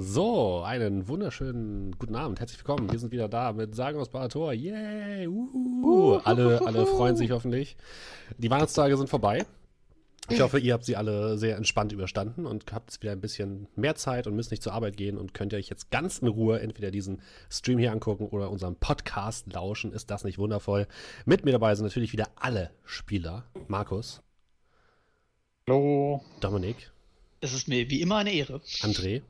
So, einen wunderschönen guten Abend. Herzlich willkommen. Wir sind wieder da mit Sagen aus Barator. Yay! Uhuhu. Alle, alle freuen sich hoffentlich. Die Weihnachtstage sind vorbei. Ich hoffe, ihr habt sie alle sehr entspannt überstanden und habt wieder ein bisschen mehr Zeit und müsst nicht zur Arbeit gehen und könnt euch jetzt ganz in Ruhe entweder diesen Stream hier angucken oder unseren Podcast lauschen. Ist das nicht wundervoll? Mit mir dabei sind natürlich wieder alle Spieler. Markus. Hallo. Dominik. Es ist mir wie immer eine Ehre. André.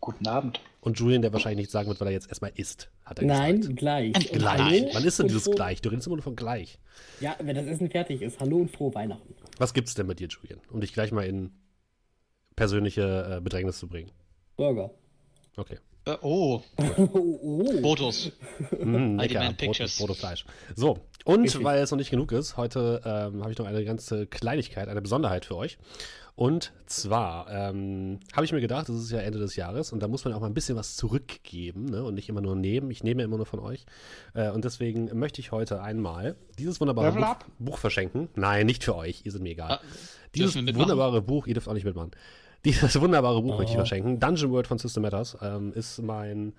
Guten Abend. Und Julian, der wahrscheinlich nichts sagen wird, weil er jetzt erstmal isst, hat er Nein, gesagt. gleich. Gleich. Hallo Wann ist denn dieses gleich? Du redest immer nur von gleich. Ja, wenn das Essen fertig ist. Hallo und frohe Weihnachten. Was gibt's denn mit dir, Julian? Um dich gleich mal in persönliche äh, Bedrängnis zu bringen. Burger. Okay. Äh, oh, Oh, oh. Fotos. Mm, Allgemein lecker. Pictures. Brot. So, und Richtig. weil es noch nicht genug ist, heute ähm, habe ich noch eine ganze Kleinigkeit, eine Besonderheit für euch. Und zwar ähm, habe ich mir gedacht, es ist ja Ende des Jahres und da muss man auch mal ein bisschen was zurückgeben ne? und nicht immer nur nehmen. Ich nehme ja immer nur von euch. Äh, und deswegen möchte ich heute einmal dieses wunderbare Buch? Buch verschenken. Nein, nicht für euch, ihr seid mir egal. Ah, dieses wunderbare Buch, ihr dürft auch nicht mitmachen. Dieses wunderbare Buch möchte ich Oh. verschenken. Dungeon World von System Matters ähm, ist mein.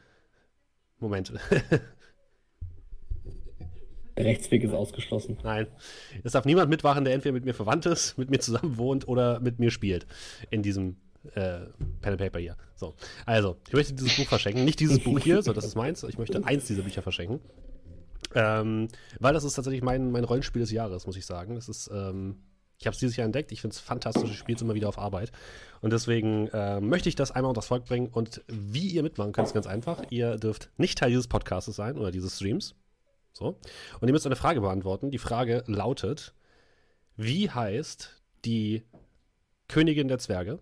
Moment. Der Rechtsweg ist ausgeschlossen. Nein. Es darf niemand mitmachen, der entweder mit mir verwandt ist, mit mir zusammen wohnt oder mit mir spielt. In diesem äh, Pen and Paper hier. So. Also, ich möchte dieses Buch verschenken. Nicht dieses Buch hier, so das ist meins. Ich möchte eins dieser Bücher verschenken. Ähm, weil das ist tatsächlich mein, mein Rollenspiel des Jahres, muss ich sagen. Das ist, ähm, ich habe es dieses Jahr entdeckt. Ich finde es fantastisch. Ich spiele es immer wieder auf Arbeit. Und deswegen äh, möchte ich das einmal unter das Volk bringen. Und wie ihr mitmachen könnt, ist ganz einfach. Ihr dürft nicht Teil dieses Podcasts sein oder dieses Streams. So. Und ihr müsst eine Frage beantworten. Die Frage lautet: Wie heißt die Königin der Zwerge?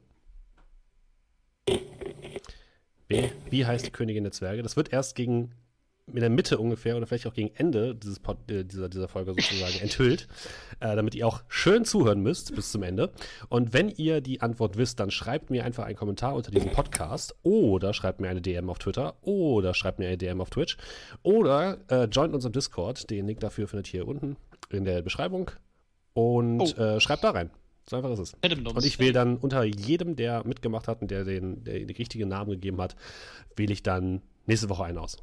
Wie, wie heißt die Königin der Zwerge? Das wird erst gegen in der Mitte ungefähr oder vielleicht auch gegen Ende dieses Pod, äh, dieser, dieser Folge sozusagen enthüllt, äh, damit ihr auch schön zuhören müsst bis zum Ende. Und wenn ihr die Antwort wisst, dann schreibt mir einfach einen Kommentar unter diesem Podcast oder schreibt mir eine DM auf Twitter oder schreibt mir eine DM auf Twitch oder äh, joint unserem Discord. Den Link dafür findet ihr unten in der Beschreibung und Oh. äh, schreibt da rein. So einfach ist es. Uns. Und ich wähle dann unter jedem, der mitgemacht hat und der den, der den richtigen Namen gegeben hat, wähle ich dann nächste Woche einen aus.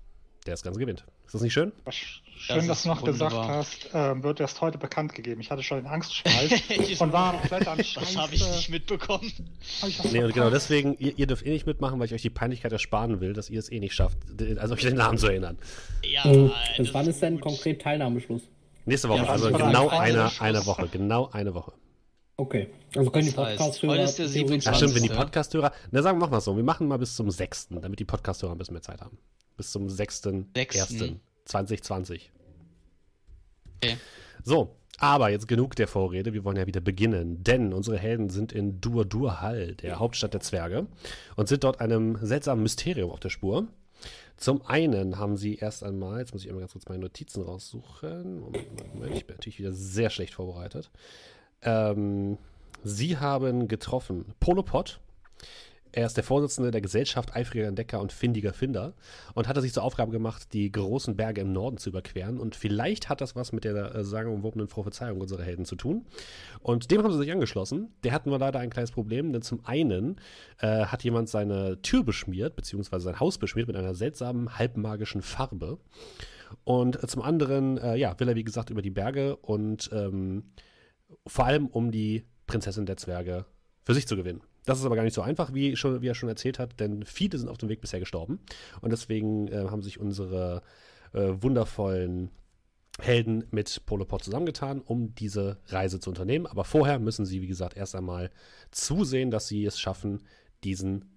Der das Ganze gewinnt. Ist das nicht schön? Schön, Das dass du noch gesagt wunderbar. hast, ähm, wird erst heute bekannt gegeben. Ich hatte schon den Angstschweiß Ich- und war komplett das habe ich nicht mitbekommen. Ich Nee, und genau deswegen, ihr, ihr dürft eh nicht mitmachen, weil ich euch die Peinlichkeit ersparen will, dass ihr es eh nicht schafft, also euch den Namen zu erinnern. Ja, Äh, das wann ist denn konkret Teilnahmeschluss? Nächste Woche, Ja, also genau ein eine, Schluss. eine Woche. Genau eine Woche. Okay. Also können die Das heißt, Podcast-Hörer heute ist der theoretisch- Ach 27. stimmt, wenn die 20. Podcast-Hörer, na sagen wir mal so, wir machen mal bis zum 6., damit die Podcast-Hörer ein bisschen mehr Zeit haben. Bis zum 6.1.2020. Okay. So, aber jetzt genug der Vorrede, wir wollen ja wieder beginnen, denn unsere Helden sind in Dur-Dur-Hall, der Hauptstadt der Zwerge, und sind dort einem seltsamen Mysterium auf der Spur. Zum einen haben sie erst einmal, jetzt muss ich einmal ganz kurz meine Notizen raussuchen. Moment, ich bin natürlich wieder sehr schlecht vorbereitet. Ähm, sie haben getroffen Polopod. Er ist der Vorsitzende der Gesellschaft eifriger Entdecker und findiger Finder und hatte sich zur Aufgabe gemacht, die großen Berge im Norden zu überqueren. Und vielleicht hat das was mit der äh, sagenumwobenen Prophezeiung unserer Helden zu tun. Und dem haben sie sich angeschlossen. Der hatten wir leider ein kleines Problem, denn zum einen äh, hat jemand seine Tür beschmiert, beziehungsweise sein Haus beschmiert mit einer seltsamen, halbmagischen Farbe. Und äh, zum anderen, äh, ja, will er, wie gesagt, über die Berge und ähm, vor allem um die Prinzessin der Zwerge für sich zu gewinnen. Das ist aber gar nicht so einfach, wie, schon, wie er schon erzählt hat, denn viele sind auf dem Weg bisher gestorben. Und deswegen äh, haben sich unsere äh, wundervollen Helden mit Polopod zusammengetan, um diese Reise zu unternehmen. Aber vorher müssen sie, wie gesagt, erst einmal zusehen, dass sie es schaffen, diesen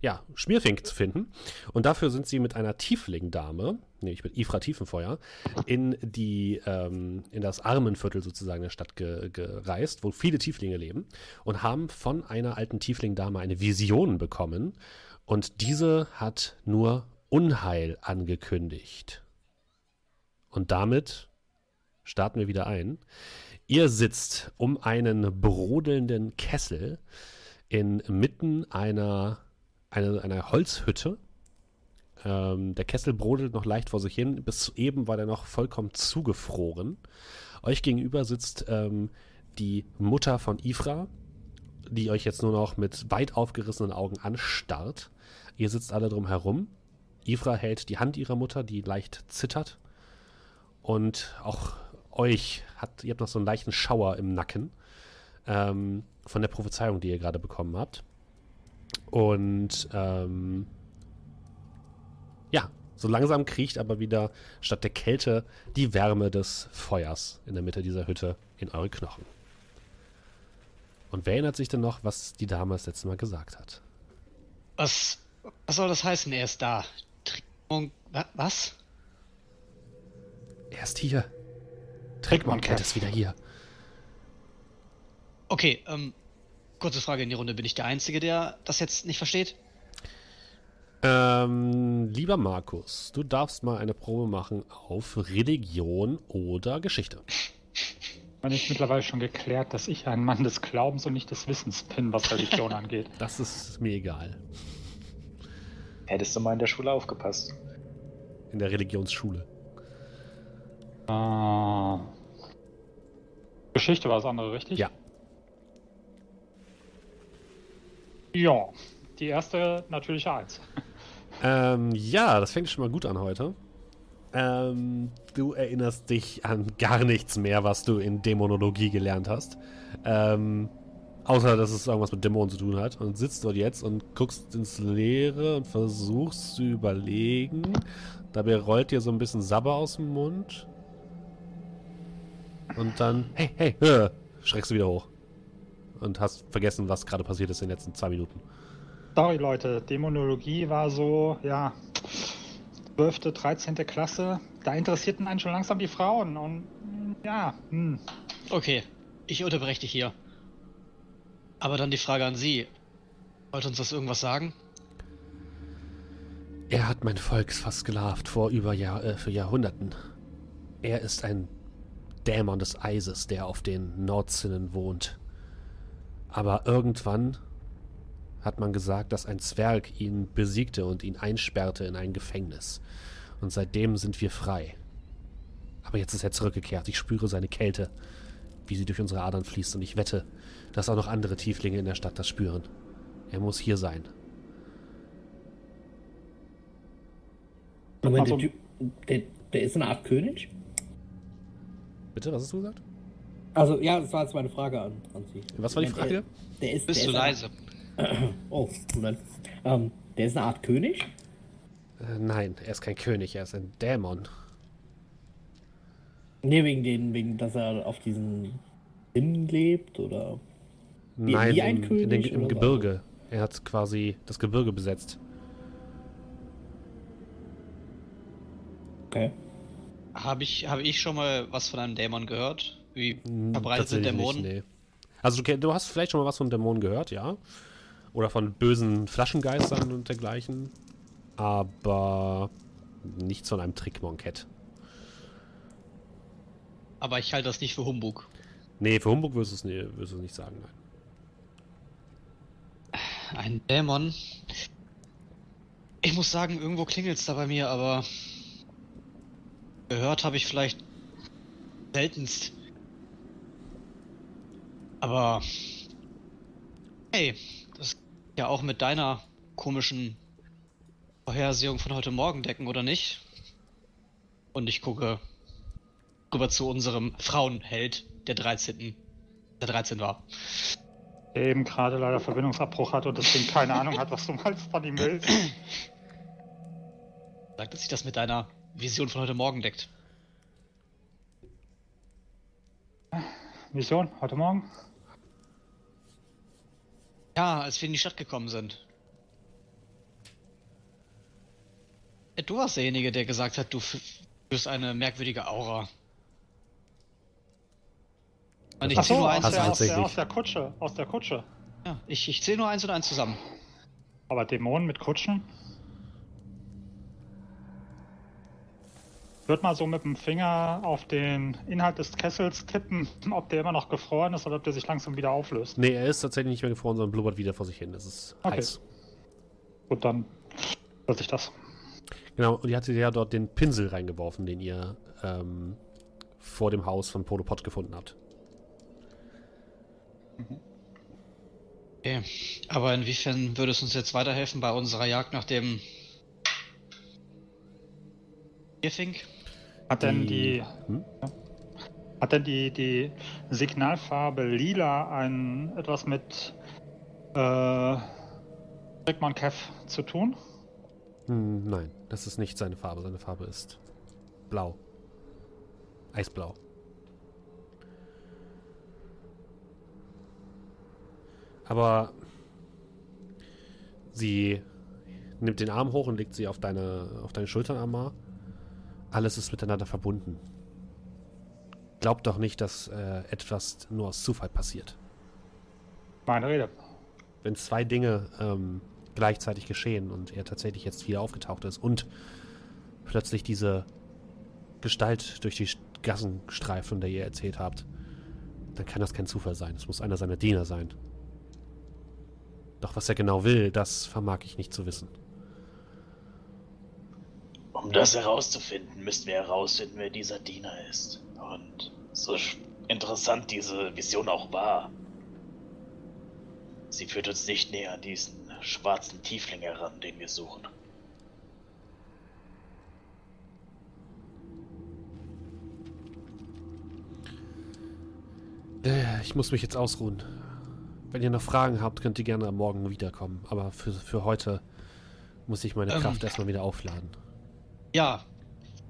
ja, Schmierfink zu finden. Und dafür sind sie mit einer Tiefling-Dame, nämlich mit Ifra Tiefenfeuer, in die, ähm, in das Armenviertel sozusagen der Stadt ge gereist, wo viele Tieflinge leben und haben von einer alten Tiefling-Dame eine Vision bekommen. Und diese hat nur Unheil angekündigt. Und damit starten wir wieder ein. Ihr sitzt um einen brodelnden Kessel inmitten einer, einer Holzhütte. Ähm, der Kessel brodelt noch leicht vor sich hin. Bis eben war der noch vollkommen zugefroren. Euch gegenüber sitzt ähm, die Mutter von Ifra, die euch jetzt nur noch mit weit aufgerissenen Augen anstarrt. Ihr sitzt alle drum herum. Ifra hält die Hand ihrer Mutter, die leicht zittert. Und auch euch hat, ihr habt noch so einen leichten Schauer im Nacken ähm, von der Prophezeiung, die ihr gerade bekommen habt. Und ähm, ja, so langsam kriecht aber wieder statt der Kälte die Wärme des Feuers in der Mitte dieser Hütte in eure Knochen. Und wer erinnert sich denn noch, was die Dame das letzte Mal gesagt hat? Was, was soll das heißen? Er ist da. Trickmon. wa- Was? Er ist hier. Trickmoncat ist wieder hier. Okay, ähm, kurze Frage in die Runde. Bin ich der Einzige, der das jetzt nicht versteht? Ähm, lieber Markus, du darfst mal eine Probe machen auf Religion oder Geschichte. Man ist mittlerweile schon geklärt, dass ich ein Mann des Glaubens und nicht des Wissens bin, was Religion angeht. Das ist mir egal. Hättest du mal in der Schule aufgepasst. In der Religionsschule. Ah. Geschichte war das andere, richtig? Ja. Ja. Die erste natürliche Eins. Ähm, ja, das fängt schon mal gut an heute. Ähm, du erinnerst dich an gar nichts mehr, was du in Dämonologie gelernt hast. Ähm, außer, dass es irgendwas mit Dämonen zu tun hat. Und sitzt dort jetzt und guckst ins Leere und versuchst zu überlegen. Dabei rollt dir so ein bisschen Sabber aus dem Mund. Und dann, hey, hey, hör, schreckst du wieder hoch. Und hast vergessen, was gerade passiert ist in den letzten zwei Minuten. Sorry, Leute. Dämonologie war so, ja, 12., 13. Klasse. Da interessierten einen schon langsam die Frauen. Und ja, hm. Okay, ich unterbreche dich hier. Aber dann die Frage an Sie. Wollt uns das irgendwas sagen? Er hat mein Volk versklavt vor über Jahr, äh, für Jahrhunderten. Er ist ein Dämon des Eises, der auf den Nordzinnen wohnt. Aber irgendwann hat man gesagt, dass ein Zwerg ihn besiegte und ihn einsperrte in ein Gefängnis. Und seitdem sind wir frei. Aber jetzt ist er zurückgekehrt. Ich spüre seine Kälte, wie sie durch unsere Adern fließt. Und ich wette, dass auch noch andere Tieflinge in der Stadt das spüren. Er muss hier sein. Moment, der, Typ, der, der ist eine Art König? Bitte, was hast du gesagt? Also, ja, das war jetzt meine Frage an, an Sie. Was war die Moment, Frage? Der, der ist, Bist der du ist eine- leise? Oh, Moment. Ähm, der ist eine Art König? Äh, nein, er ist kein König, er ist ein Dämon. Nee, wegen den, wegen, dass er auf diesen Inn lebt oder. Wie- nein, wie ein im, in den, König im? Gebirge. Er hat quasi das Gebirge besetzt. Okay. Habe ich, habe ich schon mal was von einem Dämon gehört? Wie Hm, verbreitet sind Dämonen? Nicht, nee. Also du, du hast vielleicht schon mal was von Dämonen gehört, ja. Oder von bösen Flaschengeistern und dergleichen. Aber nichts von einem Trickmonkett. Aber ich halte das nicht für Humbug. Nee, für Humbug wirst du es wirst es nicht sagen, nein. Ein Dämon. Ich muss sagen, irgendwo klingelt's da bei mir, aber gehört habe ich vielleicht seltenst. Aber hey, das kann ja auch mit deiner komischen Vorhersehung von heute Morgen decken, oder nicht? Und ich gucke rüber zu unserem Frauenheld, der 13. der 13 war. der eben gerade leider Verbindungsabbruch hat und deswegen keine Ahnung hat, was du meinst von ihm willst. Sagt, dass sich das mit deiner Vision von heute Morgen deckt. Mission, heute Morgen? Ja, als wir in die Stadt gekommen sind. Ja, Du warst derjenige, der gesagt hat, du führst eine merkwürdige Aura. Und ich Ach so, zähle nur aus eins der, aus, der, aus der Kutsche, aus der Kutsche. Ja, ich, ich zähle nur eins und eins zusammen. Aber Dämonen mit Kutschen? Wird mal so mit dem Finger auf den Inhalt des Kessels tippen, ob der immer noch gefroren ist oder ob der sich langsam wieder auflöst. Nee, er ist tatsächlich nicht mehr gefroren, sondern blubbert wieder vor sich hin. Es ist Okay. heiß. Gut, dann lasse ich das. Genau, und ihr hattet ja dort den Pinsel reingeworfen, den ihr ähm, vor dem Haus von Polopod gefunden habt. Okay. Aber inwiefern würde es uns jetzt weiterhelfen bei unserer Jagd nach dem Gearfink? Hat denn die, Hm? hat denn die, die Signalfarbe lila ein etwas mit äh, Rickman Kev zu tun? Hm, nein, das ist nicht seine Farbe. Seine Farbe ist blau. Eisblau. Aber sie nimmt den Arm hoch und legt sie auf deine, auf deine Schultern, Amar. Alles ist miteinander verbunden. Glaub doch nicht, dass äh, etwas nur aus Zufall passiert. Meine Rede. wenn zwei Dinge ähm, gleichzeitig geschehen und er tatsächlich jetzt wieder aufgetaucht ist und plötzlich diese Gestalt durch die Gassen streift, von der ihr erzählt habt, dann kann das kein Zufall sein. Es muss einer seiner Diener sein. Doch was er genau will, das vermag ich nicht zu wissen. Um das herauszufinden, müssten wir herausfinden, wer dieser Diener ist. Und so interessant diese Vision auch war, sie führt uns nicht näher an diesen schwarzen Tiefling heran, den wir suchen. Ich muss mich jetzt ausruhen. Wenn ihr noch Fragen habt, könnt ihr gerne am Morgen wiederkommen. Aber für, für heute muss ich meine Ähm. Kraft erstmal wieder aufladen. Ja,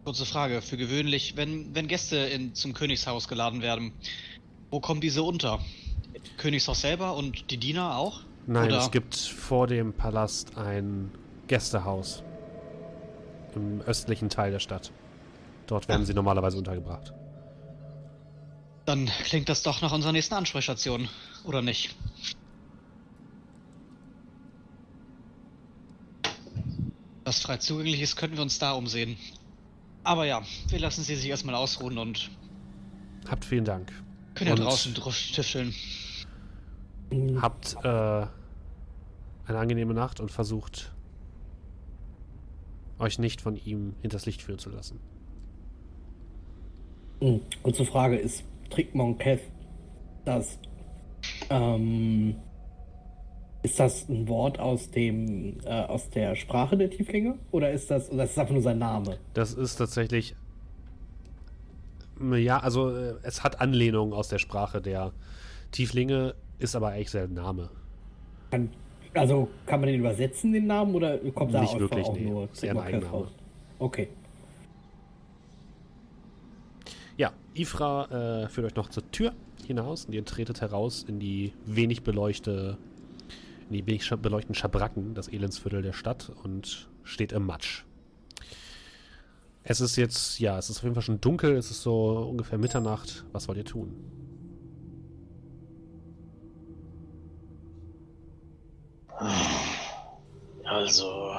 kurze Frage. Für gewöhnlich, wenn, wenn Gäste in, zum Königshaus geladen werden, wo kommen diese unter? Königshaus selber und die Diener auch? Nein, Oder- es gibt vor dem Palast ein Gästehaus im östlichen Teil der Stadt. Dort werden sie normalerweise untergebracht. Dann klingt das doch nach unserer nächsten Ansprechstation, oder nicht? Was frei zugänglich ist, könnten wir uns da umsehen. Aber ja, wir lassen sie sich erstmal ausruhen und Habt vielen Dank. können ja draußen tüfteln. Habt äh, eine angenehme Nacht und versucht euch nicht von ihm hinters Licht führen zu lassen. Hm, Kurze Frage, ist Trickmon Kev das ähm, ist das ein Wort aus dem äh, aus der Sprache der Tieflinge oder ist das oder ist das einfach nur sein Name? Das ist tatsächlich. Ja, also äh, es hat Anlehnungen aus der Sprache der Tieflinge, ist aber eigentlich sein Name. Kann, also kann man den übersetzen den Namen oder kommt da Nicht einfach wirklich, auch nee. nur Ist eher ein Eigenname. Okay. Ja, Ifra äh, führt euch noch zur Tür hinaus und ihr tretet heraus in die wenig beleuchte, die wenig beleuchteten Schabracken, das Elendsviertel der Stadt und steht im Matsch. Es ist jetzt, ja, es ist auf jeden Fall schon dunkel, es ist so ungefähr Mitternacht. Was wollt ihr tun? Also,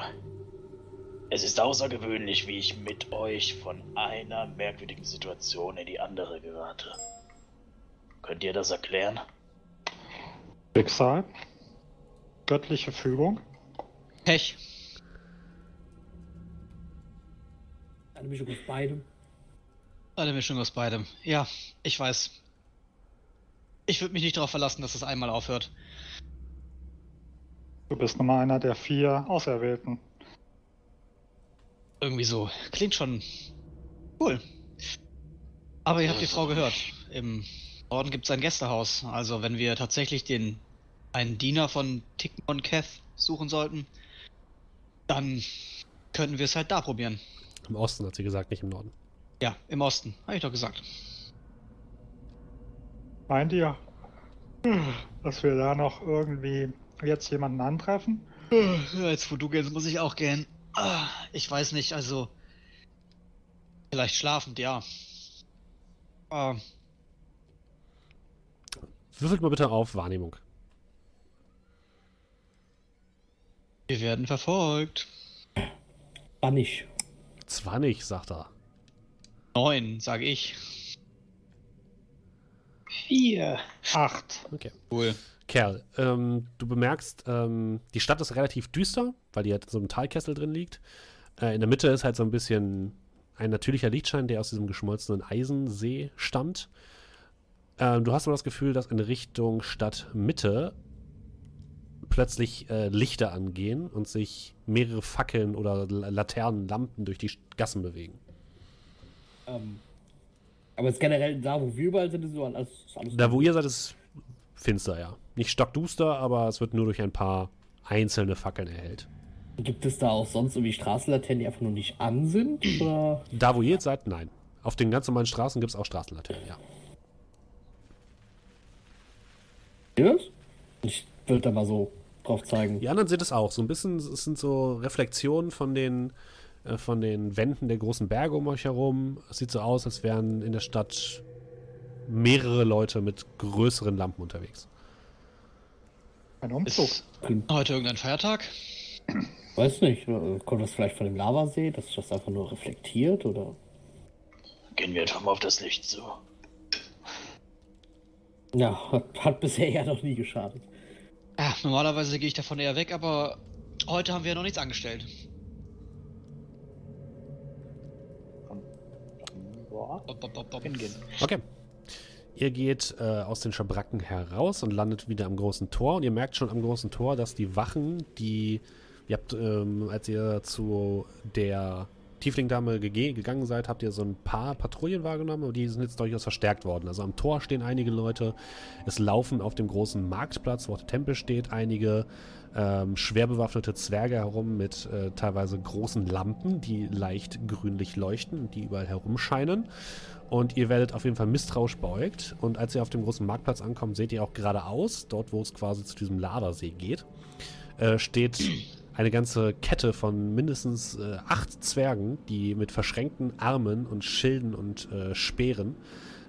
es ist außergewöhnlich, wie ich mit euch von einer merkwürdigen Situation in die andere gerate. Könnt ihr das erklären? Schicksal. Göttliche Fügung. Pech. Eine Mischung aus beidem. Eine Mischung aus beidem. Ja, ich weiß. Ich würde mich nicht darauf verlassen, dass es einmal aufhört. Du bist nun mal einer der vier Auserwählten. Irgendwie so. Klingt schon cool. Aber ihr habt die Frau gehört. Im Norden gibt es ein Gästehaus. Also wenn wir tatsächlich den einen Diener von Tickmon Keth suchen sollten, dann könnten wir es halt da probieren. Im Osten hat sie gesagt, nicht im Norden. Ja, im Osten. Habe ich doch gesagt. Meint ihr, dass wir da noch irgendwie jetzt jemanden antreffen? Jetzt wo du gehst, muss ich auch gehen. Ah, Ich weiß nicht, also. Vielleicht schlafend, ja. Ah, Würfelt mal bitte auf Wahrnehmung. Wir werden verfolgt. War nicht. 20, sagt er. Neun, sage ich. Vier. Acht. Okay. Cool. Kerl, ähm, du bemerkst, ähm, die Stadt ist relativ düster, weil die halt in so einem Talkessel drin liegt. Äh, in der Mitte ist halt so ein bisschen ein natürlicher Lichtschein, der aus diesem geschmolzenen Eisensee stammt. Ähm, du hast aber das Gefühl, dass in Richtung Stadtmitte plötzlich äh, Lichter angehen und sich mehrere Fackeln oder Laternen, Lampen durch die Gassen bewegen. Ähm, aber jetzt generell da, wo wir überall sind, ist so alles, alles Da, wo ihr seid, ist finster, ja. Nicht stockduster, aber es wird nur durch ein paar einzelne Fackeln erhellt. Gibt es da auch sonst irgendwie Straßenlaternen, die einfach nur nicht an sind? Oder? Da, wo ihr jetzt seid, nein. Auf den ganz normalen Straßen gibt es auch Straßenlaternen, ja. Ja? Ich würde da mal so drauf zeigen. Die anderen sind es auch. So ein bisschen, es sind so Reflexionen von den, äh, von den Wänden der großen Berge um euch herum. Es sieht so aus, als wären in der Stadt mehrere Leute mit größeren Lampen unterwegs. Ein Umzug. Ist heute irgendein Feiertag? Weiß nicht, kommt das vielleicht von dem Lavasee, dass sich das einfach nur reflektiert oder? Gehen wir doch mal auf das Licht zu. Ja, hat, hat bisher ja noch nie geschadet. Ja, normalerweise gehe ich davon eher weg, aber heute haben wir noch nichts angestellt. Hingehen. Okay. Ihr geht äh, aus den Schabracken heraus und landet wieder am großen Tor. Und ihr merkt schon am großen Tor, dass die Wachen, die ihr habt, ähm, als ihr zu der Tieflingdame gegangen seid, habt ihr so ein paar Patrouillen wahrgenommen, aber die sind jetzt durchaus verstärkt worden. Also am Tor stehen einige Leute. Es laufen auf dem großen Marktplatz, wo der Tempel steht, einige ähm, schwer bewaffnete Zwerge herum mit äh, teilweise großen Lampen, die leicht grünlich leuchten und die überall herumscheinen. Und ihr werdet auf jeden Fall misstrauisch beugt. Und als ihr auf dem großen Marktplatz ankommt, seht ihr auch geradeaus, dort wo es quasi zu diesem Ladersee geht, äh, steht eine ganze Kette von mindestens äh, acht Zwergen, die mit verschränkten Armen und Schilden und äh, Speeren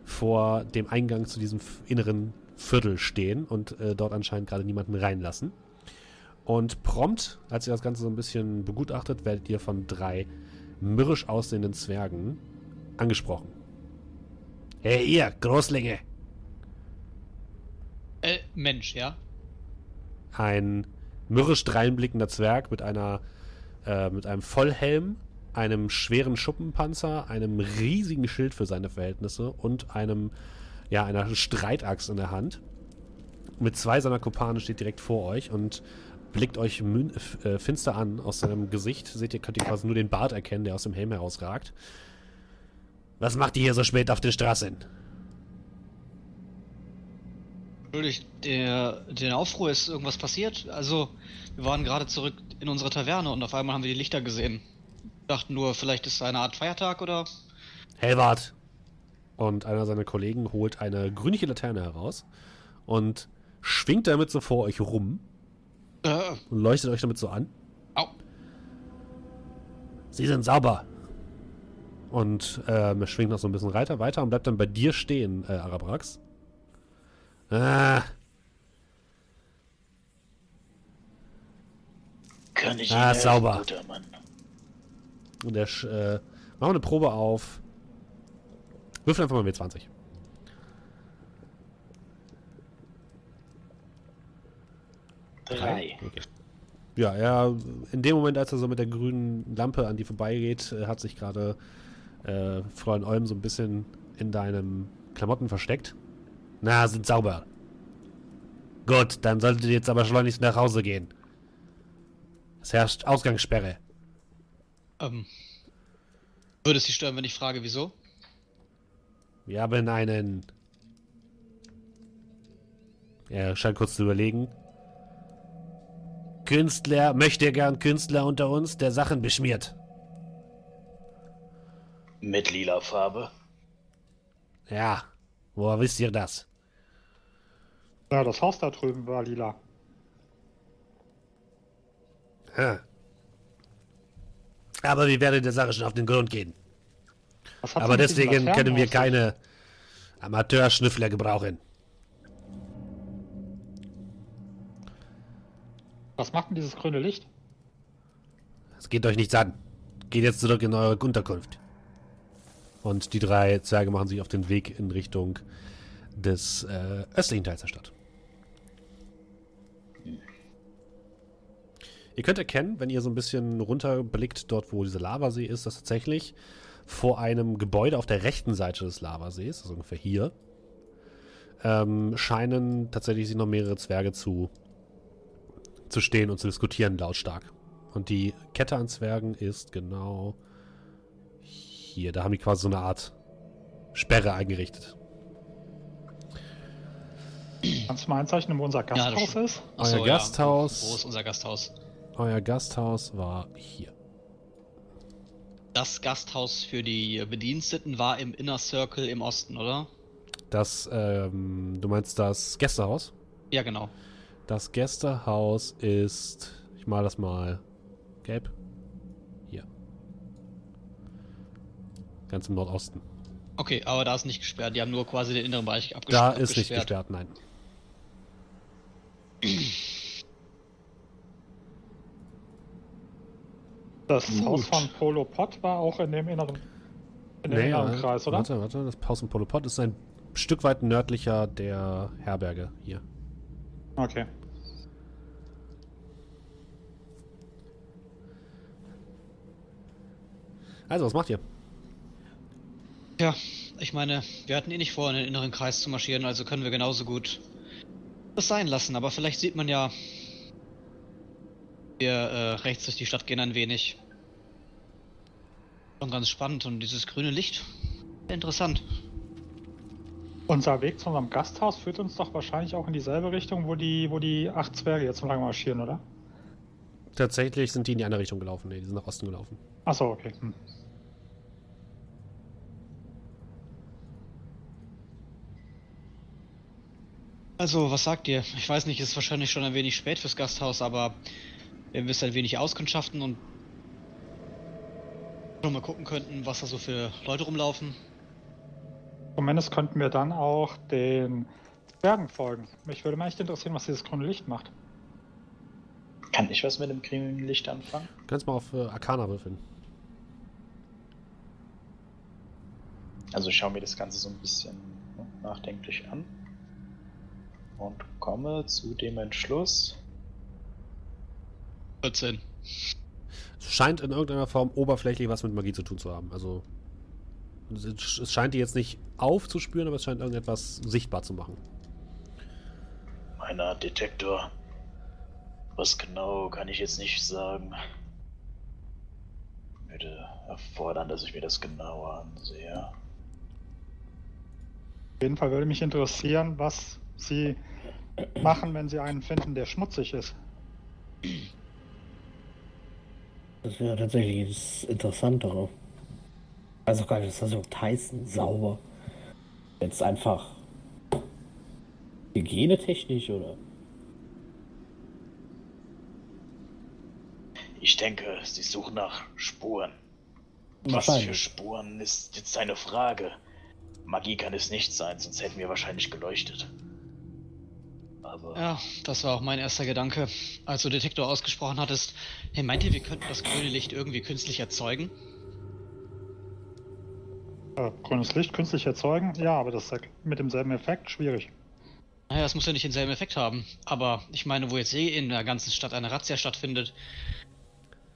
vor dem Eingang zu diesem inneren Viertel stehen und äh, dort anscheinend gerade niemanden reinlassen. Und prompt, als ihr das Ganze so ein bisschen begutachtet, werdet ihr von drei mürrisch aussehenden Zwergen angesprochen. Hey, ihr, Großlinge! Äh, Mensch, ja? ein mürrisch dreinblickender Zwerg mit einer äh, mit einem Vollhelm, einem schweren Schuppenpanzer, einem riesigen Schild für seine Verhältnisse und einem ja einer Streitaxt in der Hand. Mit zwei seiner Kumpane steht direkt vor euch und blickt euch äh, finster an. Aus seinem Gesicht seht ihr, könnt ihr quasi nur den Bart erkennen, der aus dem Helm herausragt. Was macht ihr hier so spät auf den Straßen? Entschuldigt, der, den Aufruhr ist irgendwas passiert. Also, wir waren gerade zurück in unsere Taverne und auf einmal haben wir die Lichter gesehen. Dachten nur, vielleicht ist es eine Art Feiertag oder. Helwart! Und einer seiner Kollegen holt eine grünliche Laterne heraus und schwingt damit so vor euch rum Äh, und leuchtet euch damit so an. au. Sie sind sauber. Und ähm, schwingt noch so ein bisschen weiter, weiter und bleibt dann bei dir stehen, äh, Arabrax. Ah, Kann ich Ah, Ihnen sauber. guter Mann? und er sch- äh, machen wir eine Probe auf. Würfel einfach mal mit 20. Drei. Okay. Ja, er, in dem Moment, als er so mit der grünen Lampe an die vorbeigeht, äh, hat sich gerade äh, Fräulein Olm so ein bisschen in deinem Klamotten versteckt. Na, sind sauber. Gut, dann solltet ihr jetzt aber schleunigst nach Hause gehen. Es herrscht Ausgangssperre. Ähm. Würde es Sie stören, wenn ich frage, wieso? Wir haben einen. Er scheint kurz zu überlegen. Künstler, möchte gern Künstler unter uns, der Sachen beschmiert. Mit lila Farbe. Ja, woher wisst ihr das? Ja, das Haus da drüben war lila. Hm. Aber wir werden der Sache schon auf den Grund gehen. Aber deswegen können wir keine Amateurschnüffler gebrauchen. Was macht denn dieses grüne Licht? Es geht euch nichts an. Geht jetzt zurück in eure Unterkunft. Und die drei Zwerge machen sich auf den Weg in Richtung des äh, östlichen Teils der Stadt. Ihr könnt erkennen, wenn ihr so ein bisschen runterblickt, dort wo dieser Lavasee ist, dass tatsächlich vor einem Gebäude auf der rechten Seite des Lavasees, also ungefähr hier, ähm, scheinen tatsächlich sich noch mehrere Zwerge zu zu stehen und zu diskutieren lautstark. Und die Kette an Zwergen ist genau hier. Da haben die quasi so eine Art Sperre eingerichtet. Kannst du mal einzeichnen, wo unser Ja, Gasthaus stimmt. ist? Ach so, Euer Gasthaus. Ja. Wo ist unser Gasthaus? Euer Gasthaus war hier. Das Gasthaus für die Bediensteten war im Inner Circle im Osten, oder? Das, ähm, du meinst das Gästehaus? Ja, genau. Das Gästehaus ist, ich mal das mal gelb. Hier. Ganz im Nordosten. Okay, aber da ist nicht gesperrt. Die haben nur quasi den inneren Bereich abges Da ist nicht abgesperrt. gesperrt, nein. Das Gut. Haus von Polo Pot war auch in dem inneren, in dem Nee, inneren Kreis, oder? Warte, warte, das Haus im Polopod ist ein Stück weit nördlicher der Herberge hier. Okay. Also, was macht ihr? Ja, ich meine, wir hatten eh nicht vor, in den inneren Kreis zu marschieren, also können wir genauso gut das sein lassen. Aber vielleicht sieht man ja, wir äh, rechts durch die Stadt gehen ein wenig. Schon ganz spannend und dieses grüne Licht, interessant. Unser Weg zu unserem Gasthaus führt uns doch wahrscheinlich auch in dieselbe Richtung, wo die, wo die acht Zwerge jetzt so lange marschieren, oder? Tatsächlich sind die in die andere Richtung gelaufen. Nee, die sind nach Osten gelaufen. Achso, okay. Hm. Also, was sagt ihr? Ich weiß nicht, es ist wahrscheinlich schon ein wenig spät fürs Gasthaus, aber wenn wir es ein wenig auskundschaften und schon mal gucken könnten, was da so für Leute rumlaufen. Zumindest könnten wir dann auch den Zwergen folgen. Mich würde mal echt interessieren, was dieses grüne Licht macht. Kann ich was mit dem grünen Licht anfangen? Du kannst mal auf äh, Arcana würfeln. Also ich schaue mir das Ganze so ein bisschen nachdenklich an und komme zu dem Entschluss. 14. Es scheint in irgendeiner Form oberflächlich was mit Magie zu tun zu haben. Also, es es scheint die jetzt nicht aufzuspüren, aber es scheint irgendetwas sichtbar zu machen. Meiner Detektor. Was genau kann ich jetzt nicht sagen. Würde erfordern, dass ich mir das genauer ansehe. Auf jeden Fall würde mich interessieren, was sie machen, wenn sie einen finden, der schmutzig ist. Das wäre tatsächlich das Interessantere. Also gar nicht, das ist so Tyson sauber. Jetzt einfach hygienetechnisch oder? Ich denke, sie suchen nach Spuren. Was für. Spuren ist jetzt eine Frage. Magie kann es nicht sein, sonst hätten wir wahrscheinlich geleuchtet. Aber Ja, das war auch mein erster Gedanke. Als du Detektor ausgesprochen hattest, hey, meint ihr, wir könnten das grüne Licht irgendwie künstlich erzeugen? Äh, grünes Licht künstlich erzeugen? Ja, aber das ist ja mit demselben Effekt schwierig. Naja, es muss ja nicht denselben Effekt haben. Aber ich meine, wo jetzt eh in der ganzen Stadt eine Razzia stattfindet,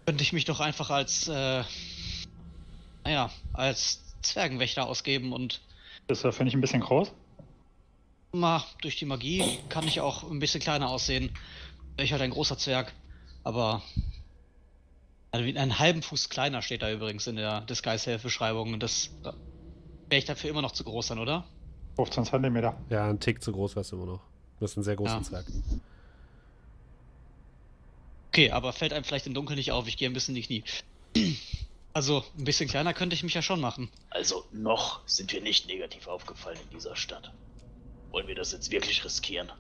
könnte ich mich doch einfach als, äh, naja, als Zwergenwächter ausgeben und Das äh, finde ich ein bisschen groß. Mal durch die Magie kann ich auch ein bisschen kleiner aussehen. Ich halt ein großer Zwerg, aber also einen halben Fuß kleiner steht da übrigens in der Disguise-Beschreibung. Das äh, wäre ich dafür immer noch zu groß dann, oder? 15 Zentimeter. Ja, ein Tick zu groß wärst du immer noch. Du bist ein sehr großer Ja. Zwerg. Okay, aber fällt einem vielleicht im Dunkeln nicht auf. Ich gehe ein bisschen in die Knie. Also, ein bisschen kleiner könnte ich mich ja schon machen. also noch sind wir nicht negativ aufgefallen in dieser Stadt. Wollen wir das jetzt wirklich riskieren?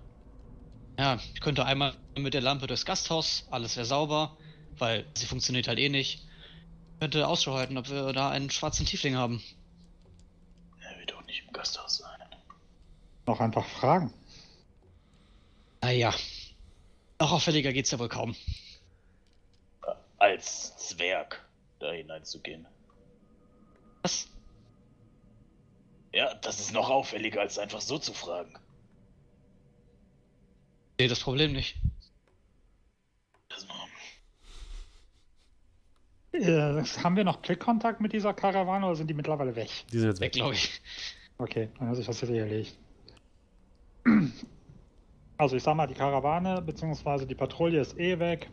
Ja, ich könnte einmal mit der Lampe durchs Gasthaus, alles wäre sauber, weil sie funktioniert halt eh nicht. Könnte Ausschau halten, ob wir da einen schwarzen Tiefling haben. Er wird doch nicht im Gasthaus sein. Noch einfach fragen. Naja. Noch auffälliger geht's ja wohl kaum. Äh, Als Zwerg da hineinzugehen. Was? Ja, das ist noch auffälliger, als einfach so zu fragen. Sehe das Problem nicht. Das, Äh, haben wir noch Blickkontakt mit dieser Karawane oder sind die mittlerweile weg? Die sind jetzt Weg, weg. glaube ich. Okay, dann hat sich das jetzt eh erledigt. Also ich sag mal, die Karawane bzw. die Patrouille ist eh weg.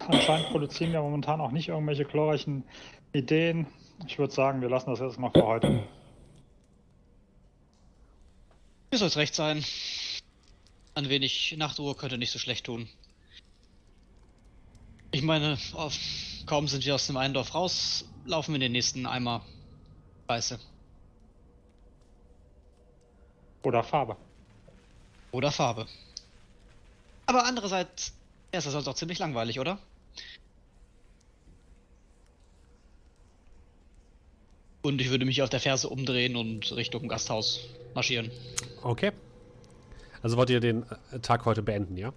Anscheinend produzieren wir momentan auch nicht irgendwelche glorreichen Ideen. Ich würde sagen, wir lassen das erstmal für heute. Mir soll's recht sein. Ein wenig Nachtruhe könnte nicht so schlecht tun. Ich meine, auf, kaum sind wir aus dem einen Dorf raus, laufen wir in den nächsten Eimer Weiße. Oder Farbe. Oder Farbe. Aber andererseits ist das sonst auch ziemlich langweilig, oder? Und ich würde mich auf der Ferse umdrehen und Richtung Gasthaus marschieren. Okay. Also wollt ihr den äh, Tag heute beenden, ja?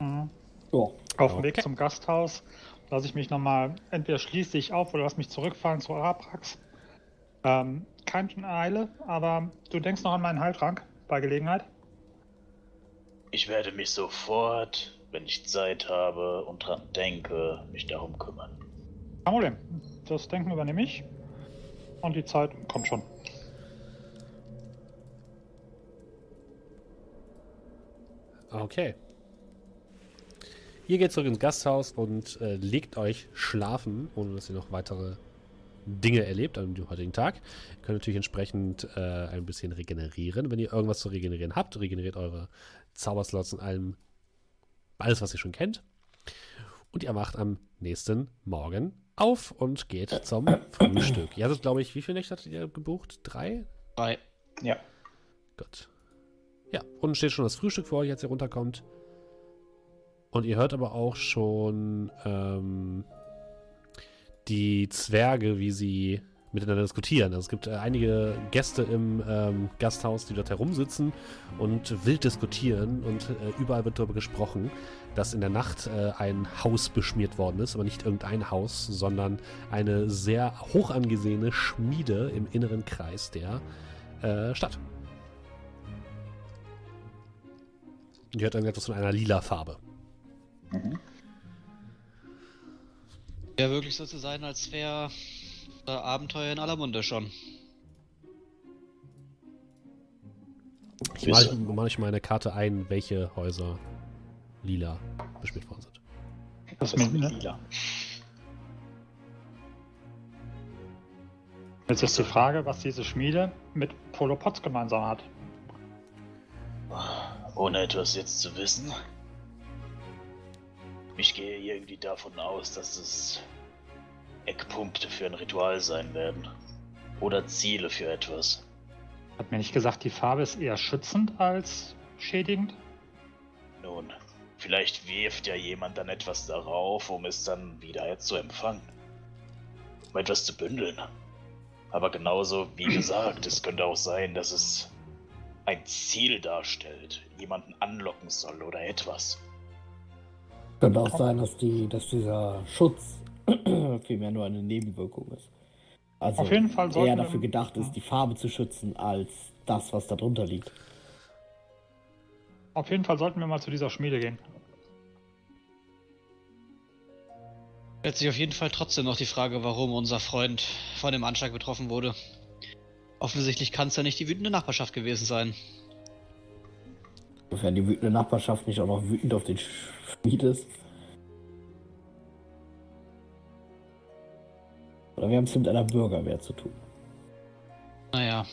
Mhm. Ja. Auf dem Okay. Weg zum Gasthaus lasse ich mich nochmal, entweder schließe ich auf oder lass mich zurückfahren zu Araprax. Ähm, keine Eile, aber du denkst noch an meinen Heiltrank bei Gelegenheit. Ich werde mich sofort, wenn ich Zeit habe und dran denke, mich darum kümmern. Kein Problem. Das Denken übernehme ich. Und die Zeit kommt schon. Okay. Ihr geht zurück ins Gasthaus und äh, legt euch schlafen, ohne dass ihr noch weitere Dinge erlebt an dem heutigen Tag. Ihr könnt natürlich entsprechend äh, ein bisschen regenerieren. Wenn ihr irgendwas zu regenerieren habt, regeneriert eure Zauberslots und allem, alles, was ihr schon kennt. Und ihr macht am nächsten Morgen auf und geht zum Frühstück. Ihr hattet, glaube ich, wie viele Nächte hattet ihr gebucht? Drei? Drei. Ja. Gut. Ja, unten steht schon das Frühstück für euch, als ihr runterkommt. Und ihr hört aber auch schon ähm, die Zwerge, wie sie miteinander diskutieren. Also es gibt äh, einige Gäste im ähm, Gasthaus, die dort herumsitzen und wild diskutieren. Und äh, überall wird darüber gesprochen, dass in der Nacht äh, ein Haus beschmiert worden ist. Aber nicht irgendein Haus, sondern eine sehr hoch angesehene Schmiede im inneren Kreis der äh, Stadt. Die hat irgendetwas von einer lila Farbe. Wäre wirklich so zu sein, als wäre Abenteuer in aller Munde schon. Ich male mal ich meine Karte ein, welche Häuser lila bespielt worden sind. Ist mit, lila. Jetzt ist die Frage, was diese Schmiede mit Polo Potts gemeinsam hat. Ohne etwas jetzt zu wissen. Ich gehe irgendwie davon aus, dass es Eckpunkte für ein Ritual sein werden. Oder Ziele für etwas. Hat mir nicht gesagt, die Farbe ist eher schützend als schädigend? Nun, vielleicht wirft ja jemand dann etwas darauf, um es dann wieder zu empfangen. Um etwas zu bündeln. Aber genauso, wie gesagt, es könnte auch sein, dass es ein Ziel darstellt, jemanden anlocken soll oder etwas. Könnte auch sein, dass, die, dass dieser Schutz vielmehr nur eine Nebenwirkung ist. Also Auf jeden Fall eher dafür gedacht ist, die Farbe zu schützen, als das, was darunter liegt. Auf jeden Fall sollten wir mal zu dieser Schmiede gehen. Stellt sich auf jeden Fall trotzdem noch die Frage, warum unser Freund von dem Anschlag betroffen wurde. Offensichtlich kann es ja nicht die wütende Nachbarschaft gewesen sein. Sofern die wütende Nachbarschaft nicht auch noch wütend auf den Schmied ist. Oder wir haben es mit einer Bürgerwehr zu tun. Naja.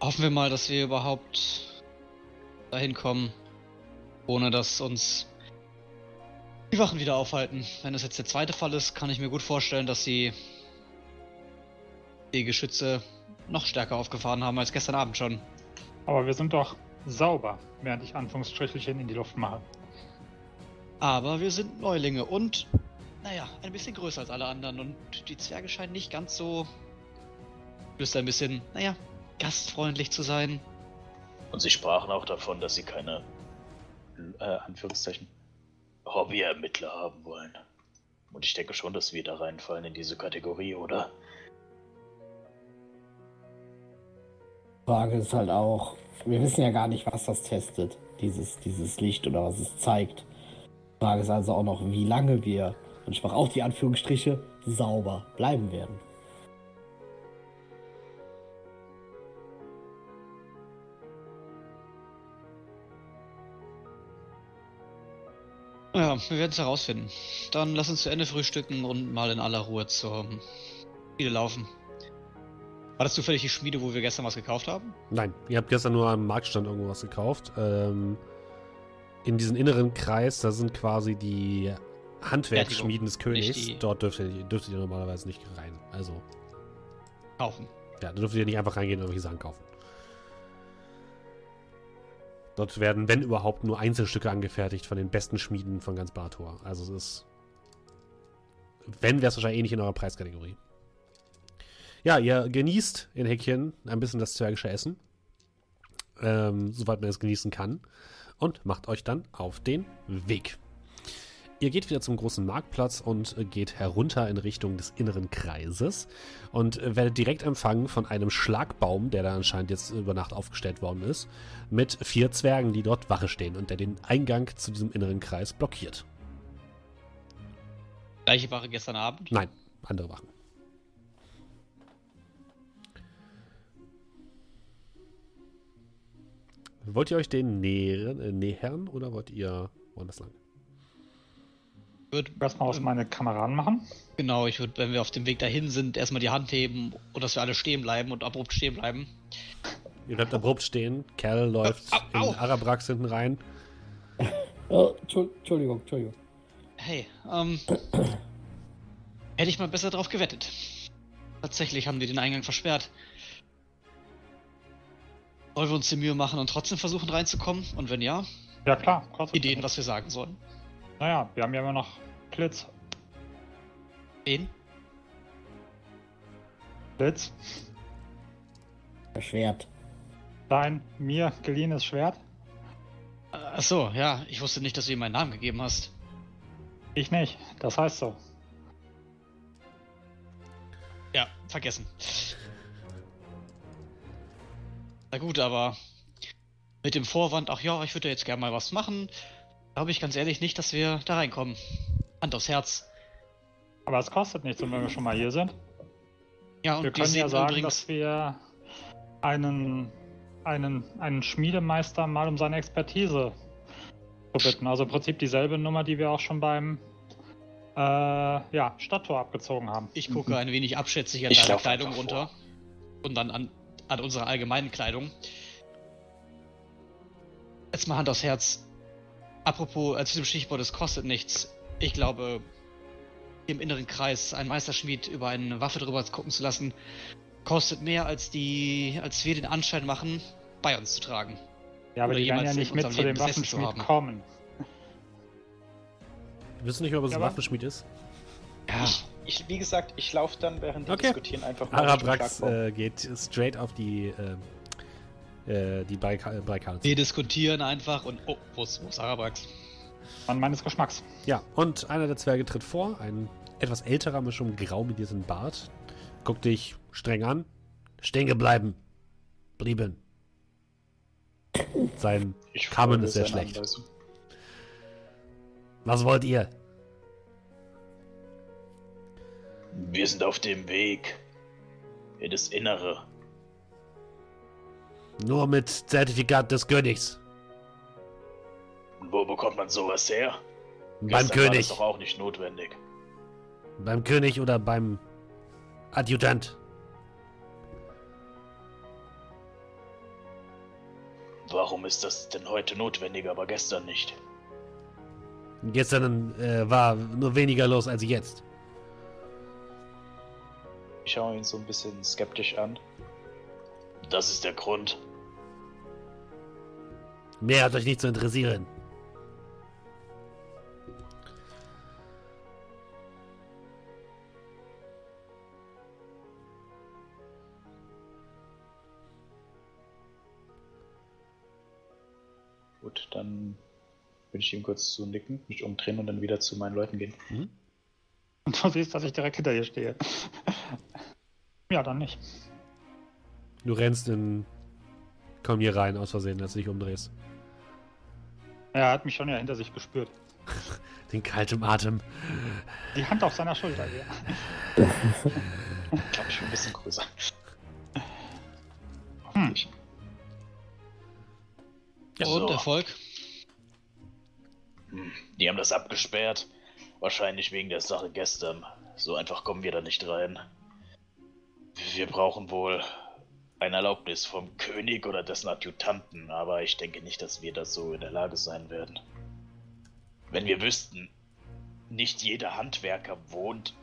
Hoffen wir mal, dass wir überhaupt dahin kommen, ohne dass uns die Wachen wieder aufhalten. Wenn das jetzt der zweite Fall ist, kann ich mir gut vorstellen, dass sie die Geschütze noch stärker aufgefahren haben als gestern Abend schon. Aber wir sind doch sauber, während ich Anführungsstrichelchen in die Luft mache. Aber wir sind Neulinge und, naja, ein bisschen größer als alle anderen und die Zwerge scheinen nicht ganz so. Ist ein bisschen, naja, gastfreundlich zu sein. Und sie sprachen auch davon, dass sie keine, äh, Anführungszeichen, Hobbyermittler haben wollen. Und ich denke schon, dass wir da reinfallen in diese Kategorie, oder? Frage ist halt auch, wir wissen ja gar nicht, was das testet, dieses, dieses Licht oder was es zeigt. Frage ist also auch noch, wie lange wir, und ich mache auch die Anführungsstriche, sauber bleiben werden. Ja, wir werden es herausfinden. Dann lass uns zu Ende frühstücken und mal in aller Ruhe zur Schmiede laufen. War das zufällig die Schmiede, wo wir gestern was gekauft haben? Nein, ihr habt gestern nur am Marktstand irgendwo was gekauft. Ähm, in diesem inneren Kreis, da sind quasi die Handwerksschmieden des Königs. Dort dürft ihr, dürftet ihr normalerweise nicht rein. Also, Kaufen. ja, da dürftet ihr nicht einfach reingehen und irgendwelche Sachen kaufen. Dort werden, wenn überhaupt, nur Einzelstücke angefertigt von den besten Schmieden von ganz Bartor. Also es ist. Wenn, wäre es wahrscheinlich eh nicht in eurer Preiskategorie. Ja, ihr genießt in Häkchen ein bisschen das zwergische Essen. Ähm, soweit man es genießen kann. Und macht euch dann auf den Weg. Ihr geht wieder zum großen Marktplatz und äh, geht herunter in Richtung des inneren Kreises und äh, werdet direkt empfangen von einem Schlagbaum, der da anscheinend jetzt über Nacht aufgestellt worden ist, mit vier Zwergen, die dort Wache stehen und der den Eingang zu diesem inneren Kreis blockiert. Gleiche Wache gestern Abend. Nein, andere Wachen. Wollt ihr euch den nähern, äh, nähern oder wollt ihr woanders lang? Ich würd, Erstmal aus meine Kameraden machen. genau, ich würde, wenn wir auf dem Weg dahin sind, erstmal die Hand heben und dass wir alle stehen bleiben und abrupt stehen bleiben. Ihr bleibt abrupt stehen. Kerl läuft Au, au. in Arabrax hinten rein. Oh, Entschuld- Entschuldigung, Entschuldigung. Hey, ähm. hätte ich mal besser drauf gewettet. Tatsächlich haben die den Eingang versperrt. Wollen wir uns die Mühe machen und trotzdem versuchen reinzukommen? Und wenn ja, Ja klar, Ideen, was wir sagen sollen. Naja, wir haben ja immer noch Blitz. Wen? Blitz. Das Schwert. Dein mir geliehenes Schwert. Achso, ja, ich wusste nicht, dass du ihm meinen Namen gegeben hast. Ich nicht. Das heißt so. Ja, vergessen. Na gut, aber mit dem Vorwand, ach ja, ich würde jetzt gerne mal was machen, glaube ich ganz ehrlich nicht, dass wir da reinkommen. Hand aufs Herz. Aber es kostet nichts, und wenn wir schon mal hier sind. Ja, und wir die können ja sagen, übrigens. dass wir einen, einen, einen Schmiedemeister mal um seine Expertise zu bitten. Also im Prinzip dieselbe Nummer, die wir auch schon beim äh, ja, Stadttor abgezogen haben. Ich gucke ein wenig abschätzig an Ich deiner Kleidung runter. Und dann an, an unsere allgemeinen Kleidung. Jetzt mal Hand aufs Herz. Apropos, äh, zu dem Stichwort, es kostet nichts. Ich glaube, im inneren Kreis einen Meisterschmied über eine Waffe drüber gucken zu lassen, kostet mehr, als die, als wir den Anschein machen, bei uns zu tragen. Ja, aber Oder die werden ja nicht mit zu dem Waffenschmied kommen. Wisst ihr nicht, ob es Ja, ein Waffenschmied ist? Ja, Ich, ich, wie gesagt, ich laufe dann, während die Okay. diskutieren, einfach mal Arabrax äh, geht straight auf die, äh, äh, die Barrikade. zu. wir diskutieren einfach und oh, wo ist, wo ist Arabrax? Mann meines Geschmacks. Ja, und einer der Zwerge tritt vor, ein etwas älterer mit schon grau mit diesem Bart. Guckt dich streng an. Stehen bleiben. Blieben. Sein Ich Kamen ist sehr schlecht. Anweisung. Was wollt ihr? Wir sind auf dem Weg in das Innere. Nur mit Zertifikat des Königs. Und wo bekommt man sowas her? Beim Gestern König. doch auch nicht notwendig. Beim König oder beim Adjutant. Warum ist das denn heute notwendig, aber gestern nicht? Gestern äh, war nur weniger los als jetzt. Ich schaue ihn so ein bisschen skeptisch an. Das ist der Grund. Mehr hat euch nicht zu interessieren. Gut, dann würde ich ihm kurz zu nicken, mich umdrehen und dann wieder zu meinen Leuten gehen. Und du siehst, dass ich direkt hinter dir stehe. ja, dann nicht. Du rennst in. Komm hier rein, aus Versehen, als du dich umdrehst. Er hat mich schon ja hinter sich gespürt. Den kalten Atem. Die Hand auf seiner Schulter hier. Ich glaube, ich bin ein bisschen größer. Hm. Und So. Erfolg? Hm, die haben das abgesperrt. Wahrscheinlich wegen der Sache gestern. So einfach kommen wir da nicht rein. Wir brauchen wohl eine Erlaubnis vom König oder dessen Adjutanten, aber ich denke nicht, dass wir das so in der Lage sein werden. Wenn wir wüssten, nicht jeder Handwerker wohnt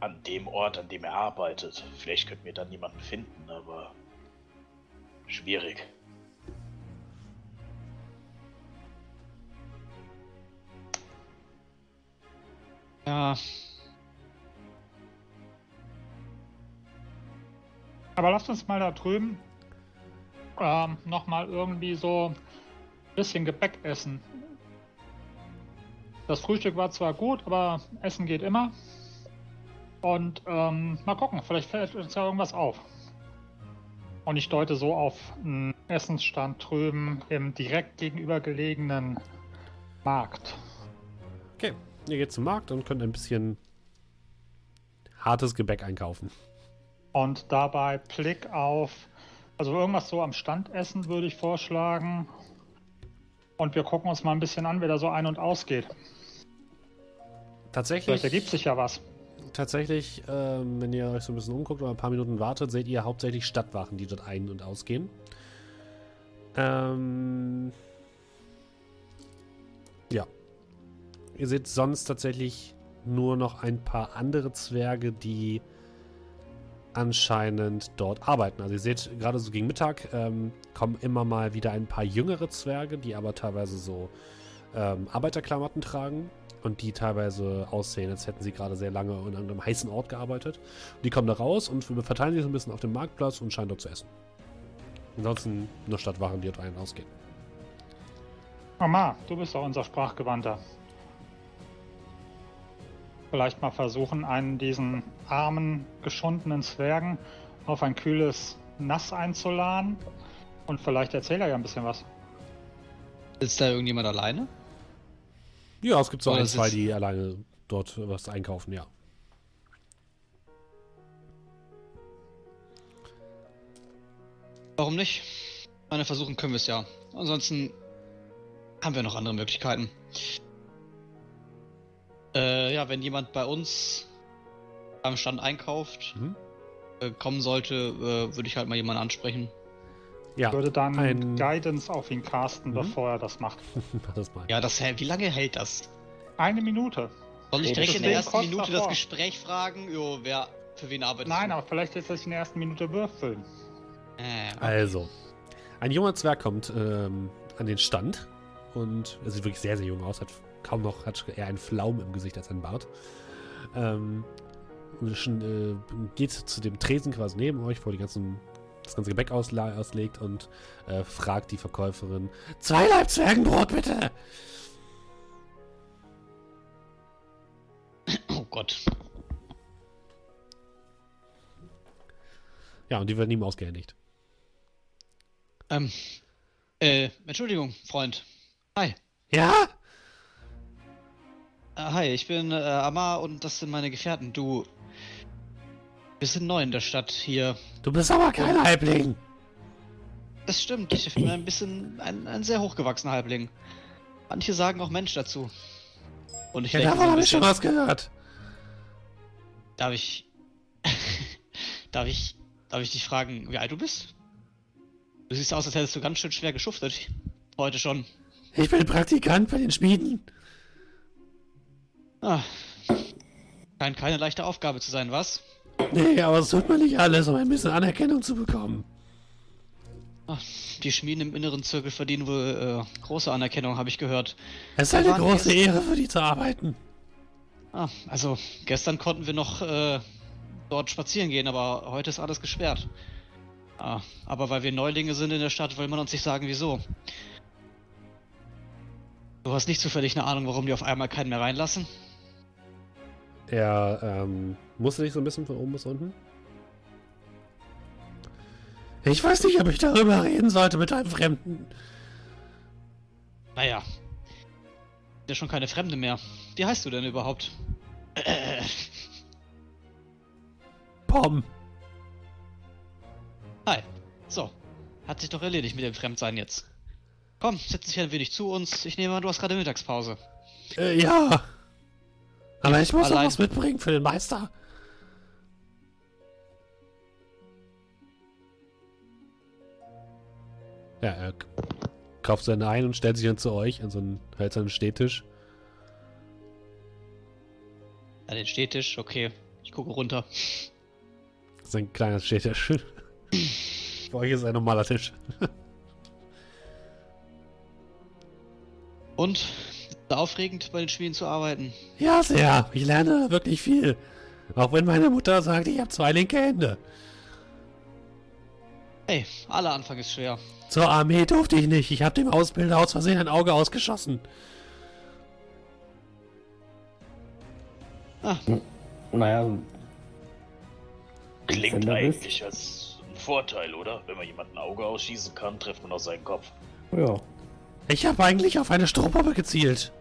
an dem Ort, an dem er arbeitet. Vielleicht könnten wir dann jemanden finden, aber schwierig. Ja, Aber lasst uns mal da drüben ähm, nochmal irgendwie so ein bisschen Gebäck essen. Das Frühstück war zwar gut, aber Essen geht immer. Und ähm, mal gucken, vielleicht fällt uns ja irgendwas auf. Und ich deute so auf einen Essensstand drüben im direkt gegenübergelegenen Markt. Okay, ihr geht zum Markt und könnt ein bisschen hartes Gebäck einkaufen. Und dabei Blick auf, also irgendwas so am Stand essen würde ich vorschlagen. Und wir gucken uns mal ein bisschen an, wer da so ein- und ausgeht. Tatsächlich, Vielleicht ergibt sich ja was. tatsächlich ähm, wenn ihr euch so ein bisschen umguckt oder ein paar Minuten wartet, seht ihr hauptsächlich Stadtwachen, die dort ein- und ausgehen. Ähm, ja. Ihr seht sonst tatsächlich nur noch ein paar andere Zwerge, die anscheinend dort arbeiten. Also ihr seht, gerade so gegen Mittag ähm, kommen immer mal wieder ein paar jüngere Zwerge, die aber teilweise so ähm, Arbeiterklamotten tragen und die teilweise aussehen, als hätten sie gerade sehr lange in einem heißen Ort gearbeitet. Die kommen da raus und verteilen sich so ein bisschen auf dem Marktplatz und scheinen dort zu essen. Ansonsten nur Stadtwachen, die dort ein- und ausgehen. Mama, du bist doch unser Sprachgewandter. Vielleicht mal versuchen, einen diesen armen, geschundenen Zwergen auf ein kühles Nass einzuladen. Und vielleicht erzählt er ja ein bisschen was. Ist da irgendjemand alleine? Ja, es gibt so Aber ein, zwei, die alleine dort was einkaufen, ja. Warum nicht? Meine versuchen können wir es ja. Ansonsten haben wir noch andere Möglichkeiten. Äh, ja, wenn jemand bei uns am Stand einkauft, Mhm. äh, kommen sollte, äh, würde ich halt mal jemanden ansprechen. Ja, Ich würde dann ein- Guidance auf ihn casten, Mhm. bevor er das macht. mach das mal. Ja, das hält. Wie lange hält das? Eine Minute. Soll ich direkt das in der ersten Minute das davor. Gespräch fragen? Jo, wer für wen arbeitet? Nein, aber vielleicht lässt er sich in der ersten Minute würfeln. Äh, Also, ein junger Zwerg kommt ähm, an den Stand und er sieht wirklich sehr, sehr jung aus, hat kaum noch, hat eher einen Flaum im Gesicht als einen Bart. Ähm, schon, äh, geht zu dem Tresen quasi neben euch, wo die ganzen, das ganze Gebäck ausla- auslegt und äh, fragt die Verkäuferin: Zwei Leib Zwergenbrot, bitte! oh Gott. Ja, und die werden ihm ausgehändigt. Ähm, äh, Entschuldigung, Freund. Hi. Ja? Äh, hi, ich bin äh, Amar und das sind meine Gefährten. Du. Sind neu in der Stadt hier. Du bist aber kein Halbling! Das stimmt, ich bin ein bisschen ein, ein sehr hochgewachsener Halbling. Manche sagen auch Mensch dazu. Und ich Ja, denke, davon habe ich schon was gehört. darf ich. darf ich. Darf ich dich fragen, wie alt du bist? Du siehst aus, als hättest du ganz schön schwer geschuftet. Heute schon. Ich bin Praktikant bei den Schmieden. Ah. Scheint keine leichte Aufgabe zu sein, was? Nee, aber es tut mir nicht alles, um ein bisschen Anerkennung zu bekommen. Ah, die Schmieden im inneren Zirkel verdienen wohl äh, große Anerkennung, habe ich gehört. Es ist eine große Ehre, für die zu arbeiten. Ah, also gestern konnten wir noch äh, dort spazieren gehen, aber heute ist alles gesperrt. Ah, aber weil wir Neulinge sind in der Stadt, will man uns nicht sagen, wieso. Du hast nicht zufällig eine Ahnung, warum die auf einmal keinen mehr reinlassen? Er ähm, musste dich so ein bisschen von oben bis unten. Ich weiß nicht, ob ich darüber reden sollte mit einem Fremden. Naja. Ja schon keine Fremde mehr. Wie heißt du denn überhaupt? Äh, Pom. hi. So. Hat sich doch erledigt mit dem Fremdsein jetzt. Komm, setz dich ein wenig zu uns. Ich nehme an, du hast gerade Mittagspause. Äh, ja. Aber ich muss noch was mitbringen für den Meister. Ja, er kauft seine ein und stellt sich dann zu euch an so einen hölzernen Stehtisch. An den Stehtisch, okay. Ich gucke runter. Das ist ein kleiner Stehtisch. Für euch ist ein normaler Tisch. Und? Aufregend, bei den Spielen zu arbeiten? Ja, sehr. Ich lerne wirklich viel. Auch wenn meine Mutter sagt, ich habe zwei linke Hände. Hey, aller Anfang ist schwer. Zur Armee durfte ich nicht. Ich habe dem Ausbilder aus Versehen ein Auge ausgeschossen. Ah, Naja, Klingt eigentlich als ein Vorteil, oder? Wenn man jemanden ein Auge ausschießen kann, trifft man auch seinen Kopf. ja. Ich habe eigentlich auf eine Strohpuppe gezielt.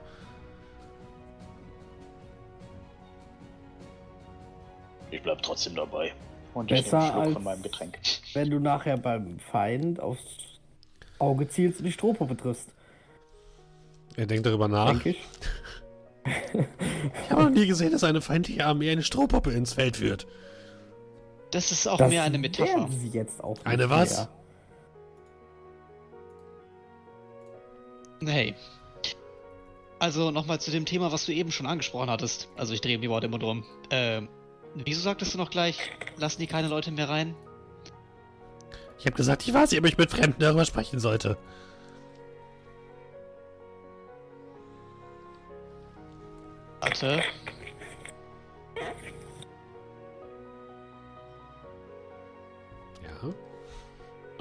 Ich bleib trotzdem dabei. Und Besser als- von meinem Getränk. Wenn du nachher beim Feind aufs Auge zielst und die Strohpuppe triffst, Er denkt darüber nach. denke ich. Ich habe noch nie gesehen, dass eine feindliche Armee eine Strohpuppe ins Feld führt. das ist auch Das mehr eine Metapher. sie jetzt auch Eine was? mehr. Hey. Also nochmal zu dem Thema, was du eben schon angesprochen hattest. Also ich drehe die Worte immer drum. Ähm, wieso sagtest du noch gleich, lassen die keine Leute mehr rein? Ich habe gesagt, ich weiß nicht, ob ich mit Fremden darüber sprechen sollte. Warte. Ja.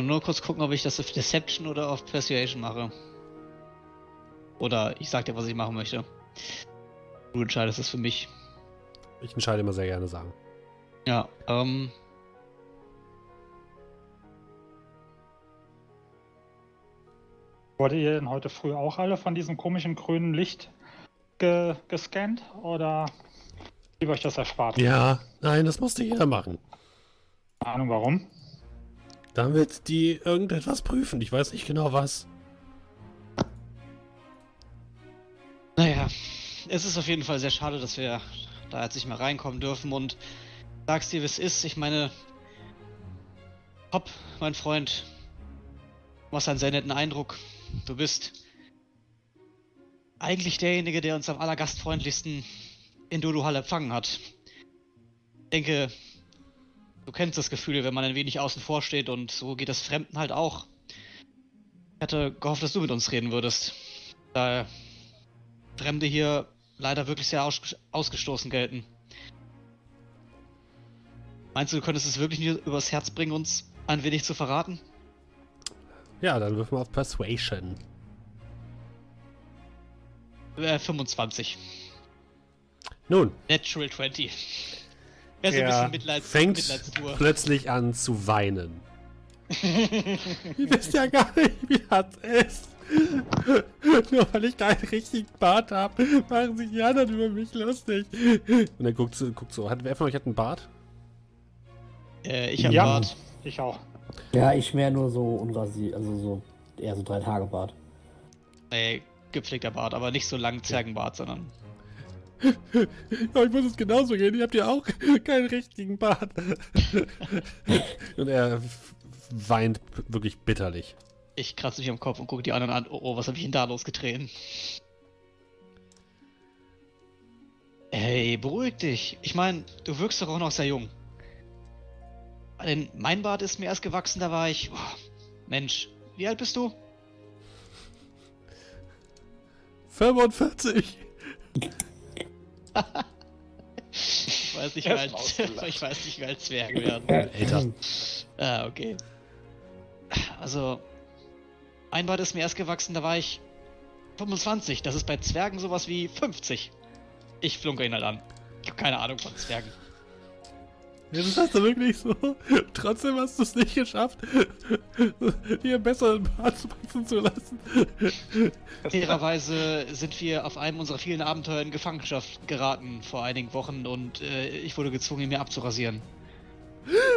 Nur kurz gucken, ob ich das auf Deception oder auf Persuasion mache. Oder ich sag dir, was ich machen möchte. Du entscheidest es für mich. Ich entscheide immer sehr gerne sagen. Ja, ähm. Wurde ihr denn heute früh auch alle von diesem komischen grünen Licht ge gescannt? Oder lieber euch das erspart? Ja, nein, das musste jeder machen. Keine Ahnung warum. Damit die irgendetwas prüfen. Ich weiß nicht genau was. Naja, es ist auf jeden Fall sehr schade, dass wir da jetzt nicht mehr reinkommen dürfen und sagst dir, wie es ist. Ich meine, Hopp, mein Freund, du machst einen sehr netten Eindruck. Du bist eigentlich derjenige, der uns am allergastfreundlichsten in Dodo-Hall empfangen hat. Ich denke, du kennst das Gefühl, wenn man ein wenig außen vor steht und so geht das Fremden halt auch. Ich hatte gehofft, dass du mit uns reden würdest. Da Fremde hier leider wirklich sehr aus ausgestoßen gelten. Meinst du, du könntest es wirklich mir übers Herz bringen, uns ein wenig zu verraten? Ja, dann wirf mal auf Persuasion. Äh, 25. Nun, Natural 20. Wäre so ein er bisschen Mitleids fängt Mitleidstour. plötzlich an zu weinen. Ihr wisst ja gar nicht, wie das ist. Nur weil ich keinen richtigen Bart habe, machen sich die anderen über mich lustig. Und er guckt so, guckt so. Hat, wer von euch hat einen Bart? Äh, ich hab Ja. Bart. Ich auch. Ja, ich mehr nur so unrasiert, also so eher so drei Tage Bart. Nee, gepflegter Bart, aber nicht so lang Zwergenbart, sondern. Ja, ich muss es genauso gehen. Ihr habt ja auch keinen richtigen Bart. Und er weint wirklich bitterlich. Ich kratze mich am Kopf und gucke die anderen an. Oh, oh was habe ich denn da losgetreten? Hey, beruhig dich. Ich meine, du wirkst doch auch noch sehr jung. Denn mein Bart ist mir erst gewachsen, da war ich. Oh, Mensch, wie alt bist du? 45. Ich weiß nicht, wie alt, ich weiß nicht, wie alt Zwerge werden. Älter. Ah, okay. Also, ein Bart ist mir erst gewachsen, da war ich 25. Das ist bei Zwergen sowas wie 50. Ich flunke ihn halt an. Ich habe keine Ahnung von Zwergen. Ja, das hast du wirklich so. Trotzdem hast du es nicht geschafft, dir einen besseren Bart wachsen zu lassen. Fairerweise sind wir auf einem unserer vielen Abenteuer in Gefangenschaft geraten vor einigen Wochen und äh, ich wurde gezwungen, ihn mir abzurasieren.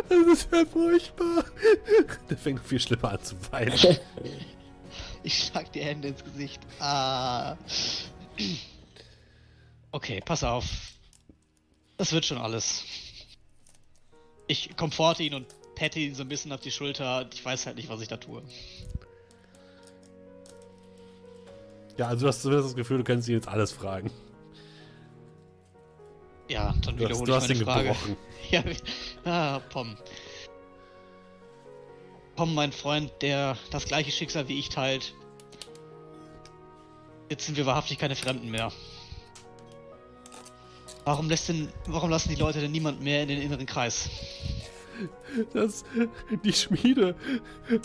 Das ist ja furchtbar. Der fängt noch viel schlimmer an zu weinen. Ich schlag die Hände ins Gesicht. Ah. Okay, pass auf. Das wird schon alles. Ich komforte ihn und pette ihn so ein bisschen auf die Schulter. Ich weiß halt nicht, was ich da tue. Ja, also du hast zumindest das Gefühl, du kannst ihn jetzt alles fragen. Ja, dann Du hast, wiederhole du ich hast meine ihn Frage. gebrochen. Ja, ah, Pom. Pom, mein Freund, der das gleiche Schicksal wie ich teilt. Jetzt sind wir wahrhaftig keine Fremden mehr. Warum lässt denn, warum lassen die Leute denn niemand mehr in den inneren Kreis? Das, die Schmiede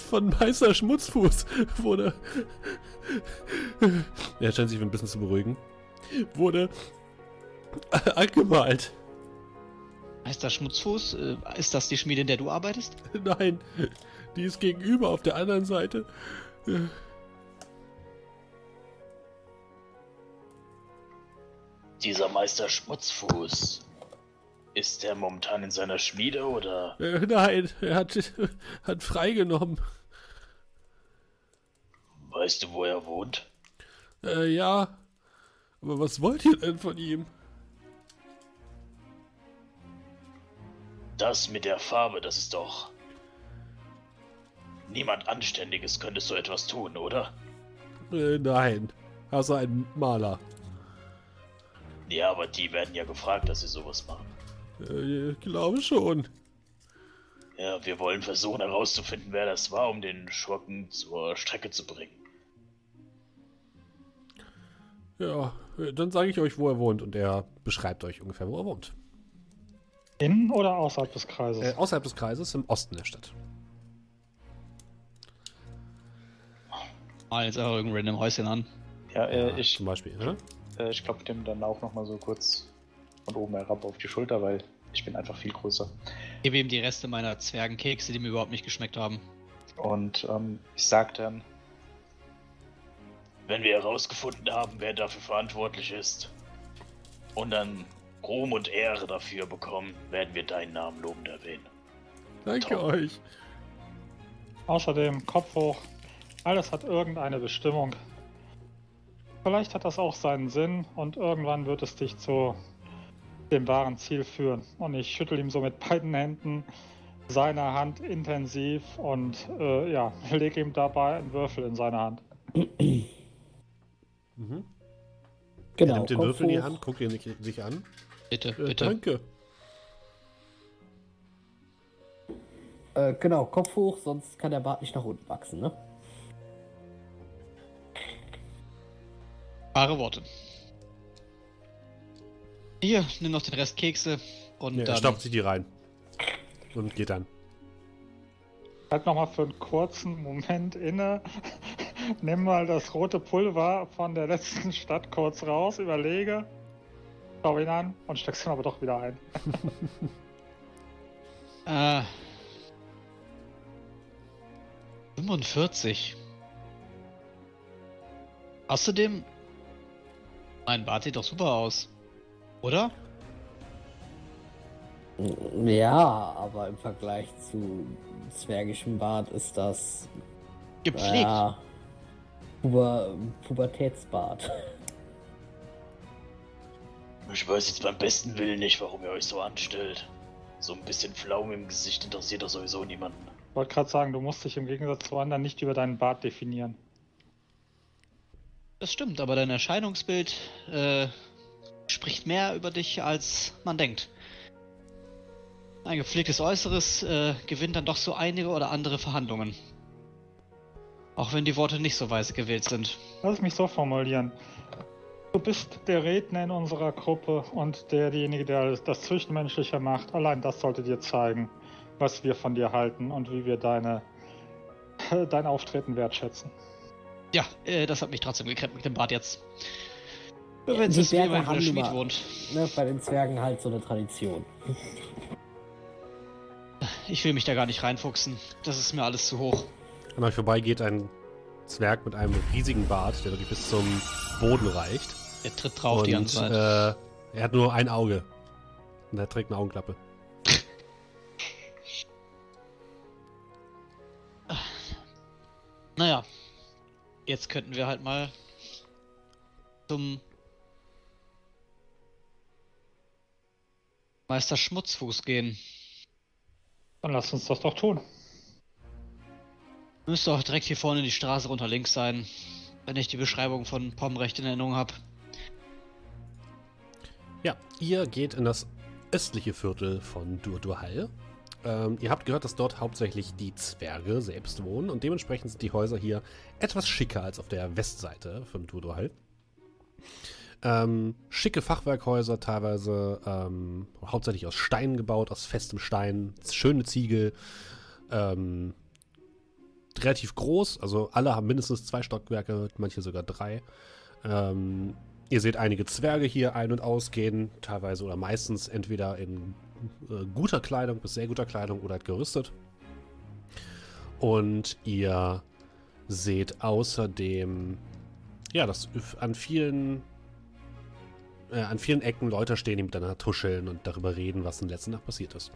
von Meister Schmutzfuß wurde. Er scheint sich ein bisschen zu beruhigen. Wurde angemalt. Meister Schmutzfuß, äh, ist das die Schmiede, in der du arbeitest? Nein, die ist gegenüber auf der anderen Seite. Dieser Meister Schmutzfuß. Ist er momentan in seiner Schmiede oder? Äh, nein, er hat, hat freigenommen. Weißt du, wo er wohnt? Äh, ja. Aber was wollt ihr denn von ihm? Das mit der Farbe, das ist doch. Niemand Anständiges könnte so etwas tun, oder? Äh, nein. Also ein Maler. Ja, aber die werden ja gefragt, dass sie sowas machen. Äh, ich glaube schon. Ja, wir wollen versuchen herauszufinden, wer das war, um den Schurken zur Strecke zu bringen. Ja, äh, dann sage ich euch, wo er wohnt und er beschreibt euch ungefähr, wo er wohnt. In oder außerhalb des Kreises? Äh, außerhalb des Kreises, im Osten der Stadt. Mal jetzt einfach irgendein random Häuschen an. Ja, äh, Ja, ich, Zum Beispiel, ne? äh, ich klopfe dem dann auch nochmal so kurz von oben herab auf die Schulter, weil ich bin einfach viel größer. Gebe ihm die Reste meiner Zwergenkekse, die mir überhaupt nicht geschmeckt haben. Und ähm, ich sag dann, Wenn wir herausgefunden haben, wer dafür verantwortlich ist und dann Ruhm und Ehre dafür bekommen, werden wir deinen Namen lobend erwähnen. Danke Toll. euch. Außerdem Kopf hoch. Alles hat irgendeine Bestimmung. Vielleicht hat das auch seinen Sinn und irgendwann wird es dich zu dem wahren Ziel führen. Und ich schüttel ihm so mit beiden Händen seine Hand intensiv und äh, ja, lege ihm dabei einen Würfel in seine Hand. Mhm. Genau. er nimmt den Kopf Würfel in die hoch. Hand, guckt ihn sich, sich an. Bitte, Äh, bitte. danke. Äh, genau, Kopf hoch, sonst kann der Bart nicht nach unten wachsen, ne? Wahre Worte. Hier, nimm noch den Rest Kekse und Ja, er dann. stopft sich die rein. Und geht dann. Halt nochmal für einen kurzen Moment inne. Nimm mal das rote Pulver von der letzten Stadt kurz raus, überlege, schau ihn an und steckst ihn aber doch wieder ein. Äh. 45. Außerdem. Mein Bart sieht doch super aus. Oder? Ja, aber im Vergleich zu zwergischem Bart ist das Gepflegt. ja, Puber Pubertätsbart. Ich weiß jetzt beim besten Willen nicht, warum ihr euch so anstellt. So ein bisschen Pflaume im Gesicht interessiert doch sowieso niemanden. Ich wollte gerade sagen, du musst dich im Gegensatz zu anderen nicht über deinen Bart definieren. Das stimmt, aber dein Erscheinungsbild äh, spricht mehr über dich, als man denkt. Ein gepflegtes Äußeres äh, gewinnt dann doch so einige oder andere Verhandlungen. Auch wenn die Worte nicht so weise gewählt sind. Lass es mich so formulieren. Du bist der Redner in unserer Gruppe und derjenige, der das Zwischenmenschliche macht. Allein das sollte dir zeigen, was wir von dir halten und wie wir deine, dein Auftreten wertschätzen. Ja, äh, das hat mich trotzdem gekrempelt mit dem Bart jetzt. Ja, Wenn die es wie Berge jemand in haben der Schmied immer- wohnt. Ne, bei den Zwergen halt so eine Tradition. Ich will mich da gar nicht reinfuchsen. Das ist mir alles zu hoch. An euch vorbei geht ein Zwerg mit einem riesigen Bart, der wirklich bis zum Boden reicht. Er tritt drauf die und ganze Zeit. äh, er hat nur ein Auge. Und er trägt eine Augenklappe. Naja, jetzt könnten wir halt mal zum Meister Schmutzfuß gehen. Dann lass uns das doch tun. Müsste auch direkt hier vorne die Straße runter links sein, wenn ich die Beschreibung von Pom recht in Erinnerung habe. Ja, ihr geht in das östliche Viertel von Durdurhall. Ähm, ihr habt gehört, dass dort hauptsächlich die Zwerge selbst wohnen und dementsprechend sind die Häuser hier etwas schicker als auf der Westseite von Durdurhall. Ähm, schicke Fachwerkhäuser, teilweise ähm, hauptsächlich aus Stein gebaut, aus festem Stein, schöne Ziegel, ähm, relativ groß, also alle haben mindestens zwei Stockwerke, manche sogar drei. Ähm, ihr seht einige Zwerge hier ein- und ausgehen, teilweise oder meistens entweder in äh, guter Kleidung bis sehr guter Kleidung oder halt gerüstet. Und ihr seht außerdem, ja, dass an vielen, äh, an vielen Ecken Leute stehen, die miteinander tuscheln und darüber reden, was in der letzten Nacht passiert ist.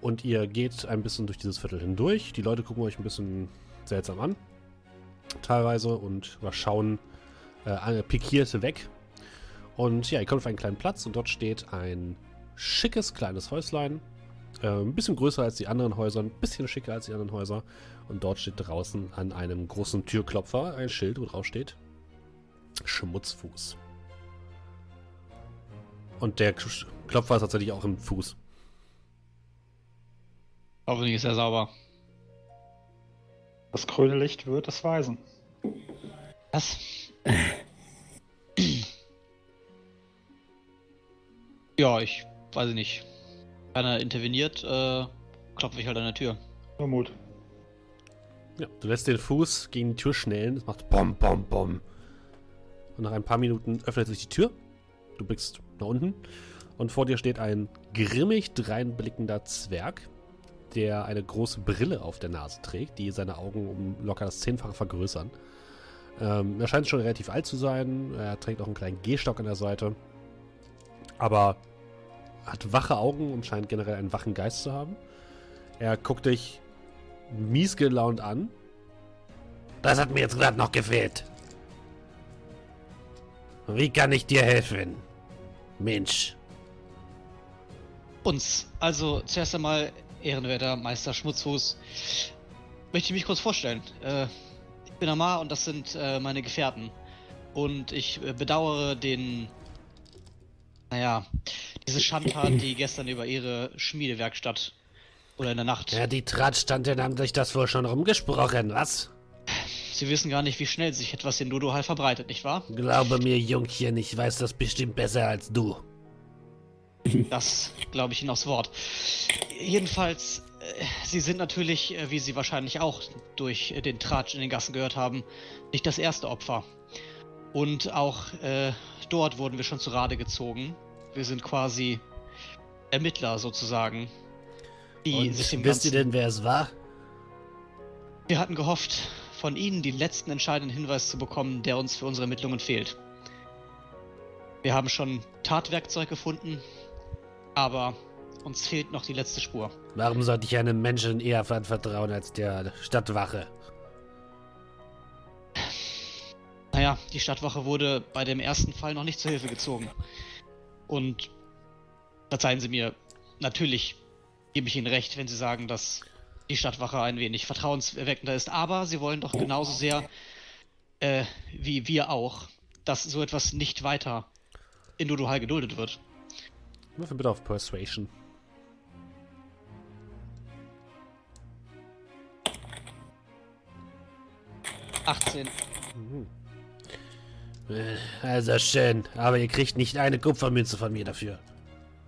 Und ihr geht ein bisschen durch dieses Viertel hindurch. Die Leute gucken euch ein bisschen seltsam an. Teilweise und schauen äh, pikierte weg. Und ja, ihr kommt auf einen kleinen Platz und dort steht ein schickes kleines Häuslein. Äh, ein bisschen größer als die anderen Häuser, ein bisschen schicker als die anderen Häuser. Und dort steht draußen an einem großen Türklopfer ein Schild, wo drauf steht Schmutzfuß. Und der Klopfer ist tatsächlich auch im Fuß. Hoffentlich ist er sauber. Das grüne Licht wird es weisen. Was? ja, ich weiß nicht. Keiner interveniert, äh, klopfe ich halt an der Tür. Nur Mut. Ja, du lässt den Fuß gegen die Tür schnellen. Es macht Bom, Bom, Bom. Und nach ein paar Minuten öffnet sich die Tür. Du blickst nach unten. Und vor dir steht ein grimmig dreinblickender Zwerg, der eine große Brille auf der Nase trägt, die seine Augen um locker das Zehnfache vergrößern. Ähm, er scheint schon relativ alt zu sein. Er trägt auch einen kleinen Gehstock an der Seite. Aber hat wache Augen und scheint generell einen wachen Geist zu haben. Er guckt dich mies gelaunt an. Das hat mir jetzt gerade noch gefehlt. Wie kann ich dir helfen? Mensch. Uns. Also zuerst einmal ehrenwerter Meister Schmutzfuß. Möchte ich mich kurz vorstellen. Äh, ich bin Amar und das sind äh, meine Gefährten. Und ich äh, bedauere den, naja, diese Schandtat, die gestern über ihre Schmiedewerkstatt oder in der Nacht. Ja, die Tratstanten haben sich das wohl schon rumgesprochen, was? Sie wissen gar nicht, wie schnell sich etwas in Dodohal verbreitet, nicht wahr? Glaube mir, Jungchen, ich weiß das bestimmt besser als du. Das glaube ich Ihnen aufs Wort. Jedenfalls, äh, Sie sind natürlich, äh, wie Sie wahrscheinlich auch durch äh, den Tratsch in den Gassen gehört haben, nicht das erste Opfer. Und auch äh, dort wurden wir schon zu Rade gezogen. Wir sind quasi Ermittler sozusagen. Die wisst ihr denn, wer es war? Wir hatten gehofft, von Ihnen den letzten entscheidenden Hinweis zu bekommen, der uns für unsere Ermittlungen fehlt. Wir haben schon Tatwerkzeug gefunden, aber uns fehlt noch die letzte Spur. Warum sollte ich einem Menschen eher vertrauen als der Stadtwache? Naja, die Stadtwache wurde bei dem ersten Fall noch nicht zur Hilfe gezogen. Und verzeihen Sie mir, natürlich gebe ich Ihnen recht, wenn Sie sagen, dass die Stadtwache ein wenig vertrauenserweckender ist, aber Sie wollen doch genauso sehr, äh, wie wir auch, dass so etwas nicht weiter in Dodohal geduldet wird. Würfel bitte auf Persuasion. Achtzehn. Äh, Also schön, aber ihr kriegt nicht eine Kupfermünze von mir dafür.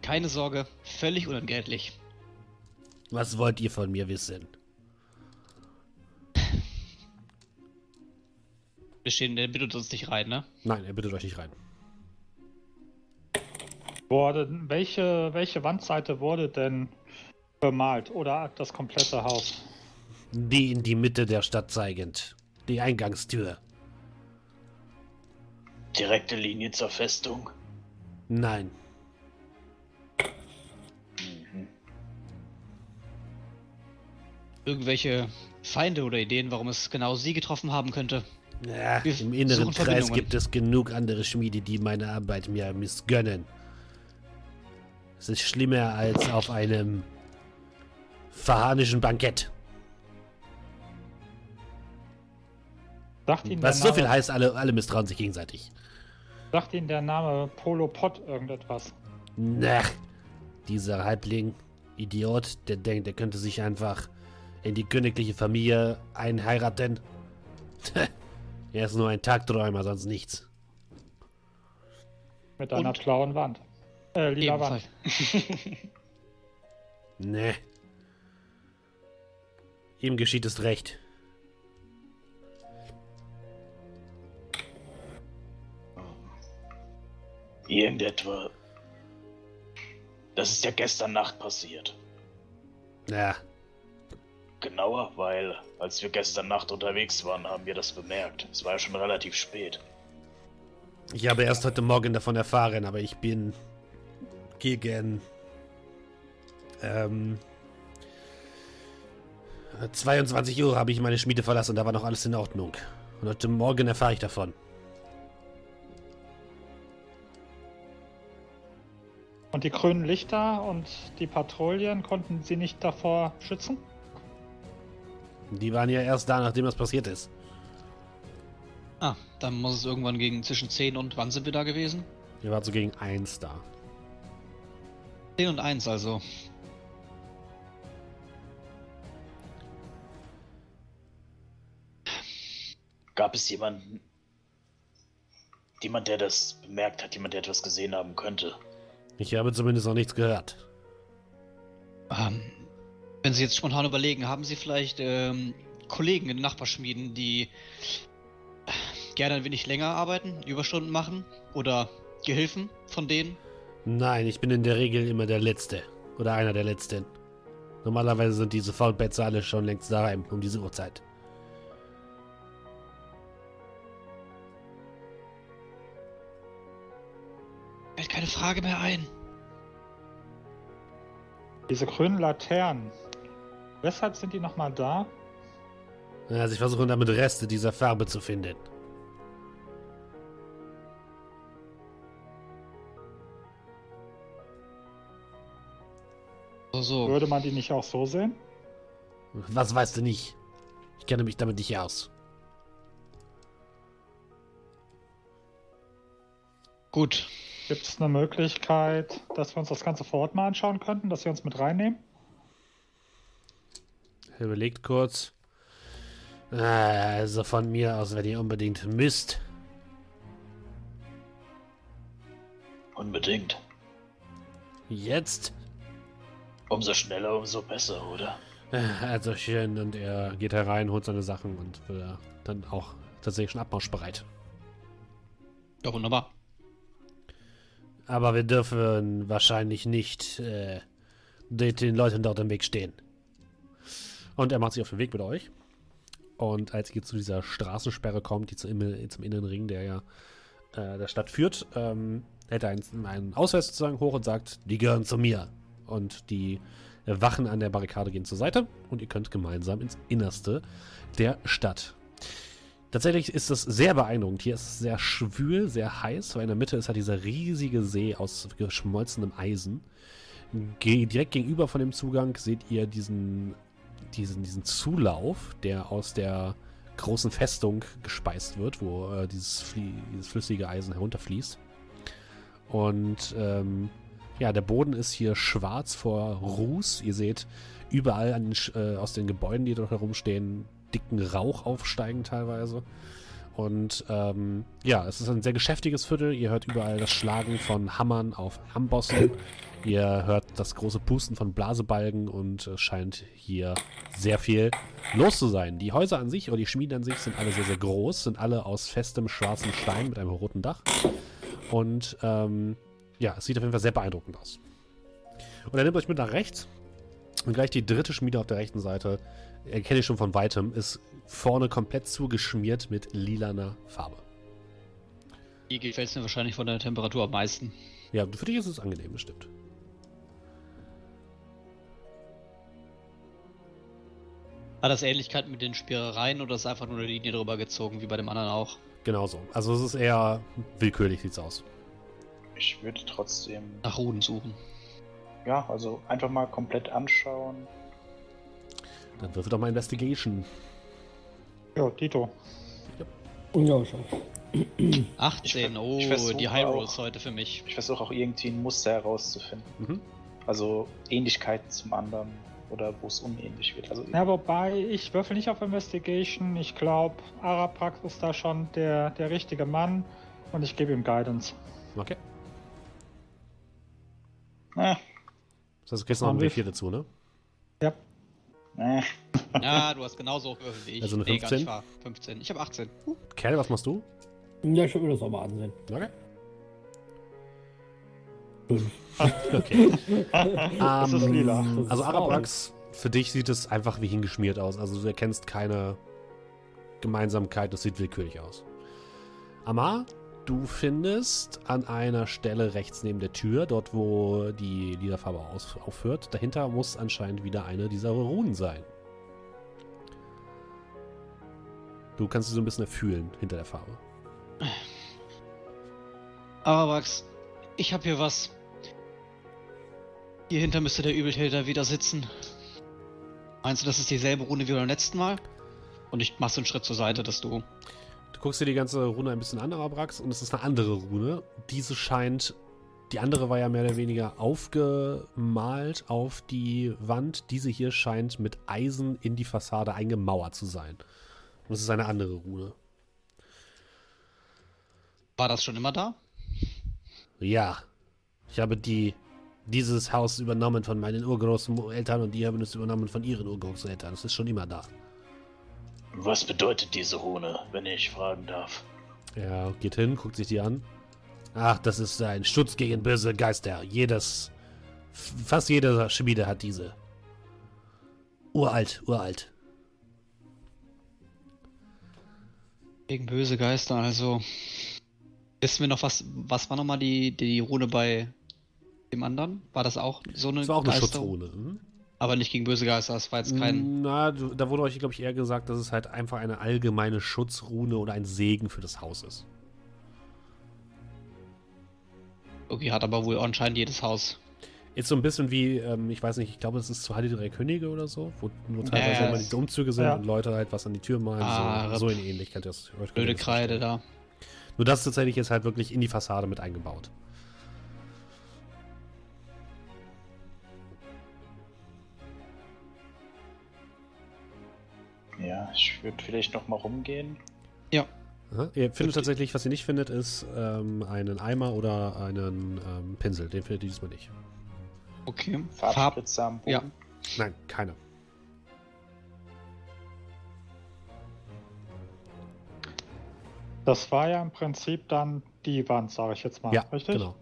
Keine Sorge, völlig unentgeltlich. Was wollt ihr von mir wissen? Wir stehen, der bittet uns nicht rein, ne? Nein, er bittet euch nicht rein. Wurde, welche, welche Wandseite wurde denn bemalt? Oder das komplette Haus? Die in die Mitte der Stadt zeigend. Die Eingangstür. Direkte Linie zur Festung. Nein. Irgendwelche Feinde oder Ideen, warum es genau sie getroffen haben könnte? Ja, Wir Im inneren Kreis gibt es genug andere Schmiede, die meine Arbeit mir missgönnen. Es ist schlimmer als auf einem verhanischen Bankett. Sagt Ihnen, Was so viel heißt, alle, alle misstrauen sich gegenseitig. Sagt Ihnen der Name Polo Pot irgendetwas? Na, dieser Halbling, Idiot, der denkt, er könnte sich einfach in die königliche Familie einheiraten. er ist nur ein Tagträumer, sonst nichts. Mit einer Und? blauen Wand. Äh, lila Ebenfalls. Wand. Ne. Ihm geschieht es recht. Irgendetwa. Das ist ja gestern Nacht passiert. Ja, Genauer, weil als wir gestern Nacht unterwegs waren, haben wir das bemerkt. Es war ja schon relativ spät. ich habe erst heute Morgen davon erfahren, aber ich bin gegen ähm, 22 Uhr habe ich meine Schmiede verlassen und da war noch alles in Ordnung. Und heute Morgen erfahre ich davon. Und die grünen Lichter und die Patrouillen konnten Sie nicht davor schützen? Die waren ja erst da, nachdem das passiert ist. Ah, dann muss es irgendwann gegen zwischen 10 und wann sind wir da gewesen? Ihr wart so gegen eins da. 10 und 1 also. Gab es jemanden. Jemand, der das bemerkt hat, jemand, der etwas gesehen haben könnte? Ich habe zumindest noch nichts gehört. Ähm, wenn Sie jetzt spontan überlegen, haben Sie vielleicht ähm, Kollegen in den Nachbarschmieden, die gerne ein wenig länger arbeiten, Überstunden machen oder Gehilfen von denen? Nein, ich bin in der Regel immer der Letzte. Oder einer der Letzten. Normalerweise sind diese Faulplätze alle schon längst daheim um diese Uhrzeit. Fällt keine Frage mehr ein. Diese grünen Laternen. Weshalb sind die nochmal da? Also ich versuche damit Reste dieser Farbe zu finden. So, so. Würde man die nicht auch so sehen? Was weißt du nicht? Ich kenne mich damit nicht aus. Gut. Gibt es eine Möglichkeit, dass wir uns das Ganze vor Ort mal anschauen könnten, dass wir uns mit reinnehmen? Er überlegt kurz. Also von mir aus, wenn ihr unbedingt müsst. Unbedingt. Jetzt? Umso schneller, umso besser, oder? Also schön. Und er geht herein, holt seine Sachen und wird dann auch tatsächlich schon abmarschbereit. Ja, wunderbar. Aber wir dürfen wahrscheinlich nicht äh, den Leuten dort im Weg stehen. Und er macht sich auf den Weg mit euch. Und als ihr zu dieser Straßensperre kommt, die zu, im- zum inneren Ring, der äh, der Stadt führt, ähm, hält er einen, einen Ausweis sozusagen hoch und sagt, die gehören zu mir. Und die Wachen an der Barrikade gehen zur Seite und ihr könnt gemeinsam ins Innerste der Stadt. Tatsächlich ist das sehr beeindruckend. Hier ist es sehr schwül, sehr heiß, weil in der Mitte ist halt dieser riesige See aus geschmolzenem Eisen. Ge direkt gegenüber von dem Zugang seht ihr diesen, diesen, diesen Zulauf, der aus der großen Festung gespeist wird, wo äh, dieses, dieses flüssige Eisen herunterfließt. Und ähm, ja, der Boden ist hier schwarz vor Ruß. Ihr seht überall den, äh, aus den Gebäuden, die dort herumstehen, dicken Rauch aufsteigen teilweise. Und ähm, ja, es ist ein sehr geschäftiges Viertel. Ihr hört überall das Schlagen von Hammern auf Ambossen. Ihr hört das große Pusten von Blasebalgen und es scheint hier sehr viel los zu sein. Die Häuser an sich oder die Schmieden an sich sind alle sehr, sehr groß, sind alle aus festem schwarzem Stein mit einem roten Dach. Und ähm, ja, es sieht auf jeden Fall sehr beeindruckend aus. Und er nimmt euch mit nach rechts. Und gleich die dritte Schmiede auf der rechten Seite, erkenne ich schon von weitem, ist vorne komplett zugeschmiert mit lilaner Farbe. Hier gefällt es mir wahrscheinlich von der Temperatur am meisten. Ja, für dich ist es angenehm, bestimmt. Hat das Ähnlichkeit mit den Spierereien oder ist einfach nur eine Linie drüber gezogen, wie bei dem anderen auch? Genauso. Also es ist eher willkürlich, sieht's aus. Ich würde trotzdem. Nach Ruden suchen. ja, also einfach mal komplett anschauen. Dann würfel doch mal Investigation. Jo, Tito. Ja, schon. 18, ver- oh, ich die High Rolls auch- heute für mich. Ich versuche auch irgendwie ein Muster herauszufinden. Mhm. Also Ähnlichkeiten zum anderen oder wo es unähnlich wird. Also Ja, wobei ich würfel nicht auf Investigation. Ich glaube, Araprax ist da schon der, der richtige Mann und ich gebe ihm Guidance. Okay. äh, Das heißt, du kriegst noch ein Haben wir- W4 dazu, ne? Ja. äh, Ja, du hast genauso hoch gewürfelt wie ich. Also eine Nee, gar 15? nicht wahr. 15. Ich habe 18. Uh, Kerl, was machst du? Ja, ich will mir das auch mal ansehen. Okay. Okay. Das ist Ähm, lila. Das Also Arabrax, für dich sieht es einfach wie hingeschmiert aus. Also du erkennst keine Gemeinsamkeit, das sieht willkürlich aus. Amar, du findest an einer Stelle rechts neben der Tür, dort wo die Liederfarbe aufhört, dahinter muss anscheinend wieder eine dieser Runen sein. Du kannst sie so ein bisschen erfühlen hinter der Farbe. Arabax, ich habe hier was. Hier hinter müsste der Übeltäter wieder sitzen. Meinst du, das ist dieselbe Rune wie beim letzten Mal? Und ich mach so einen Schritt zur Seite, dass du. Du guckst dir die ganze Rune ein bisschen an, Arabrax, und es ist eine andere Rune. Diese scheint, die andere war ja mehr oder weniger aufgemalt auf die Wand. Diese hier scheint mit Eisen in die Fassade eingemauert zu sein. Und es ist eine andere Rune. War das schon immer da? Ja, ich habe die, dieses Haus übernommen von meinen Urgroßeltern und die haben es übernommen von ihren Urgroßeltern. Es ist schon immer da. Was bedeutet diese Rune, wenn ich fragen darf? Er geht hin, guckt sich die an. Ach, das ist ein Schutz gegen böse Geister. Jedes, fast jeder Schmiede hat diese. Uralt, uralt. Gegen böse Geister, also. Wissen wir noch, was, was war nochmal die, die Rune bei dem anderen? War das auch so eine Das war auch eine Geister- Schutzrune. Mhm. Aber nicht gegen böse Geister, das war jetzt kein. Na, da wurde euch, glaube ich, eher gesagt, dass es halt einfach eine allgemeine Schutzrune oder ein Segen für das Haus ist. Okay, hat aber wohl anscheinend jedes Haus. Ist so ein bisschen wie, ähm, ich weiß nicht, ich glaube, es ist zu Halle drei Könige oder so, wo nur teilweise immer die Umzüge sind ja. und Leute halt was an die Tür malen. Ah, so, so in Ähnlichkeit. Das, Blöde Kreide da. Nur das ist tatsächlich jetzt halt wirklich in die Fassade mit eingebaut. Ja, ich würde vielleicht noch mal rumgehen. Aha. Ihr findet tatsächlich, was ihr nicht findet, ist ähm, einen Eimer oder einen ähm, Pinsel. Den findet ihr diesmal nicht. Okay. Farb. Farbspritze am Boden. Ja. Nein, keine. Das war ja im Prinzip dann die Wand, sage ich jetzt mal. ja, richtig? genau.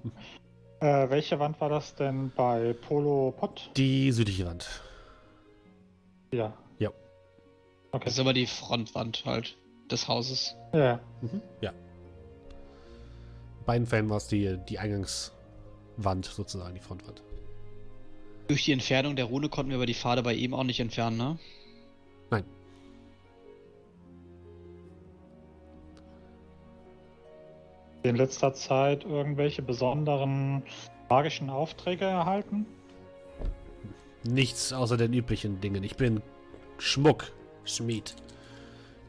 Äh, welche Wand war das denn bei Polo Pot? Die südliche Wand. Ja. Okay. Das ist aber die Frontwand halt des Hauses. Ja, ja. Mhm. Ja. In beiden Fällen war es die, die Eingangswand sozusagen, die Frontwand. Durch die Entfernung der Rune konnten wir aber die Pfade bei ihm auch nicht entfernen, ne? Nein. in letzter Zeit irgendwelche besonderen magischen Aufträge erhalten? Nichts außer den üblichen Dingen. Ich bin Schmuck, Schmied.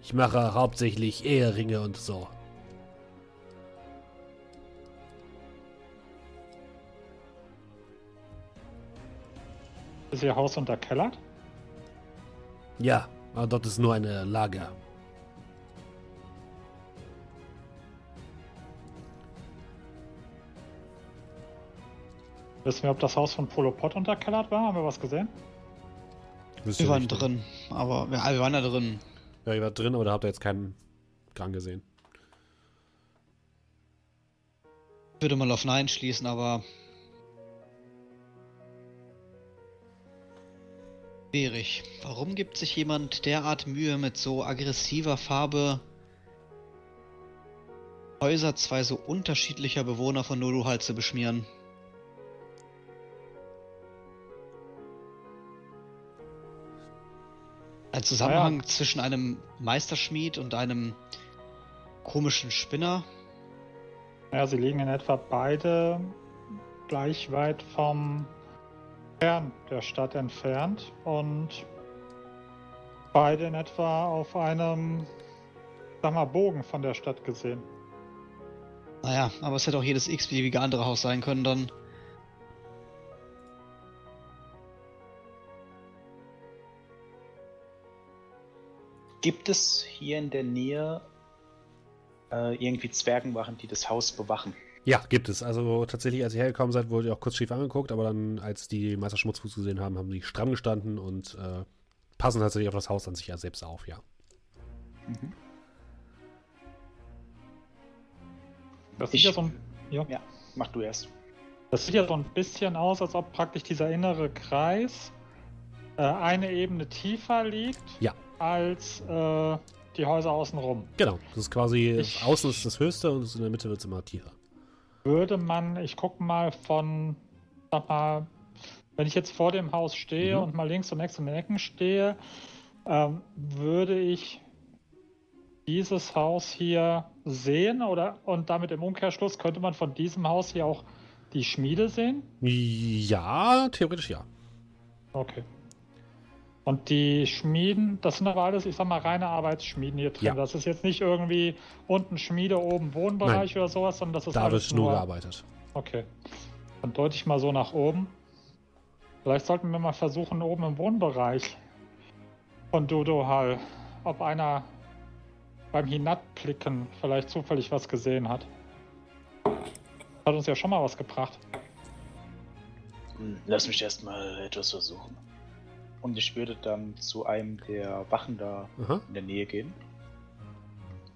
Ich mache hauptsächlich Eheringe und so. Ist Ihr Haus unterkellert? Ja, aber dort ist nur eine Lager. Wissen wir, ob das Haus von Polo Pot unterkellert war? Haben wir was gesehen? Wisst Wir waren drin, aber wir, ah, wir waren da drin. Ja, ihr wart drin, aber da habt ihr jetzt keinen Gang gesehen. Ich würde mal auf Nein schließen, aber. Schwierig. Warum gibt sich jemand derart Mühe mit so aggressiver Farbe Häuser zwei so unterschiedlicher Bewohner von Noluhal zu beschmieren? Ein Zusammenhang zwischen einem Meisterschmied und einem komischen Spinner? Ja, sie liegen in etwa beide gleich weit vom fern der Stadt entfernt und beide in etwa auf einem, sag mal, Bogen von der Stadt gesehen. Naja, aber es hätte auch jedes x-beliebige andere Haus sein können, dann. Gibt es hier in der Nähe äh, irgendwie Zwergenwachen, die das Haus bewachen? Ja, gibt es. Also tatsächlich, als ihr hergekommen seid, wurde ihr auch kurz schief angeguckt, aber dann, als die Meister Schmutzfuß gesehen haben, haben sie stramm gestanden und äh, passen tatsächlich auf das Haus an sich ja selbst auf, ja. Mhm. Das Ich- sieht ja so ein, ja. Ja, mach du erst. Das sieht ja so ein bisschen aus, als ob praktisch dieser innere Kreis äh, eine Ebene tiefer liegt Ja. Als äh, die Häuser außenrum. Genau. Das ist quasi, Ich- außen ist das höchste und in der Mitte wird es immer tiefer. Würde man, ich gucke mal von, sag mal, wenn ich jetzt vor dem Haus stehe Mhm. und mal links und rechts in den Ecken stehe, ähm, würde ich dieses Haus hier sehen oder und damit im Umkehrschluss könnte man von diesem Haus hier auch die Schmiede sehen? Ja, theoretisch ja. Okay. Und die Schmieden, das sind aber alles, ich sag mal, reine Arbeitsschmieden hier drin. Ja. Das ist jetzt nicht irgendwie unten Schmiede, oben Wohnbereich oder sowas, sondern das ist Da wird alles nur nur. gearbeitet. Okay. Dann deute ich mal so nach oben. Vielleicht sollten wir mal versuchen, oben im Wohnbereich von Dodo Hall, ob einer beim Hinabblicken vielleicht zufällig was gesehen hat. Hat uns ja schon mal was gebracht. Hm, Lass mich erstmal etwas versuchen. Und ich würde dann zu einem der Wachen da Aha. in der Nähe gehen,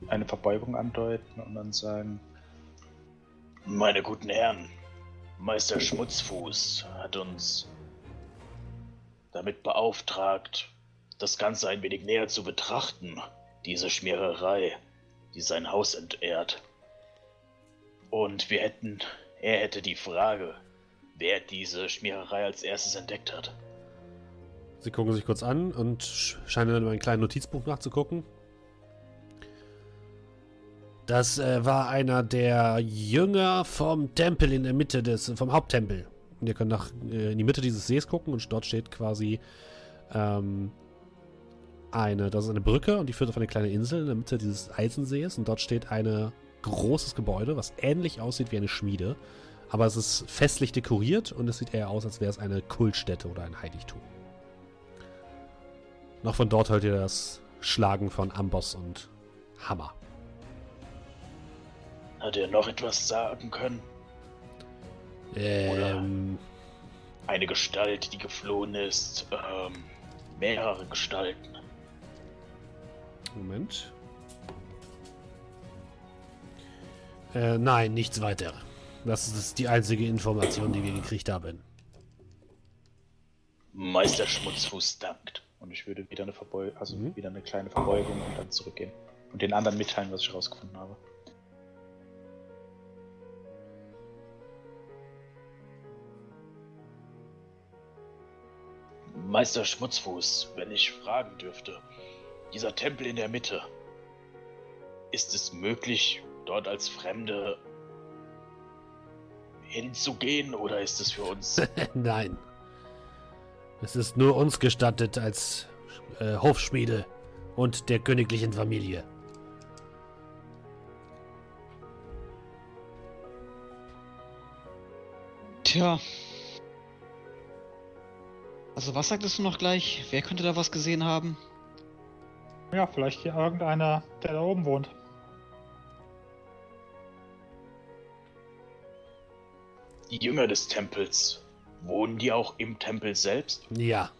eine Verbeugung andeuten und dann sagen, Meine guten Herren, Meister Schmutzfuß hat uns damit beauftragt, das Ganze ein wenig näher zu betrachten. Diese Schmiererei, die sein Haus entehrt. Und wir hätten, er hätte die Frage, wer diese Schmiererei als erstes entdeckt hat. Sie gucken sich kurz an und sch- scheinen dann in einem kleinen Notizbuch nachzugucken. Das äh, war einer der Jünger vom Tempel in der Mitte des, vom Haupttempel. Und ihr könnt nach, äh, in die Mitte dieses Sees gucken und dort steht quasi ähm, eine, das ist eine Brücke und die führt auf eine kleine Insel in der Mitte dieses Eisensees und dort steht ein großes Gebäude, was ähnlich aussieht wie eine Schmiede. Aber es ist festlich dekoriert und es sieht eher aus, als wäre es eine Kultstätte oder ein Heiligtum. Noch von dort hört ihr das Schlagen von Amboss und Hammer. Hat er noch etwas sagen können? Ähm, Eine Gestalt, die geflohen ist. Ähm, mehrere Gestalten. Moment. Äh, nein, nichts weiter. Das ist die einzige Information, die wir gekriegt haben. Meister Schmutzfuß dankt. Und ich würde wieder eine Verbeugung, also Mhm. wieder eine kleine Verbeugung und dann zurückgehen. Und den anderen mitteilen, was ich herausgefunden habe. Meister Schmutzfuß, wenn ich fragen dürfte, dieser Tempel in der Mitte, ist es möglich, dort als Fremde hinzugehen oder ist es für uns nein. Es ist nur uns gestattet als äh, Hofschmiede und der königlichen Familie. Tja. Also was sagtest du noch gleich? Wer könnte da was gesehen haben? Ja, vielleicht hier irgendeiner, der da oben wohnt. die Jünger des Tempels? Wohnen die auch im Tempel selbst? Ja,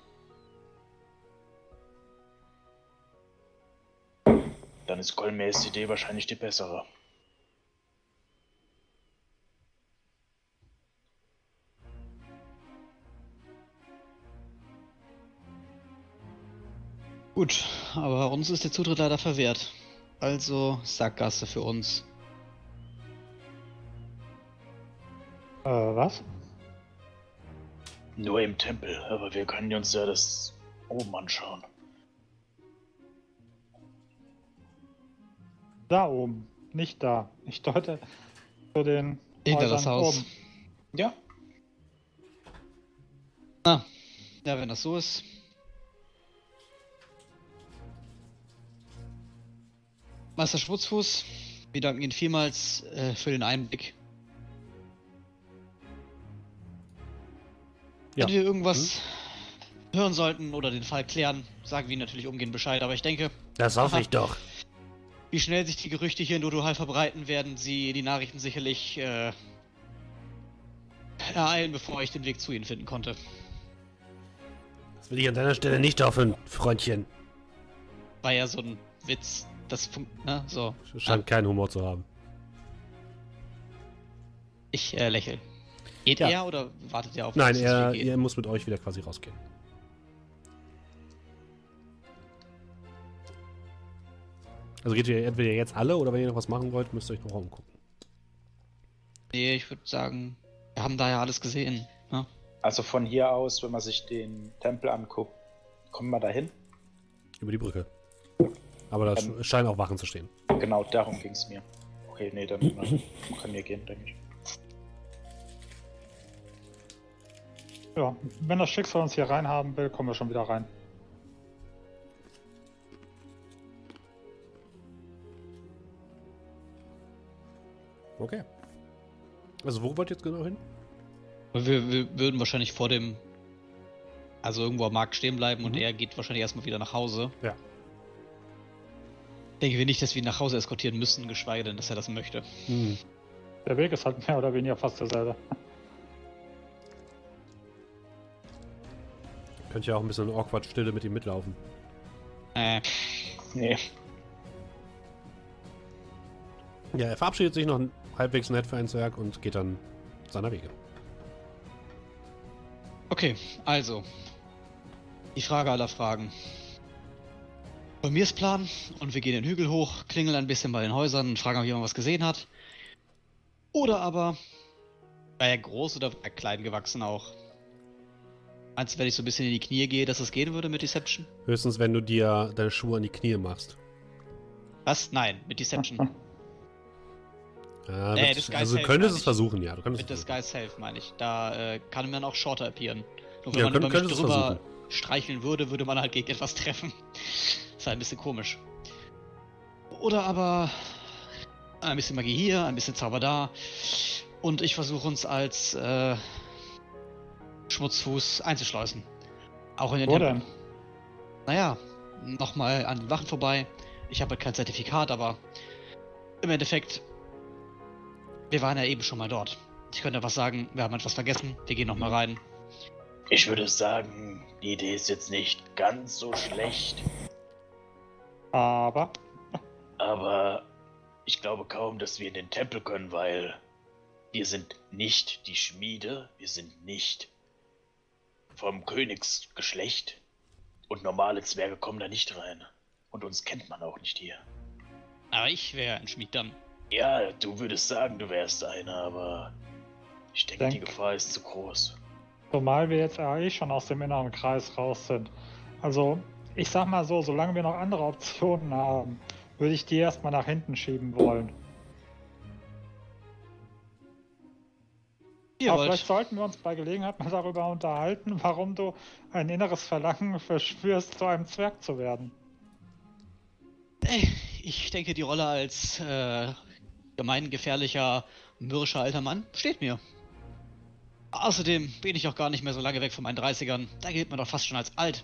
Dann ist Golmers Idee wahrscheinlich die bessere. Gut, aber uns ist der Zutritt leider verwehrt. Also Sackgasse für uns. Äh, was? Nur im Tempel, aber wir können uns ja das oben anschauen. Da oben, nicht da. Ich deute zu den Hinter das Häusern Haus. oben. Ja, Na, ja, wenn das so ist. Meister Schmutzfuß, wir danken Ihnen vielmals äh, für den Einblick. Ja. Wenn wir irgendwas hören sollten oder den Fall klären, sagen wir natürlich umgehend Bescheid. Aber ich denke, Das hoffe Aha. ich doch. wie schnell sich die Gerüchte hier in Dodohal verbreiten, werden Sie die Nachrichten sicherlich äh, ereilen, bevor ich den Weg zu Ihnen finden konnte. Das will ich an deiner Stelle nicht hoffen, Freundchen. War ja so ein Witz. Das funkt, ne? So. Scheint keinen Humor zu haben. Ich äh, lächle. Geht Ja. er oder wartet er auf Nein, er, er muss mit euch wieder quasi rausgehen. Also geht ihr entweder jetzt alle oder wenn ihr noch was machen wollt, müsst ihr euch noch umgucken. Nee, ich würde sagen, wir haben da ja alles gesehen. Ne? Also von hier aus, wenn man sich den Tempel anguckt, kommen wir dahin. Über die Brücke. Aber da Ähm. sch- scheinen auch Wachen zu stehen. Genau darum ging es mir. Okay, nee, dann können wir gehen, denke ich. Ja, wenn das Schicksal uns hier reinhaben will, kommen wir schon wieder rein. Okay. Also wo wollt ihr jetzt genau hin? Wir, wir würden wahrscheinlich vor dem. Also irgendwo am Markt stehen bleiben und Mhm. er geht wahrscheinlich erstmal wieder nach Hause. Ja. Denken wir nicht, dass wir ihn nach Hause eskortieren müssen, geschweige denn, dass er das möchte. Hm. Der Weg ist halt mehr oder weniger fast derselbe. Könnt ihr auch ein bisschen awkward Stille mit ihm mitlaufen. Äh, Nee, Ja, er verabschiedet sich noch halbwegs nett für ein Zwerg und geht dann seiner Wege. okay, also. Die Frage aller Fragen. Bei mir ist Plan und wir gehen den Hügel hoch, klingeln ein bisschen bei den Häusern und fragen, ob jemand was gesehen hat. Oder aber, war er groß oder war er klein gewachsen auch? Meinst du, wenn ich so ein bisschen in die Knie gehe, dass es gehen würde mit Deception? Höchstens, wenn du dir deine Schuhe an die Knie machst. Was? Nein, mit Deception. Ja, Nee, wird- Disguise also du könntest es versuchen, ja. Du könntest mit. Disguise Self meine ich. Da äh, kann man auch shorter appearen. Nur wenn Ja, man könnt- über mich drüber versuchen. streicheln würde, würde man halt gegen etwas treffen. ist halt ein bisschen komisch. Oder aber ein bisschen Magie hier, ein bisschen Zauber da. Und ich versuche uns als äh, Schmutzfuß einzuschleusen. Auch in den Wo denn? Naja, nochmal an den Wachen vorbei. Ich habe halt kein Zertifikat, aber im Endeffekt, wir waren ja eben schon mal dort. Ich könnte was sagen, wir haben etwas vergessen, wir gehen nochmal rein. Ich würde sagen, die Idee ist jetzt nicht ganz so schlecht, Aber aber ich glaube kaum, dass wir in den Tempel können, weil wir sind nicht die Schmiede, wir sind nicht vom Königsgeschlecht und normale Zwerge kommen da nicht rein. Und uns kennt man auch nicht hier. Aber ich wäre ein Schmied dann. Ja, du würdest sagen, du wärst einer, aber ich denke, die Denk- Gefahr ist zu groß. zumal wir jetzt ja eh schon aus dem inneren Kreis raus sind. Also, ich sag mal so, solange wir noch andere Optionen haben, würde ich die erstmal nach hinten schieben wollen. Ihr Aber wollt. vielleicht sollten wir uns bei Gelegenheit mal darüber unterhalten, warum du ein inneres Verlangen verspürst, zu einem Zwerg zu werden. Ey, ich denke, die Rolle als äh, gemeingefährlicher, mürrischer alter Mann steht mir. Außerdem bin ich auch gar nicht mehr so lange weg von meinen 30ern. Da gilt man doch fast schon als alt.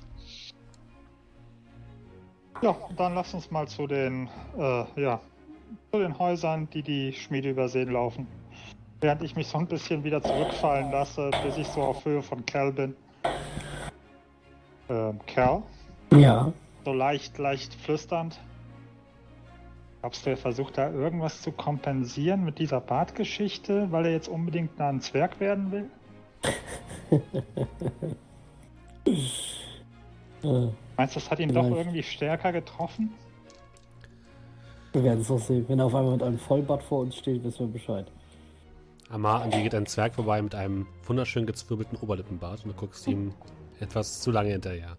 Ja, dann lass uns mal zu den, äh, ja, zu den Häusern, die die Schmiede übersehen laufen. Während ich mich so ein bisschen wieder zurückfallen lasse, bis ich so auf Höhe von Cal bin. Ähm, Cal? Ja. So leicht, leicht flüsternd. Glaubst du, er versucht da irgendwas zu kompensieren mit dieser Bartgeschichte, weil er jetzt unbedingt ein Zwerg werden will? Äh, Meinst du, das hat ihn doch Vielleicht. irgendwie stärker getroffen? wir werden es noch sehen. Wenn er auf einmal mit einem Vollbart vor uns steht, wissen wir Bescheid. Amar, an dir geht ein Zwerg vorbei mit einem wunderschön gezwirbelten Oberlippenbart und du guckst ihm etwas zu lange hinterher.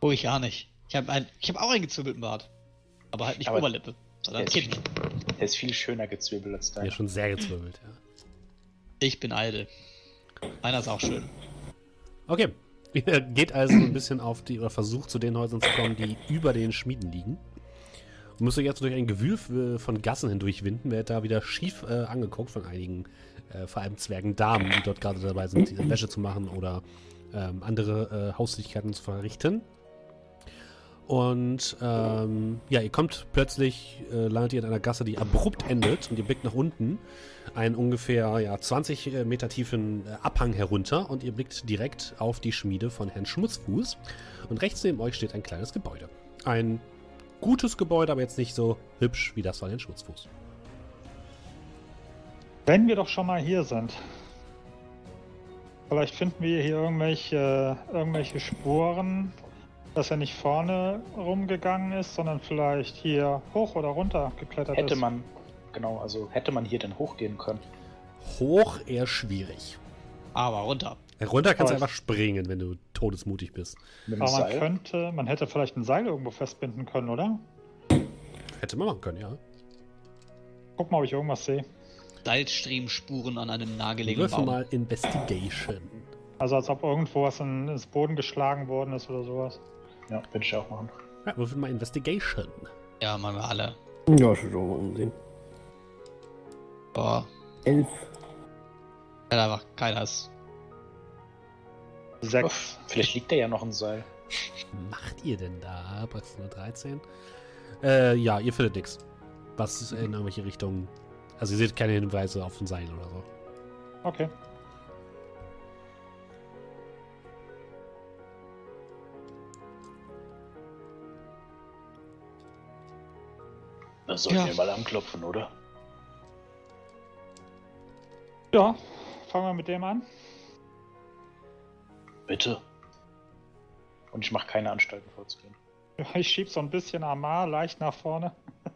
Oh, ich gar nicht. Ich habe hab auch einen gezwirbelten Bart. Aber halt nicht Aber Oberlippe, sondern der, ist, Kinn. der ist viel schöner gezwirbelt als Ja, deiner. schon sehr gezwirbelt, ja. Ich bin Eide. Meiner ist auch schön. Okay, Ihr geht also ein bisschen auf die, oder versucht zu den Häusern zu kommen, die über den Schmieden liegen. Müsst euch jetzt durch ein Gewühl äh, von Gassen hindurchwinden, werdet da wieder schief äh, angeguckt von einigen, äh, vor allem Zwergen-Damen, die dort gerade dabei sind, Wäsche zu machen oder ähm, andere äh, Hauslichkeiten zu verrichten. Und ähm, ja, ihr kommt plötzlich, äh, landet ihr in einer Gasse, die abrupt endet und ihr blickt nach unten einen ungefähr ja, 20 äh, Meter tiefen äh, Abhang herunter und ihr blickt direkt auf die Schmiede von Herrn Schmutzfuß. Und rechts neben euch steht ein kleines Gebäude. Ein gutes Gebäude, aber jetzt nicht so hübsch wie das von Herrn Schmutzfuß. Wenn wir doch schon mal hier sind. Vielleicht finden wir hier irgendwelche, irgendwelche Spuren, dass er nicht vorne rumgegangen ist, sondern vielleicht hier hoch oder runter geklettert Hätte ist. man, genau, also hätte man hier denn hochgehen können? Hoch eher schwierig. Aber runter. Runter kannst du einfach springen, wenn du todesmutig bist. Aber man könnte, man hätte vielleicht ein Seil irgendwo festbinden können, oder? Hätte man machen können, ja. Guck mal, ob ich irgendwas sehe. Seilstriemen-Spuren an einem nahegelegenen Würfel Baum. mal Investigation. Also als ob irgendwo was in, ins Boden geschlagen worden ist oder sowas. Ja, würde ich auch machen. Ja, würfel mal Investigation. Ja, machen wir alle. Ja, schon mal umsehen. Boah, Elf. hat einfach keiner ist. Sechs. Uff, vielleicht liegt da ja noch ein Seil. macht ihr denn da? Nur 13? Äh, ja, ihr findet nichts. Was in irgendwelche Richtungen. Also ihr seht keine Hinweise auf ein Seil oder so. Okay. Dann sollten Ja. wir mal anklopfen, oder? Ja, fangen wir mit dem an. Bitte? Und ich mache keine Anstalten vorzugehen. Ja, Ich schieb so ein bisschen Amar leicht nach vorne.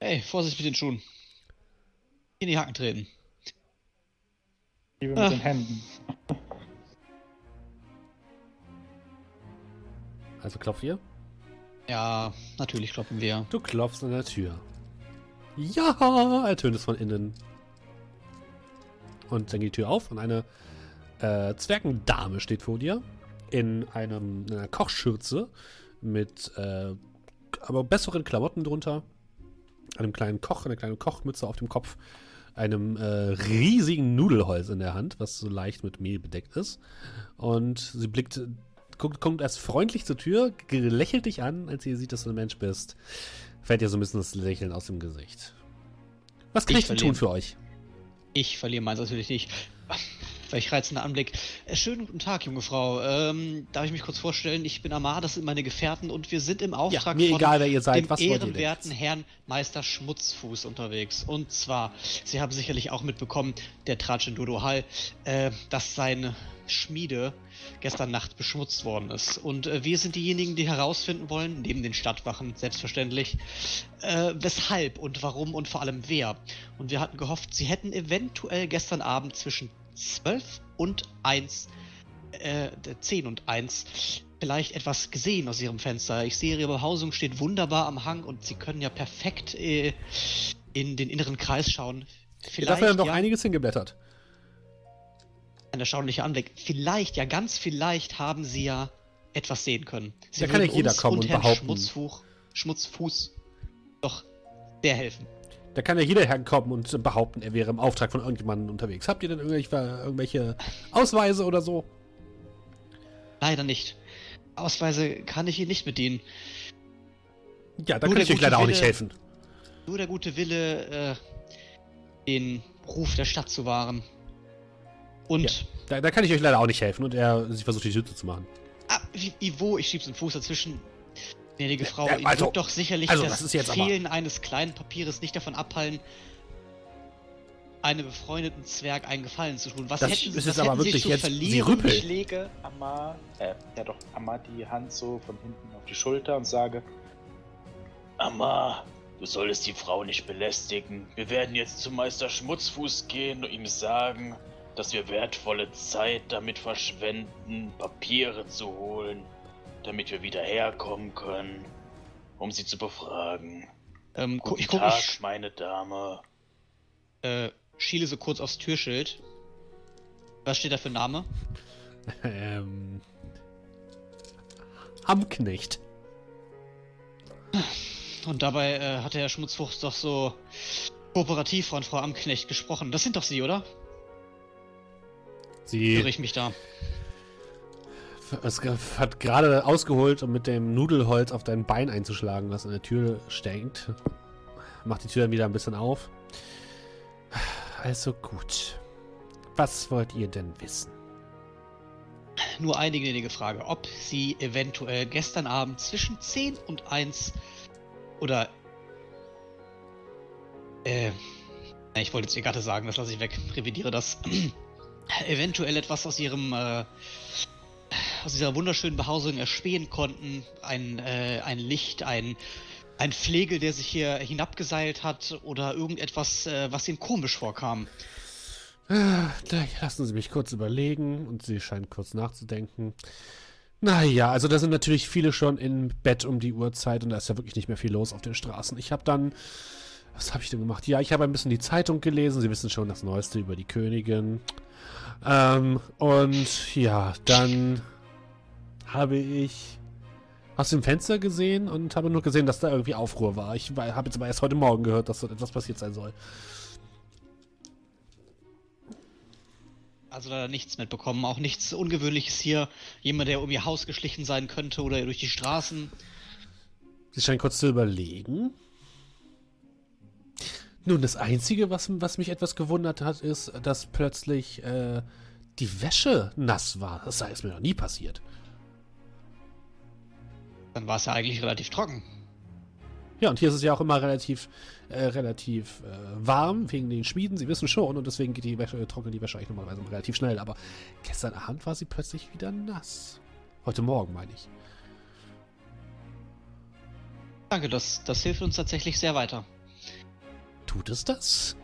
Hey, Vorsicht mit den Schuhen. In die Hacken treten. Liebe mit Ah. den Händen. Also klopft ihr? Ja, natürlich kloppen wir. Du klopfst an der Tür. Ja, ertönt es von innen. Und dann geht die Tür auf und eine äh, Zwergendame steht vor dir. In einem, in einer Kochschürze mit äh, aber besseren Klamotten drunter. Einem kleinen Koch, einer kleinen Kochmütze auf dem Kopf. Einem äh, riesigen Nudelholz in der Hand, was so leicht mit Mehl bedeckt ist. Und sie blickt, guckt, kommt erst freundlich zur Tür, lächelt dich an, als sie sieht, dass du ein Mensch bist. Fällt dir so ein bisschen das Lächeln aus dem Gesicht. Was kann Ich ich, denn tun für euch? Ich verliere meins natürlich nicht. Welch reizender Anblick. Äh, Schönen guten Tag, junge Frau. Ähm, darf ich mich kurz vorstellen? Ich bin Amar, das sind meine Gefährten und wir sind im Auftrag mir von egal, wer ihr seid. dem Was ehrenwerten? Herrn Meister Schmutzfuß unterwegs. Und zwar, Sie haben sicherlich auch mitbekommen, der Tratsch in Dodo Hall, äh, dass seine Schmiede gestern Nacht beschmutzt worden ist. Und äh, wir sind diejenigen, die herausfinden wollen, neben den Stadtwachen selbstverständlich, äh, weshalb und warum und vor allem wer. Und wir hatten gehofft, Sie hätten eventuell gestern Abend zwischen 12 und 1, äh, 10 und 1 vielleicht etwas gesehen aus Ihrem Fenster. Ich sehe, Ihre Behausung steht wunderbar am Hang und Sie können ja perfekt äh, in den inneren Kreis schauen. Vielleicht Dafür haben doch ja, einiges hingeblättert. ein erstaunlicher Anblick. Vielleicht, ja ganz vielleicht haben Sie ja etwas sehen können. Sie Da kann ja jeder kommen und und Herrn behaupten. Schmutzfuch, Schmutzfuß doch sehr helfen. Da kann ja jeder herkommen und behaupten, er wäre im Auftrag von irgendjemandem unterwegs. Habt ihr denn irgendwelche, Ausweise oder so? Leider nicht. Ausweise kann ich Ihnen nicht bedienen. Ja, da Nur kann ich euch leider gute auch nicht Wille- helfen. Nur der gute Wille, äh, den Ruf der Stadt zu wahren. Und, Da, da kann ich euch leider auch nicht helfen. Und er sie versucht, die Tür zu machen. ah, wo? Ich schieb's den Fuß dazwischen. Gnädige Frau, ja, Ihnen also- wird doch sicherlich also, das, das ist jetzt aber- Fehlen eines kleinen Papieres nicht davon abhalten, einem befreundeten Zwerg einen Gefallen zu tun. Was Das hätten Sie, ist was aber hätten Sie wirklich zu jetzt- verlieren? Ich lege Amar, äh, ja doch, Amar die Hand so von hinten auf die Schulter und sage, Amma, du solltest die Frau nicht belästigen. Wir werden jetzt zu Meister Schmutzfuß gehen und ihm sagen, dass wir wertvolle Zeit damit verschwenden, Papiere zu holen, damit wir wieder herkommen können, um sie zu befragen. Ähm, gu Guten ich gucke, Tag, ich meine Dame. äh, schiele so kurz aufs Türschild. Was steht da für Name? Ähm. Amknecht. Und dabei äh, hat der Herr Schmutzfuchs doch so kooperativ von Frau Amknecht gesprochen. Das sind doch Sie, oder? Sie Höre ich mich da. Es hat gerade ausgeholt, um mit dem Nudelholz auf dein Bein einzuschlagen, was an der Tür steckt. Macht die Tür dann wieder ein bisschen auf. Also gut. Was wollt ihr denn wissen? Nur eine gnädige Frage, ob Sie eventuell gestern Abend zwischen 10 und 1 oder äh, ich wollte jetzt Ihr Gatte sagen, das lasse ich weg, revidiere das. eventuell etwas aus Ihrem äh, aus dieser wunderschönen Behausung erspähen konnten. Ein, äh, ein Licht, ein, ein Flegel, der sich hier hinabgeseilt hat oder irgendetwas, äh, was Ihnen komisch vorkam. Ah, lassen Sie mich kurz überlegen und sie scheint kurz nachzudenken. Naja, also da sind natürlich viele schon im Bett um die Uhrzeit und da ist ja wirklich nicht mehr viel los auf den Straßen. Ich habe dann. Was habe ich denn gemacht? Ja, ich habe ein bisschen die Zeitung gelesen. Sie wissen schon das Neueste über die Königin. Ähm, und ja, dann habe ich aus dem Fenster gesehen und habe nur gesehen, dass da irgendwie Aufruhr war. Ich habe jetzt aber erst heute Morgen gehört, dass dort etwas passiert sein soll. Also leider nichts mitbekommen, auch nichts Ungewöhnliches hier. Jemand, der um ihr Haus geschlichen sein könnte oder durch die Straßen. Sie scheint kurz zu überlegen. Nun, das Einzige, was, was mich etwas gewundert hat, ist, dass plötzlich äh, die Wäsche nass war. Das sei es mir noch nie passiert. Dann war es ja eigentlich relativ trocken. Ja, und hier ist es ja auch immer relativ, äh, relativ äh, warm wegen den Schmieden. Sie wissen schon, und deswegen geht die Wäsche, trocknet die Wäsche eigentlich normalerweise relativ schnell. Aber gestern Abend war sie plötzlich wieder nass. Heute Morgen, meine ich. Danke, das, das hilft uns tatsächlich sehr weiter. Tut es das?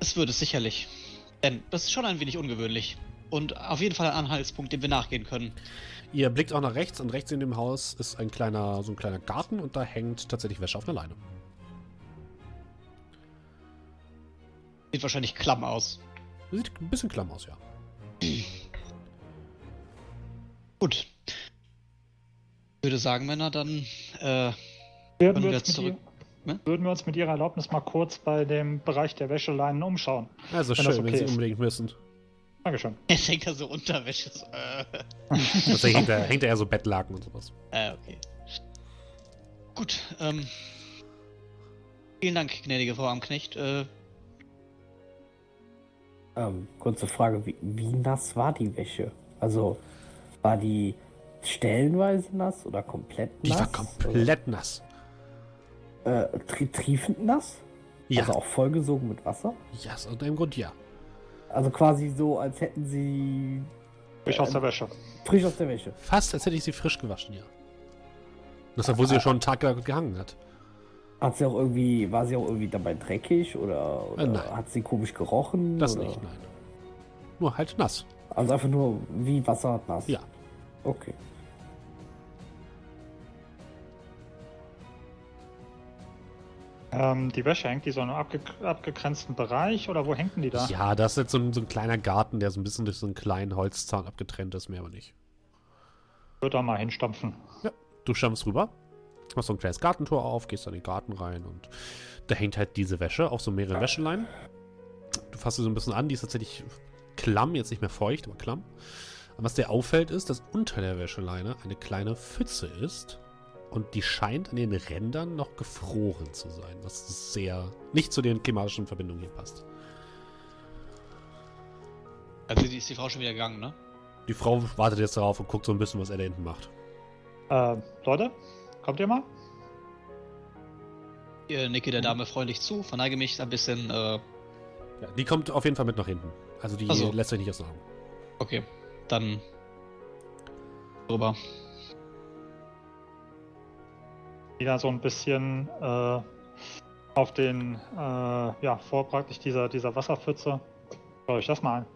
Es würde sicherlich. Denn das ist schon ein wenig ungewöhnlich. Und auf jeden Fall ein Anhaltspunkt, dem wir nachgehen können. Ihr blickt auch nach rechts und rechts in dem Haus ist ein kleiner, so ein kleiner Garten und da hängt tatsächlich Wäsche auf einer Leine. Sieht wahrscheinlich klamm aus. Sieht ein bisschen klamm aus, ja. Gut. Ich würde sagen, Männer, dann äh, Würden wir, wir uns mit zurück- ihr, Ne? würden wir uns mit Ihrer Erlaubnis mal kurz bei dem Bereich der Wäscheleinen umschauen. Also Wenn schön, das wenn okay Sie ist. unbedingt müssen. Dankeschön. hängt da so Unterwäsche. Äh, Also hängt da, hängt eher so Bettlaken und sowas. äh, okay. Gut, ähm. Vielen Dank, gnädige Frau Amknecht. Äh, Ähm, kurze Frage, wie, wie nass war die Wäsche? Also, war die stellenweise nass oder komplett Die nass? war komplett nass. Oder, äh, tri triefend nass? Ja, Also auch vollgesogen mit Wasser? ja, aus dem Grund ja. Also quasi so, als hätten sie Frisch aus der Wäsche. frisch aus der Wäsche. Fast, als hätte ich sie frisch gewaschen, ja. Das, obwohl sie ja schon einen Tag lang gehangen hat. Hat sie auch irgendwie, war sie auch irgendwie dabei dreckig oder, oder Äh, nein. hat sie komisch gerochen? Das oder? nicht, nein. Nur halt nass. Also einfach nur wie Wasser nass. Ja. Okay. Ähm, die Wäsche hängt die so in einem abge abgegrenzten Bereich oder wo hängt denn die da? Ja, das ist jetzt so ein, so ein kleiner Garten, der so ein bisschen durch so einen kleinen Holzzaun abgetrennt ist, mehr aber nicht. Ich würde da mal hinstampfen. Du stammst rüber, machst so ein kleines Gartentor auf, gehst dann in den Garten rein und da hängt halt diese Wäsche auf so mehreren Wäscheleinen. Du fasst sie so ein bisschen an, die ist tatsächlich klamm, jetzt nicht mehr feucht, aber klamm. Und was dir auffällt, ist, dass unter der Wäscheleine eine kleine Pfütze ist und die scheint an den Rändern noch gefroren zu sein, was sehr nicht zu den klimatischen Verbindungen hier passt. also ist die Frau schon wieder gegangen, ne? Die Frau wartet jetzt darauf und guckt so ein bisschen, was er da hinten macht. Äh, Leute, kommt ihr mal? Ich nicke der Dame freundlich zu, verneige mich ein bisschen. Äh, Ja, die kommt auf jeden Fall mit nach hinten. Also die so. lässt euch nicht aus Augen. okay, dann rüber. Wieder so ein bisschen äh, auf den, äh, ja, vor praktisch dieser, dieser Wasserpfütze. Schaut euch das mal an.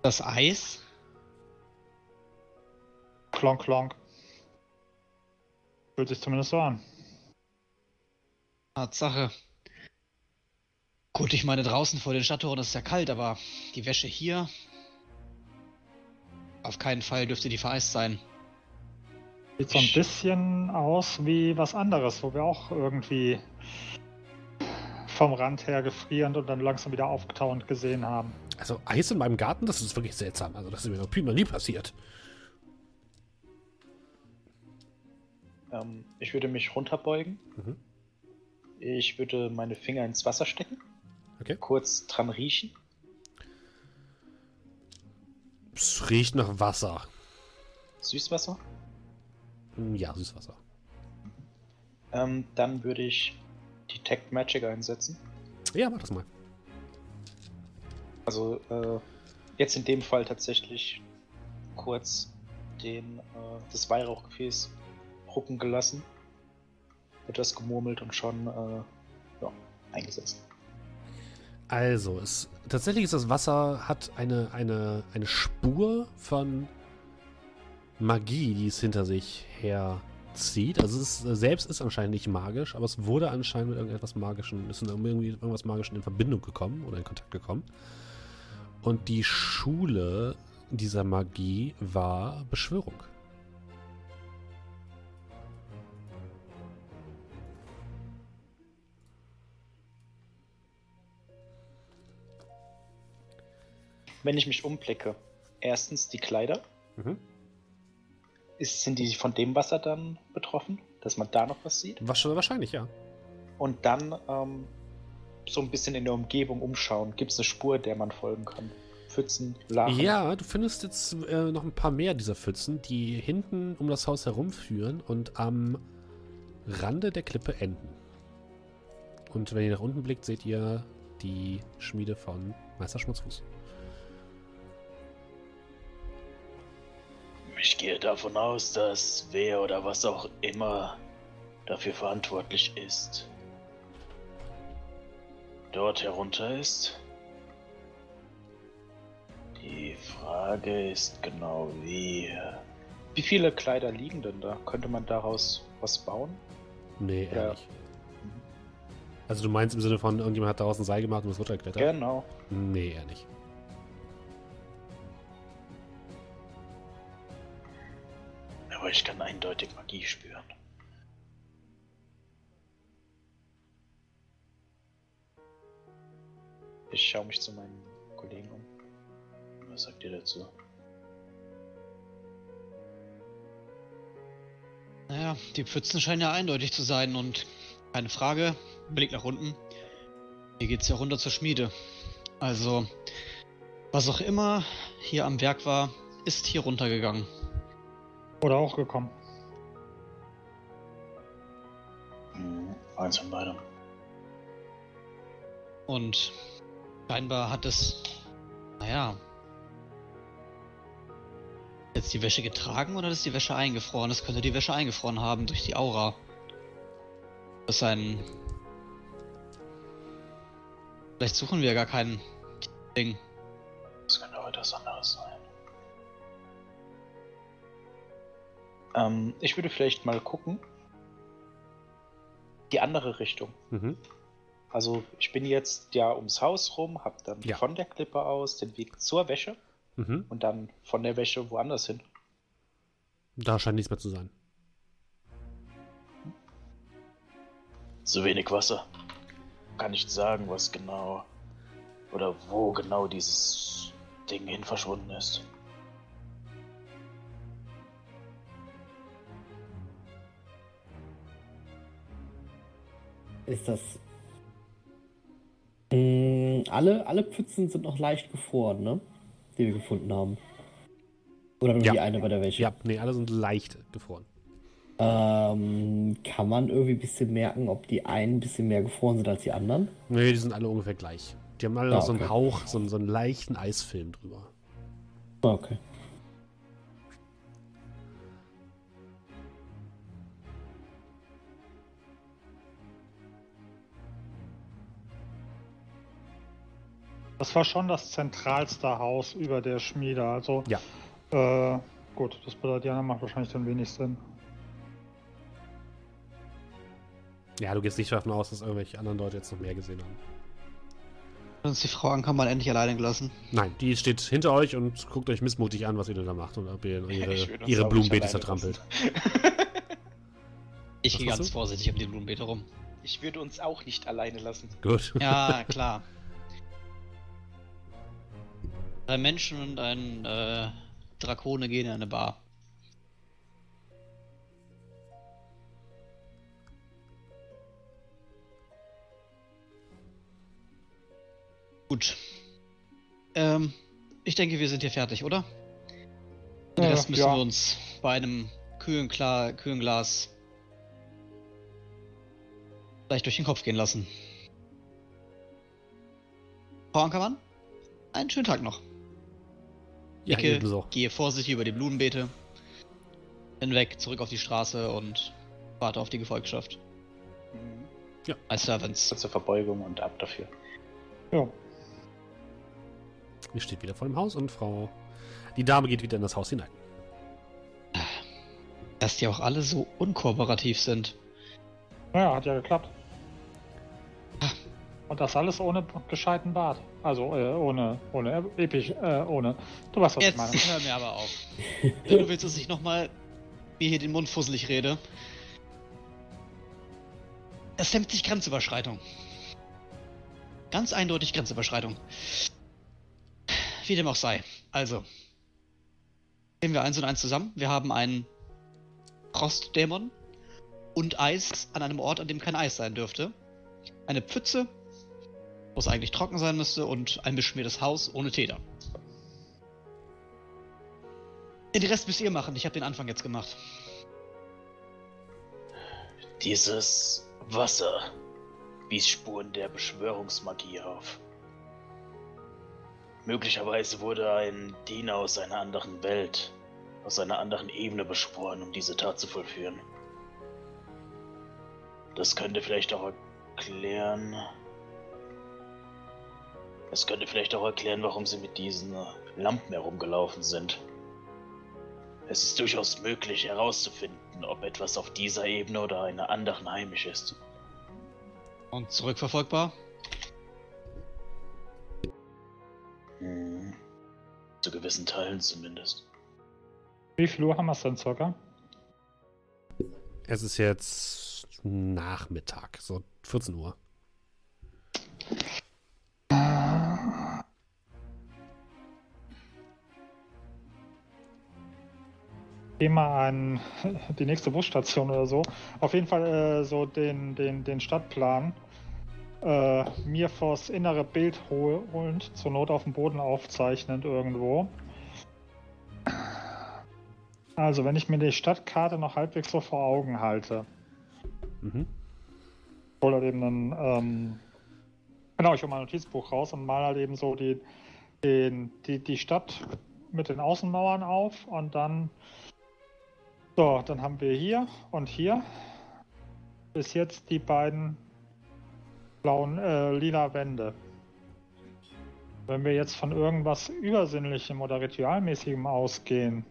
Das Eis? Klonk, klonk. Fühlt sich zumindest so an. Tatsache. Gut, ich meine, draußen vor den Stadttoren ist es ja kalt, aber die Wäsche hier. Auf keinen Fall dürfte die vereist sein. Sieht so ein bisschen aus wie was anderes, wo wir auch irgendwie vom Rand her gefrierend und dann langsam wieder aufgetauend gesehen haben. Also Eis in meinem Garten, das ist wirklich seltsam. Also das ist mir noch nie passiert. Ähm, ich würde mich runterbeugen. Mhm. Ich würde meine Finger ins Wasser stecken. Okay. Kurz dran riechen. Es riecht nach Wasser. Süßwasser. Hm, Ja, Süßwasser. Ähm, dann würde ich Detect Magic einsetzen. Ja, mach das mal. Also äh, jetzt in dem Fall tatsächlich kurz den, äh, das Weihrauchgefäß rucken gelassen. Etwas gemurmelt und schon äh, ja, eingesetzt. Also, es, tatsächlich ist das Wasser, hat eine, eine, eine Spur von Magie, die es hinter sich herzieht. Also es ist, selbst ist anscheinend nicht magisch, aber es wurde anscheinend mit irgendetwas Magischem, ist mit irgendwas Magischem in Verbindung gekommen oder in Kontakt gekommen. Und die Schule dieser Magie war Beschwörung. Wenn ich mich umblicke, erstens die Kleider. Mhm. Ist, sind die von dem Wasser dann betroffen, dass man da noch was sieht? Wahrscheinlich, ja. Und dann ähm, so ein bisschen in der Umgebung umschauen. Gibt es eine Spur, der man folgen kann? Pfützen, Lachen? Ja, du findest jetzt äh, noch ein paar mehr dieser Pfützen, die hinten um das Haus herumführen und am Rande der Klippe enden. Und wenn ihr nach unten blickt, seht ihr die Schmiede von Meister Schmutzfuß. Ich gehe davon aus, dass wer oder was auch immer dafür verantwortlich ist, dort herunter ist. Die Frage ist genau wie. Wie viele Kleider liegen denn da? Könnte man daraus was bauen? Nee, Ja. ehrlich. Also du meinst im Sinne von, irgendjemand hat daraus ein Seil gemacht und ist runtergeklettert? Genau. Nee, eher nicht. Aber ich kann eindeutig Magie spüren. Ich schaue mich zu meinen Kollegen um. Was sagt ihr dazu? Naja, die Pfützen scheinen ja eindeutig zu sein und keine Frage, Blick nach unten. Hier geht's ja runter zur Schmiede. Also, was auch immer hier am Werk war, ist hier runtergegangen. Oder auch gekommen. Hm, eins von beidem. Und scheinbar hat es, naja, jetzt die Wäsche getragen oder ist die Wäsche eingefroren? Es könnte die Wäsche eingefroren haben durch die Aura. Das ist ein. Vielleicht suchen wir gar kein Ding. Das könnte anderes sein. Ähm, ich würde vielleicht mal gucken. Die andere Richtung. Mhm. Also ich bin jetzt ja ums Haus rum, hab dann Ja. von der Klippe aus den Weg zur Wäsche Mhm. und dann von der Wäsche woanders hin. Da scheint nichts mehr zu sein. Zu wenig Wasser. Kann nicht sagen, was genau oder wo genau dieses Ding hin verschwunden ist. Ist das. Mm, alle, alle Pfützen sind noch leicht gefroren, ne? Die wir gefunden haben. Oder nur Ja. die eine bei der Wäsche? Ja, nee, alle sind leicht gefroren. Ähm, kann man irgendwie ein bisschen merken, ob die einen ein bisschen mehr gefroren sind als die anderen? Nee, die sind alle ungefähr gleich. Die haben alle Ah, noch so einen okay. Hauch, so, einen- so einen leichten Eisfilm drüber. Ah, Okay. Das war schon das zentralste Haus über der Schmiede. Also, Ja. äh, gut, das bedeutet, ja, macht wahrscheinlich dann wenig Sinn. Ja, du gehst nicht davon aus, dass irgendwelche anderen Leute jetzt noch mehr gesehen haben. uns die Frau Anker mal endlich alleine gelassen. Nein, die steht hinter euch und guckt euch missmutig an, was ihr denn da macht und ob ihr ihre, ihre Blumenbeete zertrampelt. Ich gehe ganz du? vorsichtig um die Blumenbeete rum. Ich würde uns auch nicht alleine lassen. Gut. Ja, klar. Drei Menschen und ein äh, Drakone gehen in eine Bar. Gut. Ähm, ich denke, wir sind hier fertig, oder? Den Rest müssen ja. wir uns bei einem kühlen, Kla kühlen Glas vielleicht durch den Kopf gehen lassen. Frau Ankermann, einen schönen Tag noch. Ja, ebenso. gehe vorsichtig über die Blumenbeete hinweg, zurück auf die Straße und warte auf die Gefolgschaft. Mhm. Als Servants. Kurze Verbeugung und ab dafür. Ja. Ihr steht wieder vor dem Haus und Frau. Die Dame geht wieder in das Haus hinein. Dass die auch alle so unkooperativ sind. Naja, hat ja geklappt. Und das alles ohne gescheiten Bart. Also äh, ohne, ohne episch, äh, ohne. Du weißt, was Jetzt ich meine. hör mir aber auf. du willst, dass ich nochmal mir hier den Mund fusselig rede. Es nennt sich Grenzüberschreitung. Ganz eindeutig Grenzüberschreitung. Wie dem auch sei. Also. Nehmen wir eins und eins zusammen. Wir haben einen Frostdämon und Eis an einem Ort, an dem kein Eis sein dürfte. Eine Pfütze, wo es eigentlich trocken sein müsste, und ein beschmiertes Haus ohne Täter. Den Rest müsst ihr machen. Ich habe den Anfang jetzt gemacht. Dieses Wasser wies Spuren der Beschwörungsmagie auf. Möglicherweise wurde ein Diener aus einer anderen Welt, aus einer anderen Ebene beschworen, um diese Tat zu vollführen. Das könnte vielleicht auch erklären. Es könnte vielleicht auch erklären, warum sie mit diesen Lampen herumgelaufen sind. Es ist durchaus möglich herauszufinden, ob etwas auf dieser Ebene oder einer anderen heimisch ist. Und zurückverfolgbar? Hm. Zu gewissen Teilen zumindest. Wie viel Uhr haben wir es denn circa? Es ist jetzt Nachmittag, so 14 Uhr. Mal an die nächste Busstation oder so. Auf jeden Fall äh, so den, den, den Stadtplan äh, mir vors innere Bild hol holend, zur Not auf dem Boden aufzeichnend irgendwo. Also, wenn ich mir die Stadtkarte noch halbwegs so vor Augen halte. Mhm. Ich hol halt eben einen, ähm, genau, ich hole mein Notizbuch raus und mal halt eben so die, den, die, die Stadt mit den Außenmauern auf und dann so, dann haben wir hier und hier bis jetzt die beiden blauen, äh, lila Wände. Wenn wir jetzt von irgendwas Übersinnlichem oder Ritualmäßigem ausgehen,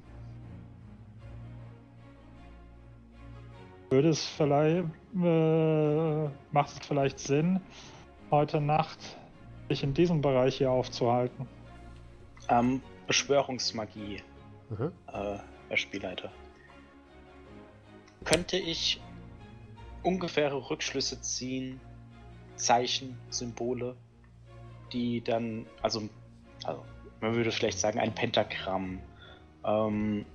würde es vielleicht, äh, macht es vielleicht Sinn, heute Nacht sich in diesem Bereich hier aufzuhalten. Ähm, Beschwörungsmagie, Mhm. äh, Herr Spielleiter. Könnte ich ungefähre Rückschlüsse ziehen, Zeichen, Symbole, die dann, also, also man würde vielleicht sagen, ein Pentagramm, ähm,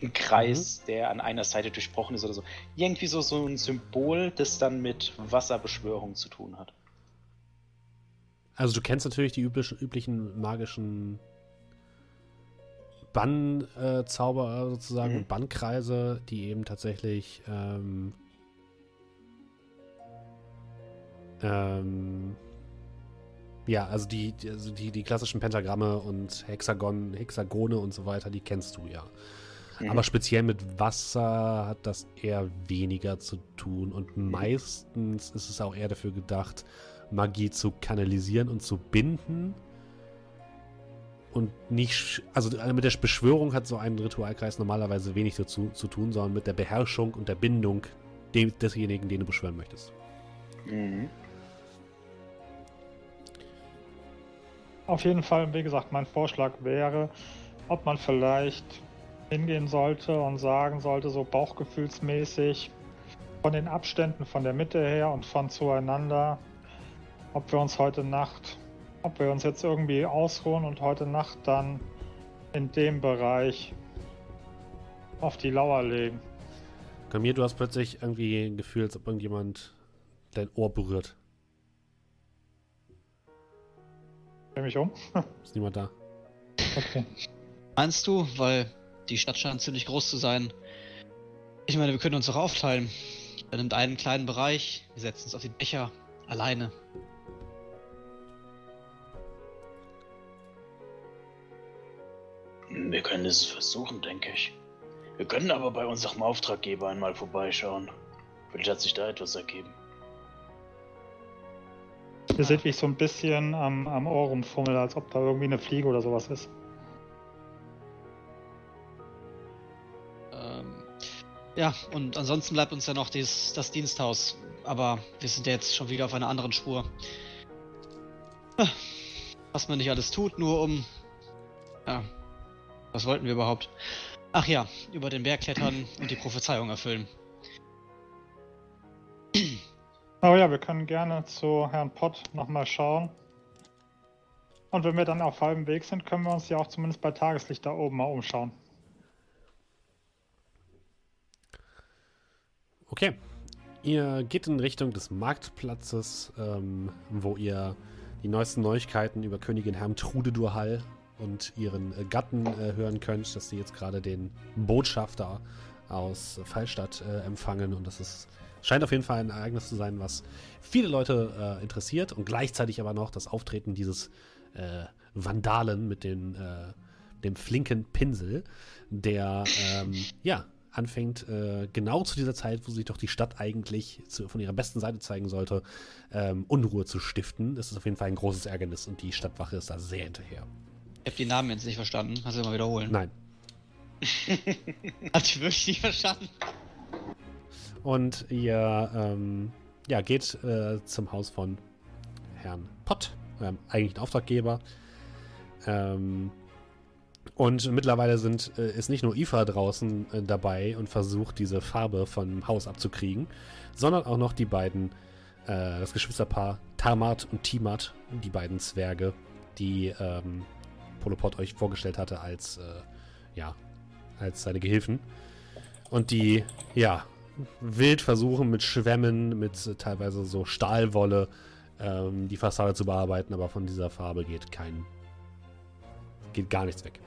ein Kreis, der an einer Seite durchbrochen ist oder so. Irgendwie so, so ein Symbol, das dann mit Wasserbeschwörung zu tun hat. Also du kennst natürlich die üblichen, üblichen magischen Bann-Zauber sozusagen Mhm. und Bannkreise, die eben tatsächlich ähm, ähm, ja, also die, die- also die, die klassischen Pentagramme und Hexagon, Hexagone und so weiter, die kennst du ja. Mhm. Aber speziell mit Wasser hat das eher weniger zu tun und meistens ist es auch eher dafür gedacht, Magie zu kanalisieren und zu binden. Und nicht, also mit der Beschwörung hat so ein Ritualkreis normalerweise wenig dazu zu tun, sondern mit der Beherrschung und der Bindung dem, desjenigen, den du beschwören möchtest. Mhm. Auf jeden Fall, wie gesagt, mein Vorschlag wäre, ob man vielleicht hingehen sollte und sagen sollte, so bauchgefühlsmäßig, von den Abständen von der Mitte her und von zueinander, ob wir uns heute Nacht, ob wir uns jetzt irgendwie ausruhen und heute Nacht dann in dem Bereich auf die Lauer legen. Kamir, du hast plötzlich irgendwie ein Gefühl, als ob irgendjemand dein Ohr berührt. Dreh mich um. Ist niemand da? Okay. Meinst du? Weil die Stadt scheint ziemlich groß zu sein. Ich meine, wir können uns doch aufteilen. Er nimmt einen kleinen Bereich, wir setzen uns auf die Dächer, alleine. Wir können es versuchen, denke ich. Wir können aber bei unserem Auftraggeber einmal vorbeischauen. Vielleicht hat sich da etwas ergeben. Ihr seht, wie ich so ein bisschen am, am Ohr rumfummel, als ob da irgendwie eine Fliege oder sowas ist. Ähm, ja, und ansonsten bleibt uns ja noch dies, das Diensthaus. Aber wir sind ja jetzt schon wieder auf einer anderen Spur. Ah, Was man nicht alles tut, nur um. Ja. Was wollten wir überhaupt? Ach ja, über den Berg klettern und die Prophezeiung erfüllen. Aber ja, wir können gerne zu Herrn Pott nochmal schauen. Und wenn wir dann auf halbem Weg sind, können wir uns ja auch zumindest bei Tageslicht da oben mal umschauen. Okay. Ihr geht in Richtung des Marktplatzes, ähm, wo ihr die neuesten Neuigkeiten über Königin Hermtrude Durhall und ihren äh, Gatten äh, hören könnt, dass sie jetzt gerade den Botschafter aus Fallstadt äh, empfangen und das ist scheint auf jeden Fall ein Ereignis zu sein, was viele Leute äh, interessiert und gleichzeitig aber noch das Auftreten dieses äh, Vandalen mit den, äh, dem flinken Pinsel, der ähm, ja anfängt, äh, genau zu dieser Zeit, wo sich doch die Stadt eigentlich zu, von ihrer besten Seite zeigen sollte, ähm, Unruhe zu stiften. Das ist auf jeden Fall ein großes Ärgernis und die Stadtwache ist da sehr hinterher. Ich hab die Namen jetzt nicht verstanden. Kannst du mal wiederholen? Nein. Hat die wirklich nicht verstanden? Und ihr ähm, ja, geht äh, zum Haus von Herrn Pott, eurem eigentlichen Auftraggeber. Ähm, und mittlerweile sind, äh, ist nicht nur Ifa draußen äh, dabei und versucht, diese Farbe vom Haus abzukriegen, sondern auch noch die beiden, äh, das Geschwisterpaar Tarmat und Timat, die beiden Zwerge, die ähm, Polopod euch vorgestellt hatte als, äh, ja, als seine Gehilfen. Und die, ja, wild versuchen mit Schwämmen, mit äh, teilweise so Stahlwolle ähm, die Fassade zu bearbeiten, aber von dieser Farbe geht kein, geht gar nichts weg.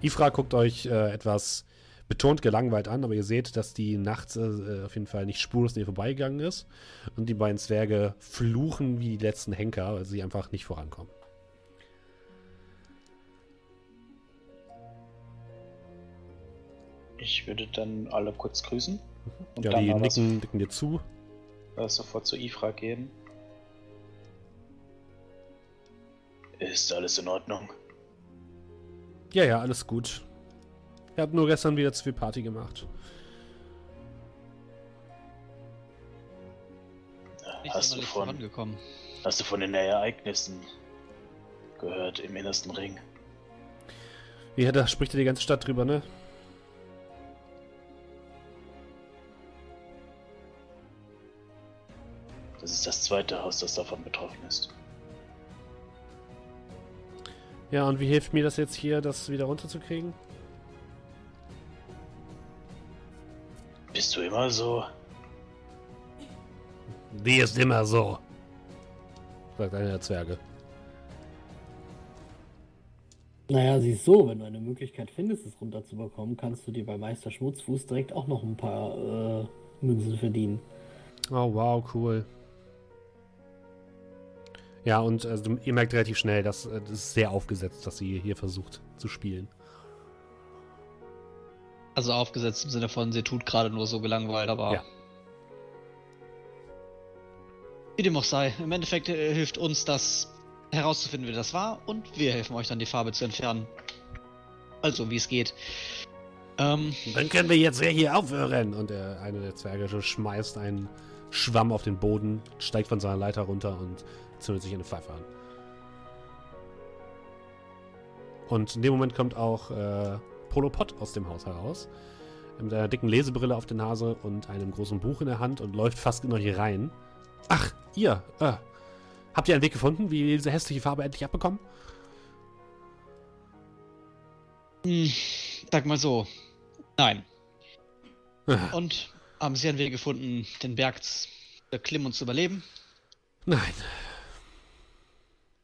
Ifra guckt euch äh, etwas betont gelangweilt an, aber ihr seht, dass die nachts äh, auf jeden Fall nicht spurlos ihr vorbeigegangen ist und die beiden Zwerge fluchen wie die letzten Henker, weil sie einfach nicht vorankommen. Ich würde dann alle kurz grüßen. Und ja, dann die nicken, nicken dir zu. äh, sofort zu Ifra gehen. Ist alles in Ordnung? Ja, ja, alles gut. Er hat nur gestern wieder zu viel Party gemacht. Hast du, von, hast du von den Ereignissen gehört im innersten Ring? Ja, da spricht ja die ganze Stadt drüber, ne? Das ist das zweite Haus, das davon betroffen ist. Ja, und wie hilft mir das jetzt hier, das wieder runterzukriegen? Bist du immer so? Die ist immer so. Sagt einer der Zwerge. Naja, siehst so, wenn du eine Möglichkeit findest, es runterzubekommen, kannst du dir bei Meister Schmutzfuß direkt auch noch ein paar äh, Münzen verdienen. Oh, wow, cool. Ja, und also, ihr merkt relativ schnell, dass äh, das ist sehr aufgesetzt, dass sie hier versucht zu spielen. Also aufgesetzt im Sinne von, sie tut gerade nur so gelangweilt, aber. Ja. Wie dem auch sei, im Endeffekt äh, hilft uns das herauszufinden, wer das war, und wir helfen euch dann, die Farbe zu entfernen. Also, wie es geht. Ähm, Dann können wir jetzt hier aufhören. Und der eine der Zwerge schmeißt einen Schwamm auf den Boden, steigt von seiner Leiter runter und zündet sich eine Pfeife an. Und in dem Moment kommt auch äh, Polo Pot aus dem Haus heraus. Mit einer dicken Lesebrille auf der Nase und einem großen Buch in der Hand und läuft fast in euch rein. Ach, ihr, äh, habt ihr einen Weg gefunden, wie wir diese hässliche Farbe endlich abbekommen? Hm, sag mal so. Nein. Ah, Und haben Sie einen Weg gefunden, den Berg zu erklimmen und zu überleben? Nein.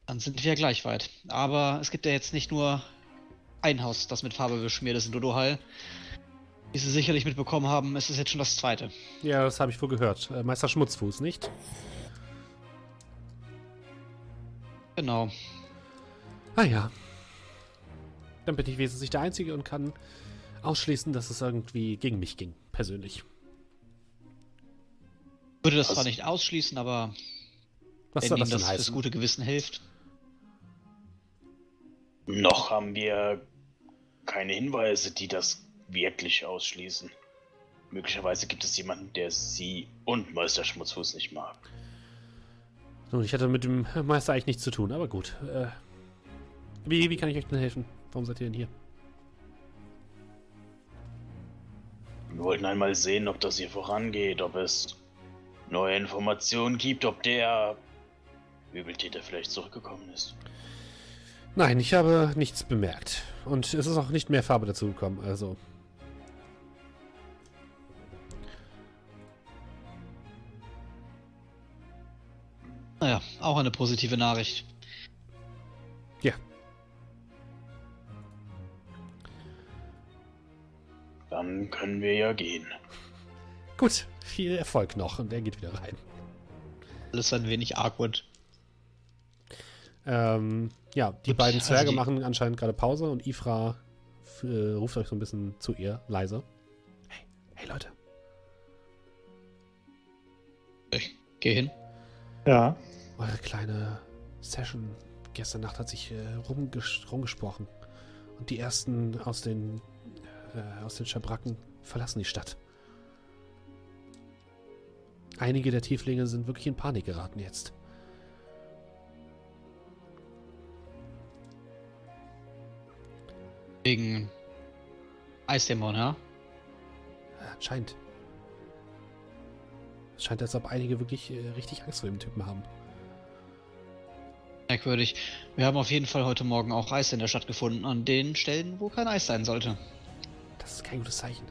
Dann sind wir gleich weit. Aber es gibt ja jetzt nicht nur ein Haus, das mit Farbe beschmiert ist in Dodohal. Wie Sie sicherlich mitbekommen haben, es ist jetzt schon das zweite. Ja, das habe ich wohl gehört. Äh, Meister Schmutzfuß, nicht? Genau. Ah ja. Dann bin ich wesentlich der Einzige und kann ausschließen, dass es irgendwie gegen mich ging, persönlich. Würde das Was? zwar nicht ausschließen, aber Was wenn soll Ihnen das denn das fürs heißen? gute Gewissen hilft. Noch haben wir keine Hinweise, die das wirklich ausschließen. Möglicherweise gibt es jemanden, der sie und Meister Schmutzfuß nicht mag. Nun, ich hatte mit dem Meister eigentlich nichts zu tun, aber gut. Äh, wie, wie kann ich euch denn helfen? Warum seid ihr denn hier? Wir wollten einmal sehen, ob das hier vorangeht, ob es neue Informationen gibt, ob der Übeltäter vielleicht zurückgekommen ist. Nein, ich habe nichts bemerkt. Und es ist auch nicht mehr Farbe dazugekommen, also. Naja, auch eine positive Nachricht. Ja. Dann können wir ja gehen. Gut, viel Erfolg noch. Und er geht wieder rein. Alles ein wenig awkward. Ähm, ja, die Gut, beiden also Zwerge die- machen anscheinend gerade Pause und Ifra äh, ruft euch so ein bisschen zu ihr, leise. Hey, hey Leute. Ich gehe hin. Ja. Eure kleine Session gestern Nacht hat sich äh, rumges rumgesprochen. Und die ersten aus den, äh, aus den Schabracken verlassen die Stadt. Einige der Tieflinge sind wirklich in Panik geraten jetzt. Wegen Eisdämon, ja? Anscheinend. Es scheint, als ob einige wirklich äh, richtig Angst vor dem Typen haben. Merkwürdig. Wir haben auf jeden Fall heute Morgen auch Eis in der Stadt gefunden, an den Stellen, wo kein Eis sein sollte. Das ist kein gutes Zeichen.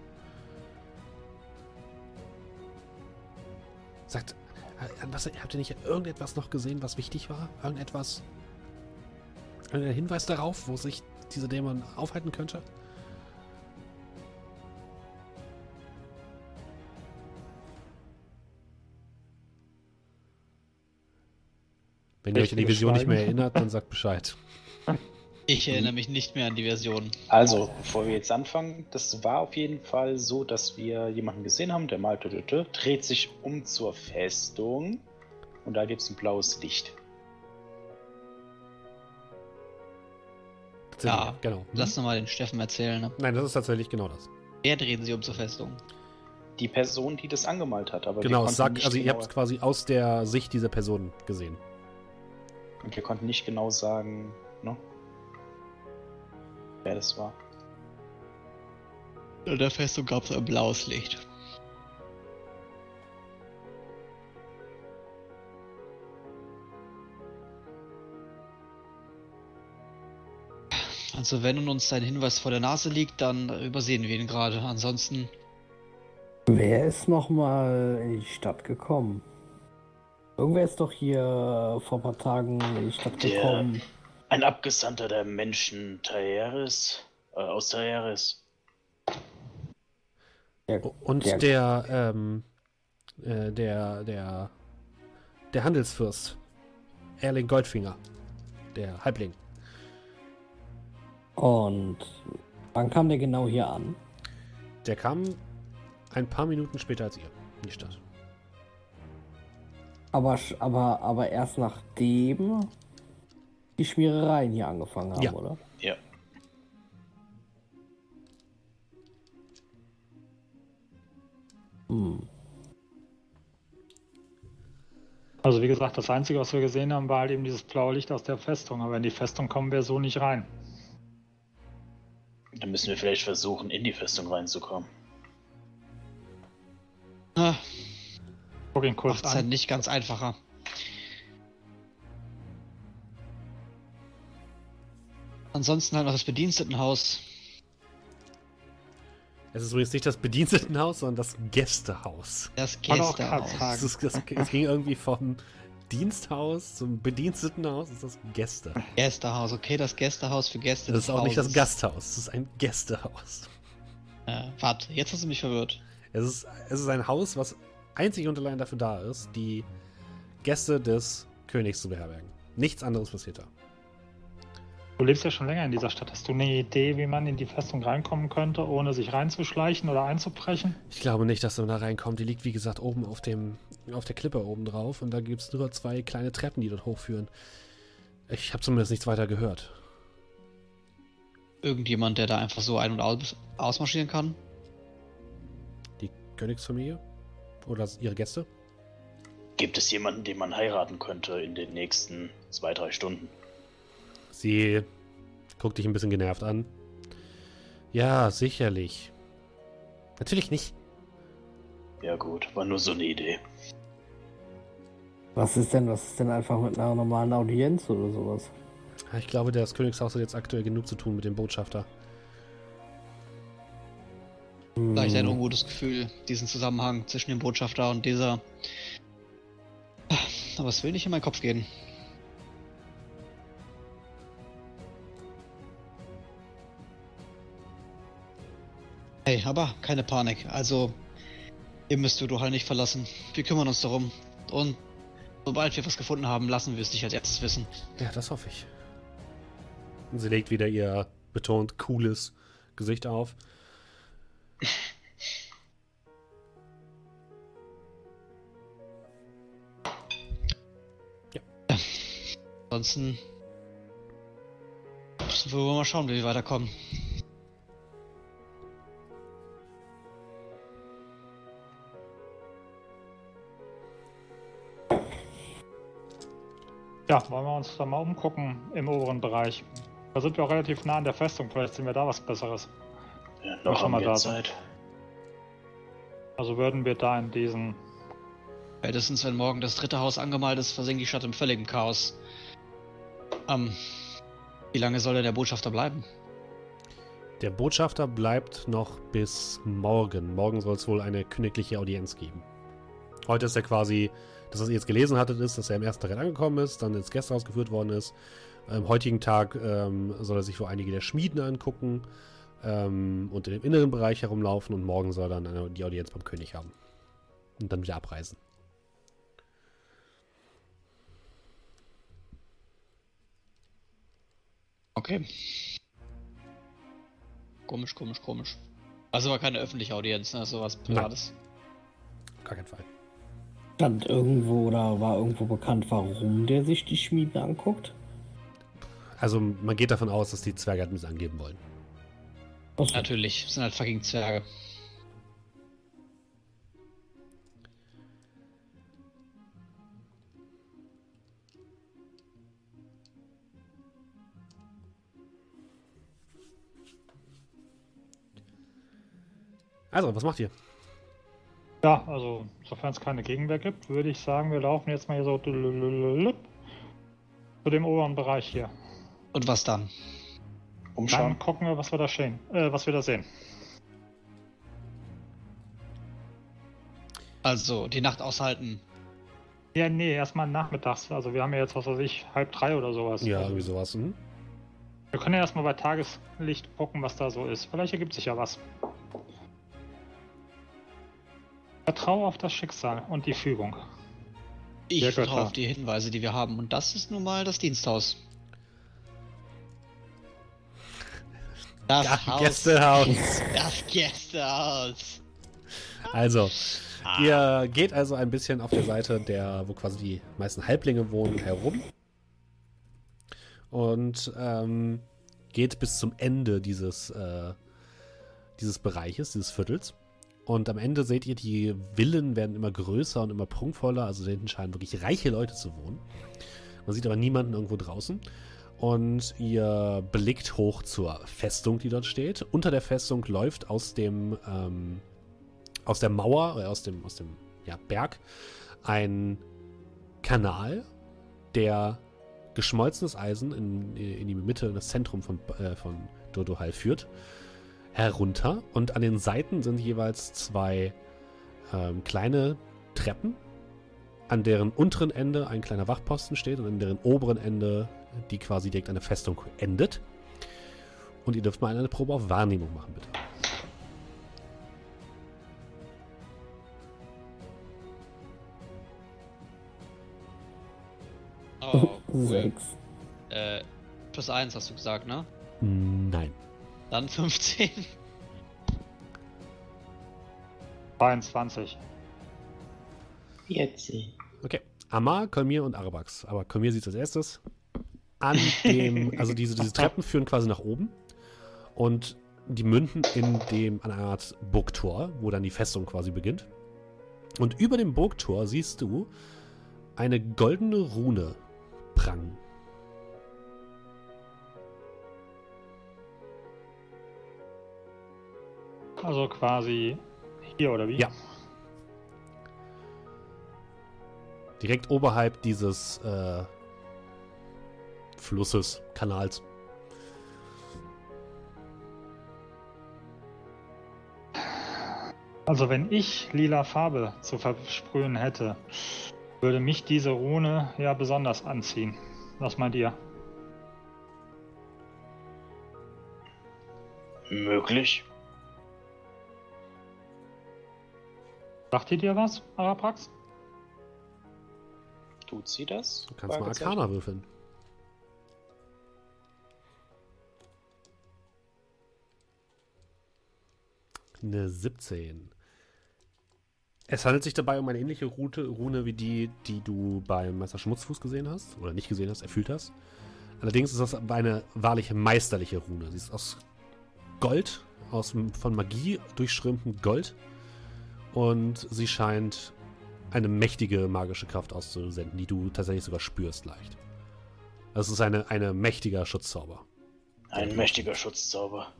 Sagt, äh, was, habt ihr nicht irgendetwas noch gesehen, was wichtig war? Irgendetwas? Irgendein Hinweis darauf, wo sich dieser Dämon aufhalten könnte? Wenn ihr euch an die Vision nicht mehr erinnert, dann sagt Bescheid. Ich erinnere mich nicht mehr an die Version. Also, bevor wir jetzt anfangen, das war auf jeden Fall so, dass wir jemanden gesehen haben, der mal dreht sich um zur Festung und da gibt es ein blaues Licht. Tatsächlich, Ja, genau. Hm? Lass noch mal den Steffen erzählen. Ne? Nein, das ist tatsächlich genau das. Wer drehen sie um zur Festung? Die Person, die das angemalt hat, aber wir Genau, konnten sag, nicht also ihr genau, habt es quasi aus der Sicht dieser Person gesehen. und wir konnten nicht genau sagen, ne? wer das war. In der Festung gab es ein blaues Licht. Also wenn uns ein Hinweis vor der Nase liegt, dann übersehen wir ihn gerade. Ansonsten Wer ist nochmal in die Stadt gekommen? Irgendwer ist doch hier vor ein paar Tagen in die Stadt Der- gekommen. Ein Abgesandter der Menschen Taeris, äh, aus. Der, Und der- der, ähm, äh, der, der, der Handelsfürst, Erling Goldfinger, der Halbling. Und wann kam der genau hier an? Der kam ein paar Minuten später als ihr in die Stadt. Aber, aber, aber erst nachdem die Schmierereien hier angefangen haben, Ja. oder? Ja. Hm. Also wie gesagt, das Einzige, was wir gesehen haben, war halt eben dieses blaue Licht aus der Festung. Aber in die Festung kommen wir so nicht rein. Dann müssen wir vielleicht versuchen, in die Festung reinzukommen. Ah, Guck ihn kurz macht es halt an. nicht ganz einfacher. Ansonsten halt noch das Bedienstetenhaus. Es ist übrigens nicht das Bedienstetenhaus, sondern das Gästehaus. Das Gästehaus. Es, ist, das, es ging irgendwie vom Diensthaus zum Bedienstetenhaus. Das ist das Gäste. Gästehaus, okay, das Gästehaus für Gäste. Das ist auch nicht das. Gasthaus. Es ist ein Gästehaus. Äh, warte, jetzt hast du mich verwirrt. Es ist, es ist ein Haus, was einzig und allein dafür da ist, die Gäste des Königs zu beherbergen. Nichts anderes passiert da. Du lebst ja schon länger in dieser Stadt. Hast du eine Idee, wie man in die Festung reinkommen könnte, ohne sich reinzuschleichen oder einzubrechen? Ich glaube nicht, dass man da reinkommt. Die liegt, wie gesagt, oben auf, dem, auf der Klippe oben drauf. Und da gibt es nur zwei kleine Treppen, die dort hochführen. Ich habe zumindest nichts weiter gehört. Irgendjemand, der da einfach so ein- und aus ausmarschieren kann? Die Königsfamilie? Oder ihre Gäste? Gibt es jemanden, den man heiraten könnte in den nächsten zwei, drei Stunden? Sie guckt dich ein bisschen genervt an. Ja, sicherlich. Natürlich nicht. Ja gut, war nur so eine Idee. Was ist denn, was ist denn einfach mit einer normalen Audienz oder sowas? Ich glaube, das Königshaus hat jetzt aktuell genug zu tun mit dem Botschafter. Vielleicht ein Hm, ungutes Gefühl, diesen Zusammenhang zwischen dem Botschafter und dieser. Aber es will nicht in meinen Kopf gehen. Hey, aber keine Panik. Also, ihr müsst Duduhal nicht verlassen. Wir kümmern uns darum. Und sobald wir was gefunden haben, lassen wir es dich als erstes wissen. Ja, das hoffe ich. Und sie legt wieder ihr betont cooles Gesicht auf. Ansonsten müssen wir mal schauen, wie wir weiterkommen. Ja, wollen wir uns da mal umgucken im oberen Bereich. Da sind wir auch relativ nah an der Festung. Vielleicht sehen wir da was Besseres. Ja, noch haben wir da Zeit. Also würden wir da in diesen. Spätestens wenn morgen das dritte Haus angemalt ist, versinkt die Stadt im völligen Chaos. Ähm, wie lange soll denn der Botschafter bleiben? Der Botschafter bleibt noch bis morgen. Morgen soll es wohl eine königliche Audienz geben. Heute ist er quasi, das, was ihr jetzt gelesen hattet, ist, dass er im ersten Teil angekommen ist, dann ins Gästehaus geführt worden ist. Am heutigen Tag ähm, soll er sich wohl einige der Schmieden angucken ähm, und in dem inneren Bereich herumlaufen und morgen soll er dann die Audienz beim König haben. Und dann wieder abreisen. Okay. Komisch, komisch, komisch. Also war keine öffentliche Audienz, ne? Sowas Privates. Gar kein Fall. Stand irgendwo oder war irgendwo bekannt, warum der sich die Schmiede anguckt? Also man geht davon aus, dass die Zwerge halt mit angeben wollen. Achso. Natürlich, sind halt fucking Zwerge. Also, was macht ihr? Ja, also sofern es keine Gegenwehr gibt, würde ich sagen, wir laufen jetzt mal hier so zu dem oberen Bereich hier. Und was dann? Umschauen. Dann gucken wir, was wir da sehen. Äh, was wir da sehen. Also, die Nacht aushalten. Ja, nee, erstmal nachmittags. Also wir haben ja jetzt, was weiß ich, halb drei oder sowas. Ja, irgendwie sowas. Mhm. wir können ja erstmal bei Tageslicht gucken, was da so ist. Vielleicht ergibt sich ja was. Vertraue auf das Schicksal und die Fügung. Ich vertraue auf die Hinweise, die wir haben. Und das ist nun mal das Diensthaus. Das Ja, Haus. Gästehaus. Das Gästehaus. Also, Ah. ihr geht also ein bisschen auf der Seite, der, wo quasi die meisten Halblinge wohnen, herum. Und ähm, geht bis zum Ende dieses, äh, dieses Bereiches, dieses Viertels. Und am Ende seht ihr, die Villen werden immer größer und immer prunkvoller. Also da hinten scheinen wirklich reiche Leute zu wohnen. Man sieht aber niemanden irgendwo draußen. und ihr blickt hoch zur Festung, die dort steht. Unter der Festung läuft aus dem ähm, aus der Mauer, äh, aus dem, aus dem ja, Berg, ein Kanal, der geschmolzenes Eisen in, in die Mitte, in das Zentrum von, äh, von Dodohal führt, herunter. Und an den Seiten sind jeweils zwei ähm, kleine Treppen, an deren unteren Ende ein kleiner Wachposten steht und an deren oberen Ende die quasi direkt eine Festung endet. Und ihr dürft mal eine Probe auf Wahrnehmung machen, bitte. Oh, cool. Sechs. Äh, plus 1 hast du gesagt, ne? Nein. Dann 15. 22. Jetzt. Okay. Amar, Kolmir und Arabax. Aber Kolmir sieht als erstes. An dem, also diese, diese Treppen führen quasi nach oben und die münden in dem, an einer Art Burgtor, wo dann die Festung quasi beginnt. Und über dem Burgtor siehst du eine goldene Rune prangen. Also quasi hier oder wie? Ja. Direkt oberhalb dieses äh, Flusses, Kanals. Also wenn ich lila Farbe zu versprühen hätte, würde mich diese Rune ja besonders anziehen. Was meint ihr? Möglich. Sagt ihr dir was, Araprax? Tut sie das? Du kannst mal. Arcana würfeln. Eine 17. Es handelt sich dabei um eine ähnliche Route, Rune wie die, die du beim Meister Schmutzfuß gesehen hast. Oder nicht gesehen hast, erfüllt hast. Allerdings ist das eine wahrlich meisterliche Rune. Sie ist aus Gold, aus von Magie durchströmtem Gold. Und sie scheint eine mächtige magische Kraft auszusenden, die du tatsächlich sogar spürst leicht. Das ist eine, eine mächtiger Schutzzauber. Ein mächtiger Schutzzauber.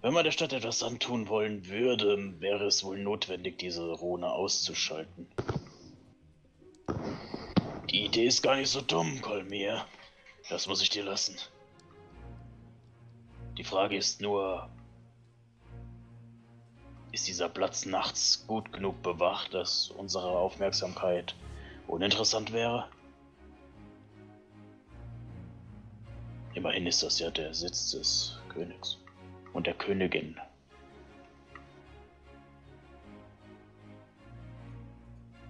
Wenn man der Stadt etwas antun wollen würde, wäre es wohl notwendig, diese Rune auszuschalten. Die Idee ist gar nicht so dumm, Kolmir. Das muss ich dir lassen. Die Frage ist nur, ist dieser Platz nachts gut genug bewacht, dass unsere Aufmerksamkeit uninteressant wäre? Immerhin ist das ja der Sitz des Königs und der Königin.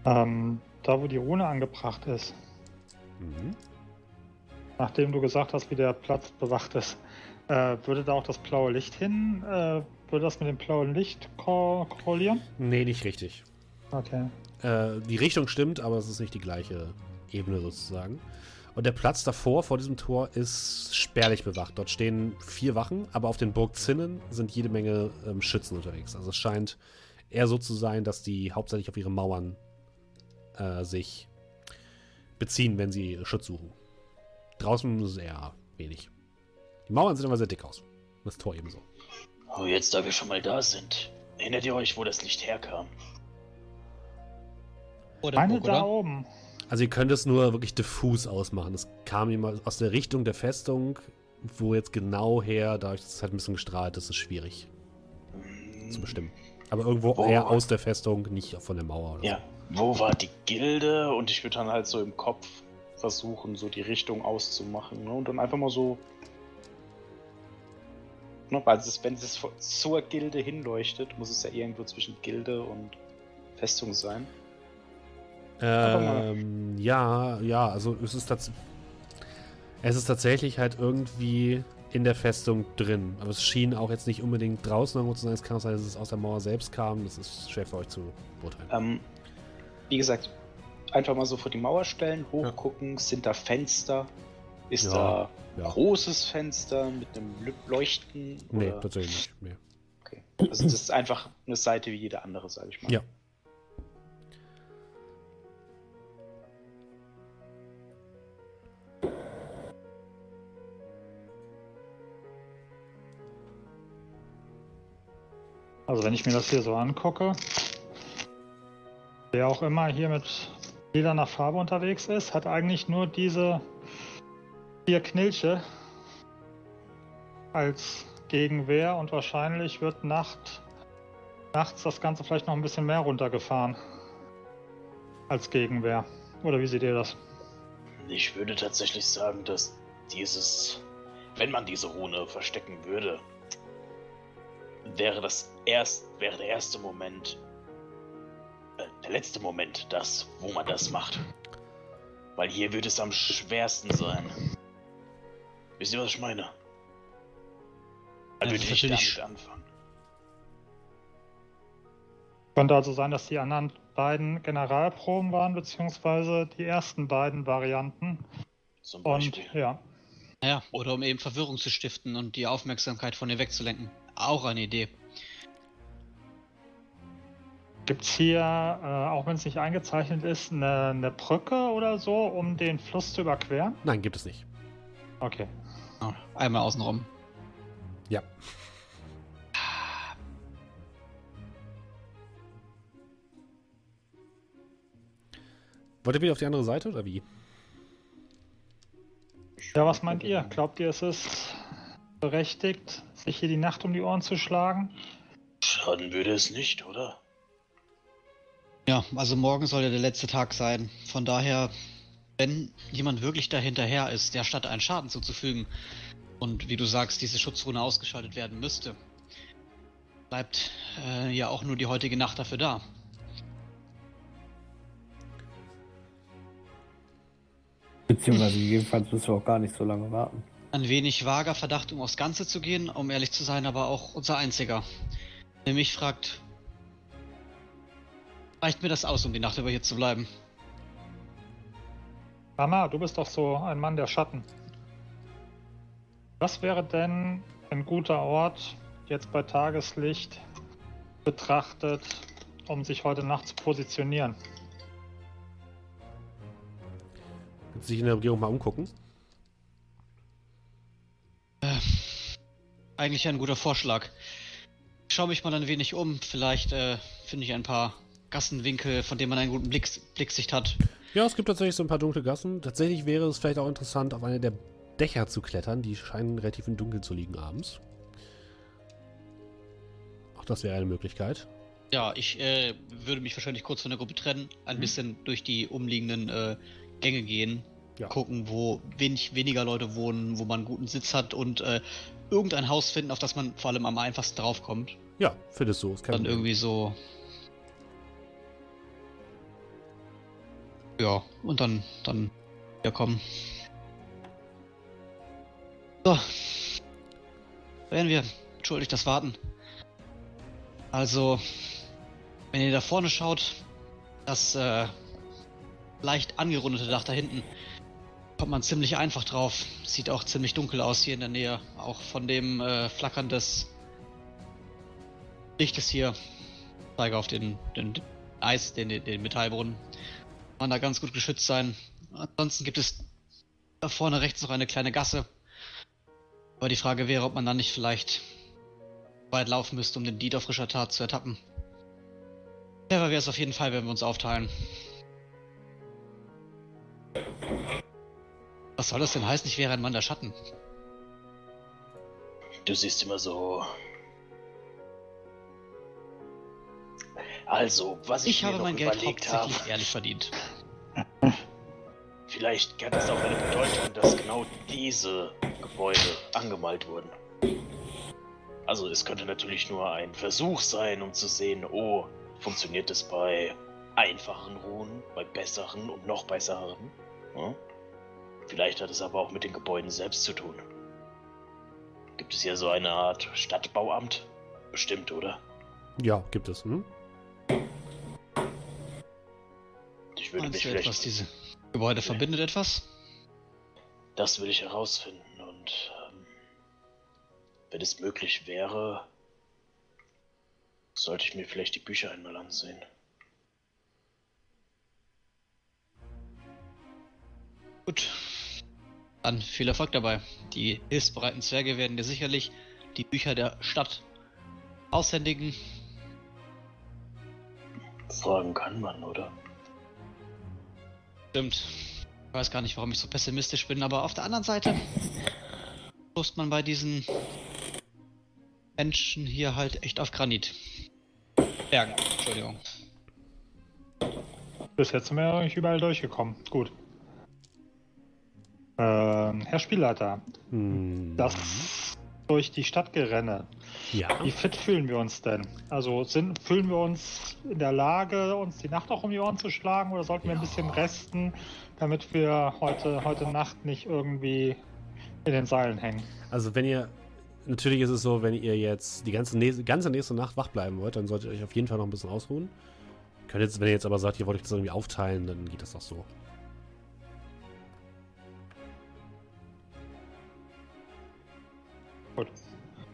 Ähm, da wo die Rune angebracht ist, Mhm. nachdem du gesagt hast, wie der Platz bewacht ist, äh, würde da auch das blaue Licht hin? Äh, würde das mit dem blauen Licht ko korrelieren? Nee, nicht richtig. Okay. Äh, die Richtung stimmt, aber es ist nicht die gleiche Ebene sozusagen. Und der Platz davor, vor diesem Tor, ist spärlich bewacht. Dort stehen vier Wachen, aber auf den Burgzinnen sind jede Menge ähm, Schützen unterwegs. Also es scheint eher so zu sein, dass die hauptsächlich auf ihre Mauern äh, sich beziehen, wenn sie Schutz suchen. Draußen ist es eher wenig. Die Mauern sehen aber sehr dick aus. Das Tor ebenso. Oh, jetzt da wir schon mal da sind. Erinnert ihr euch, wo das Licht herkam? Vor der Eine Burg, da oder? oben. Also ihr könnt es nur wirklich diffus ausmachen. Es kam immer aus der Richtung der Festung, wo jetzt genau her, dadurch, dass es halt ein bisschen gestrahlt ist, ist es schwierig zu bestimmen. Aber irgendwo Wo? eher aus der Festung, nicht von der Mauer oder Ja. Wo war die Gilde? Und ich würde dann halt so im Kopf versuchen, so die Richtung auszumachen. Ne? Und dann einfach mal so. Ne? Weil es, wenn es zur Gilde hinleuchtet, muss es ja irgendwo zwischen Gilde und Festung sein. Ähm, ja, ja, also es ist tatsächlich. Es ist tatsächlich halt irgendwie in der Festung drin. Aber es schien auch jetzt nicht unbedingt draußen irgendwo zu sein. Es kann auch sein, dass es aus der Mauer selbst kam. Das ist schwer für euch zu beurteilen. Ähm, wie gesagt, einfach mal so vor die Mauer stellen, hochgucken, sind da Fenster? Ist ja, da ein ja. großes Fenster mit einem Leuchten? Oder? Nee, tatsächlich nicht. Nee. Okay. Also das ist einfach eine Seite wie jede andere, sage ich mal. Ja. Also wenn ich mir das hier so angucke, wer auch immer hier mit Lila nach Farbe unterwegs ist, hat eigentlich nur diese vier Knilche als Gegenwehr und wahrscheinlich wird Nacht, nachts das Ganze vielleicht noch ein bisschen mehr runtergefahren als Gegenwehr. Oder wie seht ihr das? Ich würde tatsächlich sagen, dass dieses, wenn man diese Rune verstecken würde, wäre das erst, wäre der erste Moment, äh, der letzte Moment, das, wo man das macht. Weil hier würde es am schwersten sein. Wisst ihr, was ich meine? Da Ja, würde ich damit anfangen. Könnte also sein, dass die anderen beiden Generalproben waren, beziehungsweise die ersten beiden Varianten. Zum Und Beispiel. ja, Ja, oder um eben Verwirrung zu stiften und die Aufmerksamkeit von ihr wegzulenken. Auch eine Idee. gibt es hier, äh, auch wenn es nicht eingezeichnet ist, eine, eine Brücke oder so, um den Fluss zu überqueren? Nein, gibt es nicht. Okay. Einmal außenrum. Ja. Wollt ihr wieder auf die andere Seite oder wie? Ja, was meint ihr? Glaubt ihr, es ist berechtigt, sich hier die Nacht um die Ohren zu schlagen? Schaden würde es nicht, oder? Ja, also morgen soll ja der letzte Tag sein. Von daher, wenn jemand wirklich dahinterher ist, der statt einen Schaden zuzufügen und wie du sagst, diese Schutzrune ausgeschaltet werden müsste, bleibt äh, ja auch nur die heutige Nacht dafür da. Beziehungsweise gegebenenfalls müssen wir auch gar nicht so lange warten. Ein wenig vager Verdacht, um aufs Ganze zu gehen, um ehrlich zu sein, aber auch unser einziger. Der mich fragt, reicht mir das aus, um die Nacht über hier zu bleiben? Mama, du bist doch so ein Mann der Schatten. Was wäre denn ein guter Ort, jetzt bei Tageslicht betrachtet, um sich heute Nacht zu positionieren? Willst du dich in der Umgebung mal umgucken? Eigentlich ein guter Vorschlag. Ich schaue mich mal ein wenig um. Vielleicht äh, finde ich ein paar Gassenwinkel, von denen man einen guten Blick, Blicksicht hat. Ja, es gibt tatsächlich so ein paar dunkle Gassen. Tatsächlich wäre es vielleicht auch interessant, auf eine der Dächer zu klettern. Die scheinen relativ im Dunkeln zu liegen abends. Auch das wäre eine Möglichkeit. Ja, ich äh, würde mich wahrscheinlich kurz von der Gruppe trennen, ein bisschen durch die umliegenden äh, Gänge gehen, Ja. gucken, wo wenig, weniger Leute wohnen, wo man einen guten Sitz hat und äh, irgendein Haus finden, auf das man vor allem am einfachsten draufkommt. Ja, findest du. Dann irgendwie so. Ja, und dann, dann wieder kommen. So. Wären wir. Entschuldigt das Warten. Also, wenn ihr da vorne schaut, das äh, leicht angerundete Dach da hinten, kommt man ziemlich einfach drauf. Sieht auch ziemlich dunkel aus hier in der Nähe. Auch von dem äh, Flackern des Lichtes hier. Zeige auf den, den Eis, den, den Metallbrunnen. Man da ganz gut geschützt sein. Ansonsten gibt es da vorne rechts noch eine kleine Gasse. Aber die Frage wäre, ob man dann nicht vielleicht weit laufen müsste, um den Diet auf frischer Tat zu ertappen. Clever wäre es auf jeden Fall, wenn wir uns aufteilen. Was soll das denn heißen? Ich wäre ein Mann der Schatten. Du siehst immer so. Also, was ich, Ich mir habe noch mein Geld überlegt habe, hauptsächlich ehrlich verdient. vielleicht hat es auch eine Bedeutung, dass genau diese Gebäude angemalt wurden. Also, es könnte natürlich nur ein Versuch sein, um zu sehen, oh, funktioniert es bei einfachen Runen, bei besseren und noch besseren? Hm? Vielleicht hat es aber auch mit den Gebäuden selbst zu tun. Gibt es hier so eine Art Stadtbauamt? Bestimmt, oder? Ja, gibt es. Hm? Ich würde Meinst mich vielleicht. etwas, diese Gebäude Nee. verbindet etwas? Das will ich herausfinden und ähm, wenn es möglich wäre, sollte ich mir vielleicht die Bücher einmal ansehen. Gut. Dann viel Erfolg dabei. Die hilfsbereiten Zwerge werden dir sicherlich die Bücher der Stadt aushändigen. Fragen kann man, oder? Stimmt. Ich weiß gar nicht, warum ich so pessimistisch bin, aber auf der anderen Seite stoßt man bei diesen Menschen hier halt echt auf Granit. Bergen, Entschuldigung. Bis jetzt sind wir eigentlich überall durchgekommen. Gut. Ähm, Herr Spielleiter, Hm, das durch die Stadt gerenne. ja. Wie fit fühlen wir uns denn? Also sind, fühlen wir uns in der Lage, uns die Nacht auch um die Ohren zu schlagen oder sollten wir ein bisschen resten, damit wir heute, heute Nacht nicht irgendwie in den Seilen hängen? Also wenn ihr, natürlich ist es so, wenn ihr jetzt die ganze, nächste- ganze nächste Nacht wach bleiben wollt, dann solltet ihr euch auf jeden Fall noch ein bisschen ausruhen. Könnt jetzt, wenn ihr jetzt aber sagt, ihr wollt euch das irgendwie aufteilen, dann geht das doch so.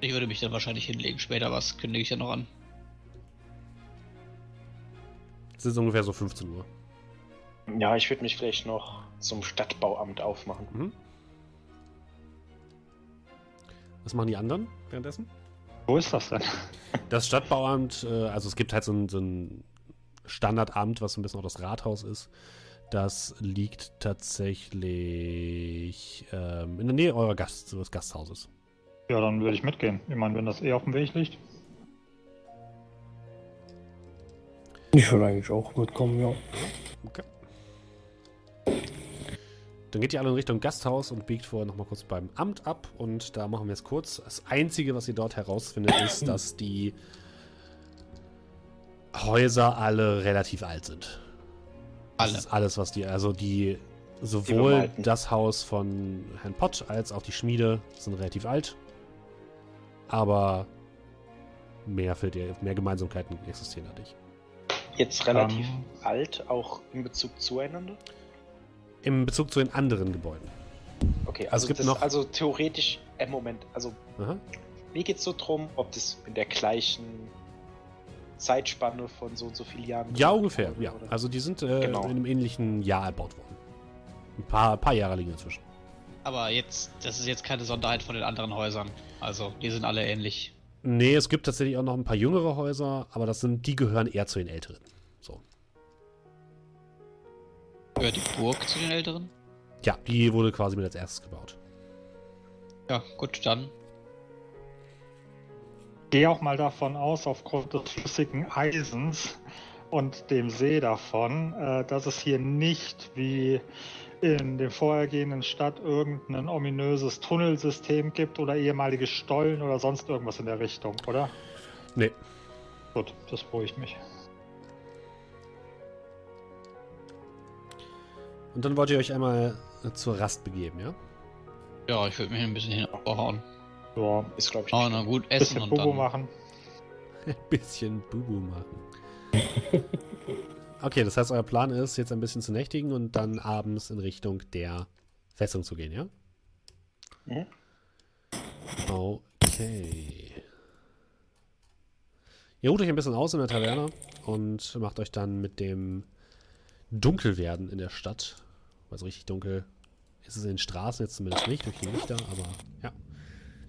Ich würde mich dann wahrscheinlich hinlegen. Später was kündige ich ja noch an. Es ist ungefähr so 15 Uhr. Ja, ich würde mich vielleicht noch zum Stadtbauamt aufmachen. Mhm. Was machen die anderen währenddessen? Wo ist das denn? Das Stadtbauamt, äh, also es gibt halt so ein, so ein Standardamt, was so ein bisschen auch das Rathaus ist. Das liegt tatsächlich ähm, in der Nähe eurer Gast, des Gasthauses. Ja, dann würde ich mitgehen. Ich meine, wenn das eh auf dem Weg liegt. Ich würde eigentlich auch mitkommen, ja. Okay. Dann geht ihr alle in Richtung Gasthaus und biegt vorher nochmal kurz beim Amt ab. Und da machen wir es kurz. Das Einzige, was ihr dort herausfindet, ist, dass die Häuser alle relativ alt sind. Das Alle. ist alles, was die, also die, sowohl bemalten. das Haus von Herrn Pott als auch die Schmiede sind relativ alt. Aber mehr für die, mehr Gemeinsamkeiten existieren da nicht. Jetzt relativ Ähm. alt, auch in Bezug zueinander? Im Bezug zu den anderen Gebäuden. Okay, Also es also, gibt das, noch- also theoretisch, äh, Moment, also Aha. mir geht es so drum, ob das in der gleichen Zeitspanne von so und so vielen Jahren. Ja, ungefähr, wurde, ja. oder? Also die sind äh, Genau. in einem ähnlichen Jahr erbaut worden. Ein paar, paar Jahre liegen dazwischen. Aber jetzt, das ist jetzt keine Sonderheit von den anderen Häusern. Also, die sind alle ähnlich. Nee, es gibt tatsächlich auch noch ein paar jüngere Häuser, aber das sind, die gehören eher zu den älteren. So. Gehört die Burg zu den Älteren? Ja, die wurde quasi mit als erstes gebaut. Ja, gut, dann. Gehe auch mal davon aus, aufgrund des flüssigen Eisens und dem See davon, äh, dass es hier nicht wie in der vorhergehenden Stadt irgendein ominöses Tunnelsystem gibt oder ehemalige Stollen oder sonst irgendwas in der Richtung, oder? Nee. Gut, das beruhigt mich. Und dann wollt ihr euch einmal zur Rast begeben, ja? Ja, ich würde mich ein bisschen hinhauen. Ja, Ist, glaube ich, Oh, na gut, ein essen bisschen und Bobo dann. machen. Ein bisschen Bubu machen. Okay, das heißt, euer Plan ist, jetzt ein bisschen zu nächtigen und dann abends in Richtung der Festung zu gehen, ja? Mhm. Okay. Ihr ruht euch ein bisschen aus in der Taverne und macht euch dann mit dem Dunkelwerden in der Stadt, also richtig dunkel ist es in den Straßen jetzt zumindest nicht, durch die Lichter, aber ja.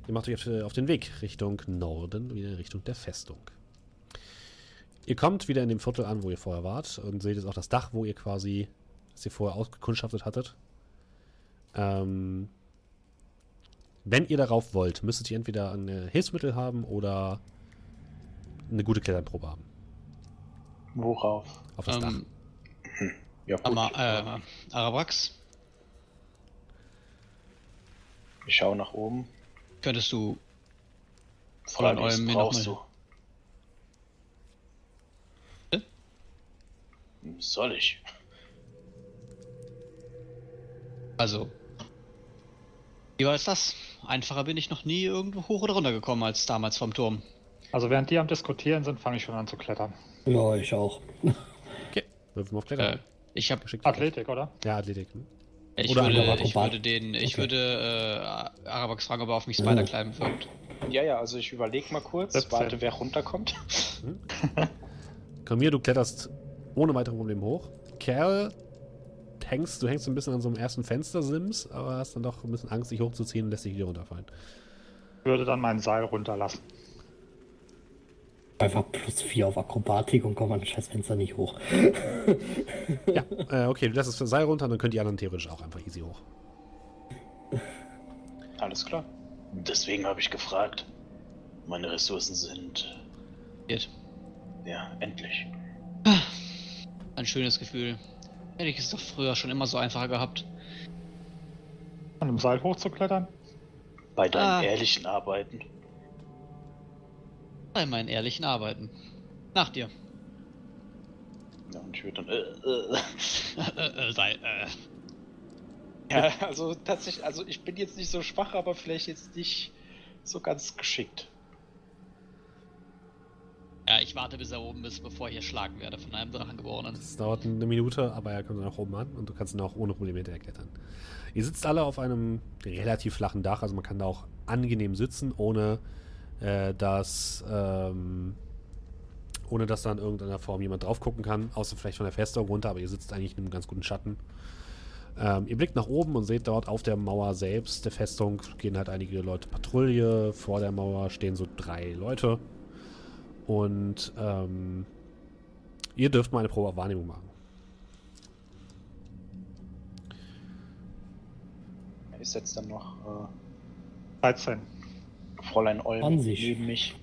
Ihr macht euch auf, auf den Weg Richtung Norden, wieder in Richtung der Festung. Ihr kommt wieder in dem Viertel an, wo ihr vorher wart und seht jetzt auch das Dach, wo ihr quasi, das ihr vorher ausgekundschaftet hattet. Ähm, wenn ihr darauf wollt, müsstet ihr entweder ein äh, Hilfsmittel haben oder eine gute Kletternprobe haben. Worauf? Auf das Dach. Ähm, Ja, gut. Ama, äh, Arabrax, ich schaue nach oben. könntest du Fräulein Olm mir brauchst noch du? Bitte? Soll ich? Also. Wie war es das? Einfacher bin ich noch nie irgendwo hoch oder runter gekommen als damals vom Turm. Also während die am Diskutieren sind, fange ich schon an zu klettern. Ja, ich auch. Okay, würfeln wir auf Äh, Klettern. ich habe Geschickt. Athletik, oder? Ja, Athletik. Hm? ich Oder würde, ich würde den ich Okay. würde äh, Arabax fragen, ob er auf mich Spider climben wirkt. Ja, ja, also ich überlege mal kurz, 17. warte, wer runterkommt. Komm hier, du kletterst ohne weitere Probleme hoch. Kerl, hängst, du hängst ein bisschen an so einem ersten Fenster-Sims, aber hast dann doch ein bisschen Angst, dich hochzuziehen und lässt dich wieder runterfallen. Würde dann mein Seil runterlassen. Einfach plus 4 auf Akrobatik und komm an das scheiß Fenster nicht hoch. Ja, äh, okay, du lässt das Seil runter, dann können die anderen theoretisch auch einfach easy hoch. Alles klar. Deswegen habe ich gefragt. Meine Ressourcen sind. Geht. Ja, endlich. Ein schönes Gefühl. Hätte ich es doch früher schon immer so einfacher gehabt. An dem Seil hochzuklettern? Bei deinen Ah. ehrlichen Arbeiten. Bei meinen ehrlichen Arbeiten. Nach dir. Ja, und ich würde dann. Äh, äh. äh, äh, sei, äh. Ja, also tatsächlich, also ich bin jetzt nicht so schwach, aber vielleicht jetzt nicht so ganz geschickt. Ja, ich warte, bis er oben ist, bevor ich erschlagen werde von einem Drachengeborenen. Das dauert eine Minute, aber er kommt dann nach oben an und du kannst ihn auch ohne Probleme hinterherklettern. Ihr sitzt alle auf einem relativ flachen Dach, also man kann da auch angenehm sitzen, ohne äh, dass ähm, ohne dass da in irgendeiner Form jemand drauf gucken kann, außer vielleicht von der Festung runter, aber ihr sitzt eigentlich in einem ganz guten Schatten. Ähm, ihr blickt nach oben und seht dort auf der Mauer selbst der Festung gehen halt einige Leute Patrouille. Vor der Mauer stehen so drei Leute. Und ähm, ihr dürft mal eine Probe auf Wahrnehmung machen. Ich setze dann noch 13. äh, Fräulein Olm An sich. neben mich.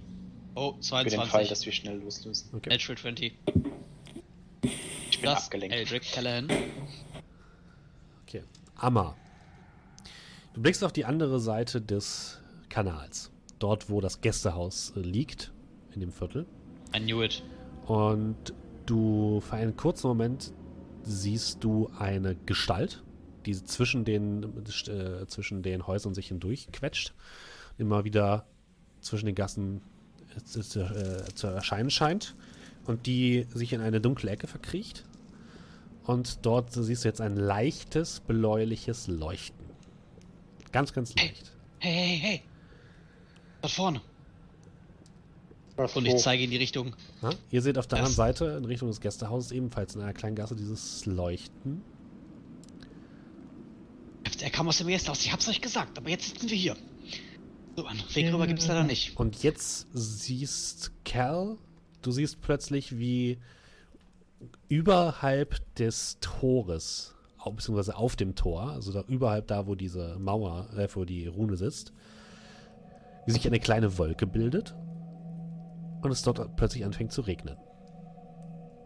Oh, Für den Fall, 22. dass wir schnell loslösen. Okay. Natural 20. Ich bin Das abgelenkt. Eldrick Callahan. Okay. Amma. Du blickst auf die andere Seite des Kanals. Dort, wo das Gästehaus äh, liegt, in dem Viertel. I knew it. Und du für einen kurzen Moment siehst du eine Gestalt, die zwischen den, äh, zwischen den Häusern sich hindurch quetscht. Immer wieder zwischen den Gassen äh, zu, äh, zu erscheinen scheint. Und die sich in eine dunkle Ecke verkriecht. Und dort siehst du jetzt ein leichtes, bläuliches Leuchten. Ganz, ganz leicht. Hey, hey, hey. Dort vorne. Was, Und wo? ich zeige in die Richtung. Ja? Ihr seht auf der anderen Seite in Richtung des Gästehauses ebenfalls in einer kleinen Gasse dieses Leuchten. Er kam aus dem Gästehaus, ich hab's euch gesagt, aber jetzt sitzen wir hier. So, einen Weg rüber gibt's leider nicht. Und jetzt siehst Cal, du siehst plötzlich, wie überhalb des Tores, beziehungsweise auf dem Tor, also da überhalb da, wo diese Mauer, äh, wo die Rune sitzt, wie sich eine kleine Wolke bildet und es dort plötzlich anfängt zu regnen.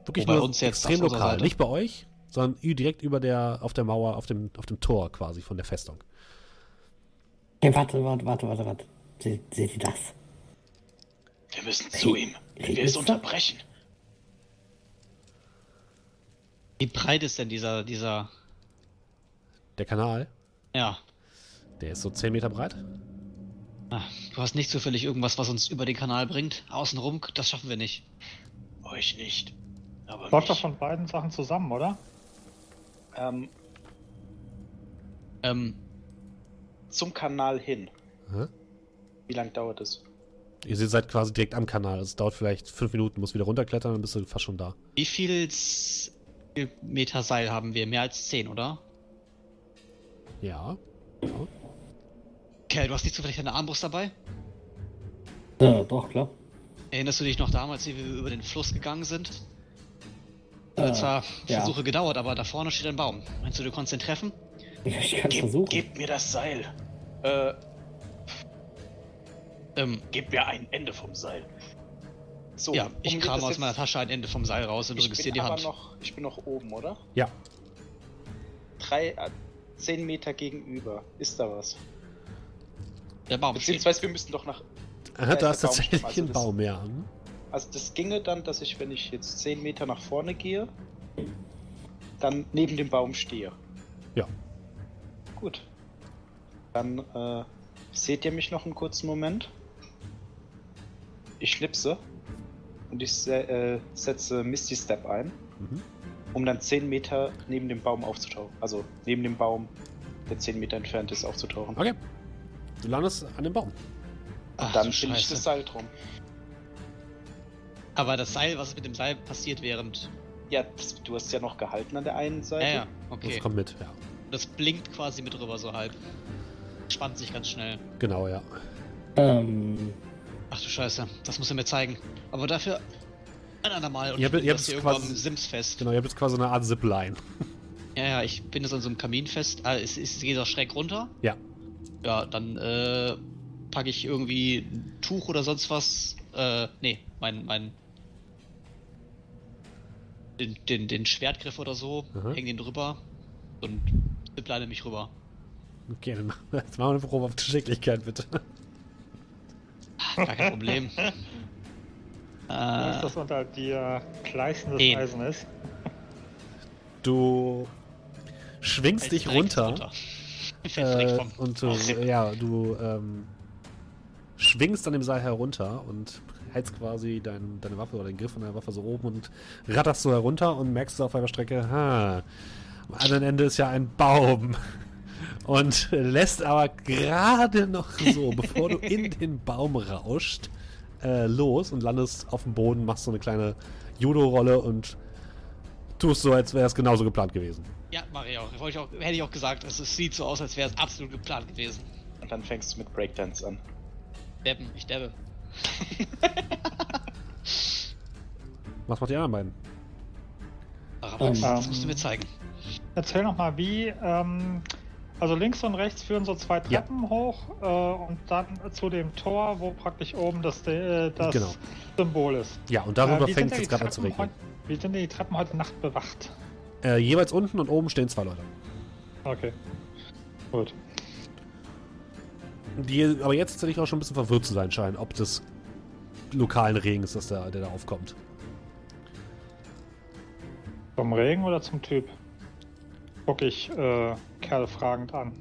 Wirklich bei nur uns jetzt extrem lokal. Seite? Nicht bei euch, sondern direkt über der, auf der Mauer, auf dem, auf dem Tor quasi von der Festung. Hey, warte, warte, warte, warte, warte. Se, seht ihr das? Wir müssen zu ihm. Wenn wir es unterbrechen. Wie breit ist denn dieser, dieser, Der Kanal, ja. der ist so 10 Meter breit. Ah, Du hast nicht zufällig irgendwas, was uns über den Kanal bringt? Außenrum, das schaffen wir nicht. Euch nicht. Aber Läuft doch von beiden Sachen zusammen, oder? Ähm, Ähm, zum Kanal hin. Hä? Wie lange dauert es? Ihr seid quasi direkt am Kanal. Es dauert vielleicht fünf Minuten, musst wieder runterklettern, dann bist du fast schon da. wie viel Meter Seil haben wir? Mehr als 10, oder? Ja. ja. Kerl, du hast nicht zufällig deine Armbrust dabei? Ja, doch, klar. Erinnerst du dich noch damals, wie wir über den Fluss gegangen sind? Äh, Hat zwar ja. Versuche gedauert, aber da vorne steht ein Baum. Meinst du, du konntest ihn treffen? Ich kann es Gib, versuchen. gebt mir das Seil. Äh, Ähm, Gebt mir ein Ende vom Seil. so. ja, ich um aus meiner Tasche ein Ende vom Seil raus und drücke es dir die aber Hand. noch, ich bin noch oben, oder? Ja. Drei, äh, zehn Meter gegenüber. Ist da was? Der Baum steht. Beziehungsweise wir müssen doch nach. Aha, da ist Baum, tatsächlich also ein das- Baum, ja. Hm? Also das ginge dann, dass ich, wenn ich jetzt 10 Meter nach vorne gehe, dann neben dem Baum stehe. Ja. Gut. Dann äh, seht ihr mich noch einen kurzen Moment. Ich schnipse und ich se äh, setze Misty Step ein, Mhm. um dann 10 Meter neben dem Baum aufzutauchen. Also neben dem Baum, der 10 Meter entfernt ist, aufzutauchen. Okay. Du landest an dem Baum. Ach, Und dann bin ich das Seil drum. Aber das Seil, was ist mit dem Seil passiert während. Ja, das, du hast ja noch gehalten an der einen Seite. Ja, ja, Das okay. kommt mit, ja. Das blinkt quasi mit rüber so halb. Spannt sich ganz schnell. Genau, ja. Ähm, Ach du Scheiße, das muss er mir zeigen. Aber dafür ein andermal. Und Ihr habt- ich ihr das habt hier irgendwo quasi- am Sims fest. Genau, ihr habt jetzt quasi eine Art Zipline. Ja, ja, ich bin jetzt an so einem Kamin fest. Ah, es, es geht auch schräg runter. Ja. Ja, dann äh, packe ich irgendwie ein Tuch oder sonst was. Äh, nee, mein, mein. Den, den, den Schwertgriff oder so, Aha. häng den drüber und zipline mich rüber. Okay, dann machen wir, jetzt machen wir eine Probe auf Geschicklichkeit, bitte. Gar kein Problem. Dass äh, das unter dir gleißendes Den. Eisen ist. Du schwingst dich direkt runter. Äh, und du, ja, du ähm, schwingst an dem Seil herunter und hältst quasi dein, deine Waffe oder den Griff von deiner Waffe so oben und ratterst so herunter und merkst auf einer Strecke, ha, am anderen Ende ist ja ein Baum. Und lässt aber gerade noch so, bevor du in den Baum rauscht, äh, los und landest auf dem Boden, machst so eine kleine Judo-Rolle und tust so, als wäre es genauso geplant gewesen. Ja, mache ich auch. Wollte ich auch. Hätte ich auch gesagt, es sieht so aus, als wäre es absolut geplant gewesen. Und dann fängst du mit Breakdance an. Deppen, ich debbe. Was macht die anderen beiden? Aber Ähm. das musst du mir zeigen. Erzähl noch mal, wie. Ähm, also links und rechts führen so zwei Ja. Treppen hoch äh, und dann zu dem Tor, wo praktisch oben das, äh, das Genau. Symbol ist. Ja, und darüber Äh, fängt es jetzt gerade an zu regnen. Wie sind denn die Treppen heute Nacht bewacht? Äh, jeweils unten und oben stehen zwei Leute. Okay. Gut. Die aber jetzt tatsächlich auch schon ein bisschen verwirrt zu sein scheinen, ob des lokalen Regens, das da, der da aufkommt. Zum Regen oder zum Typ? Guck ich äh, Kerl fragend an.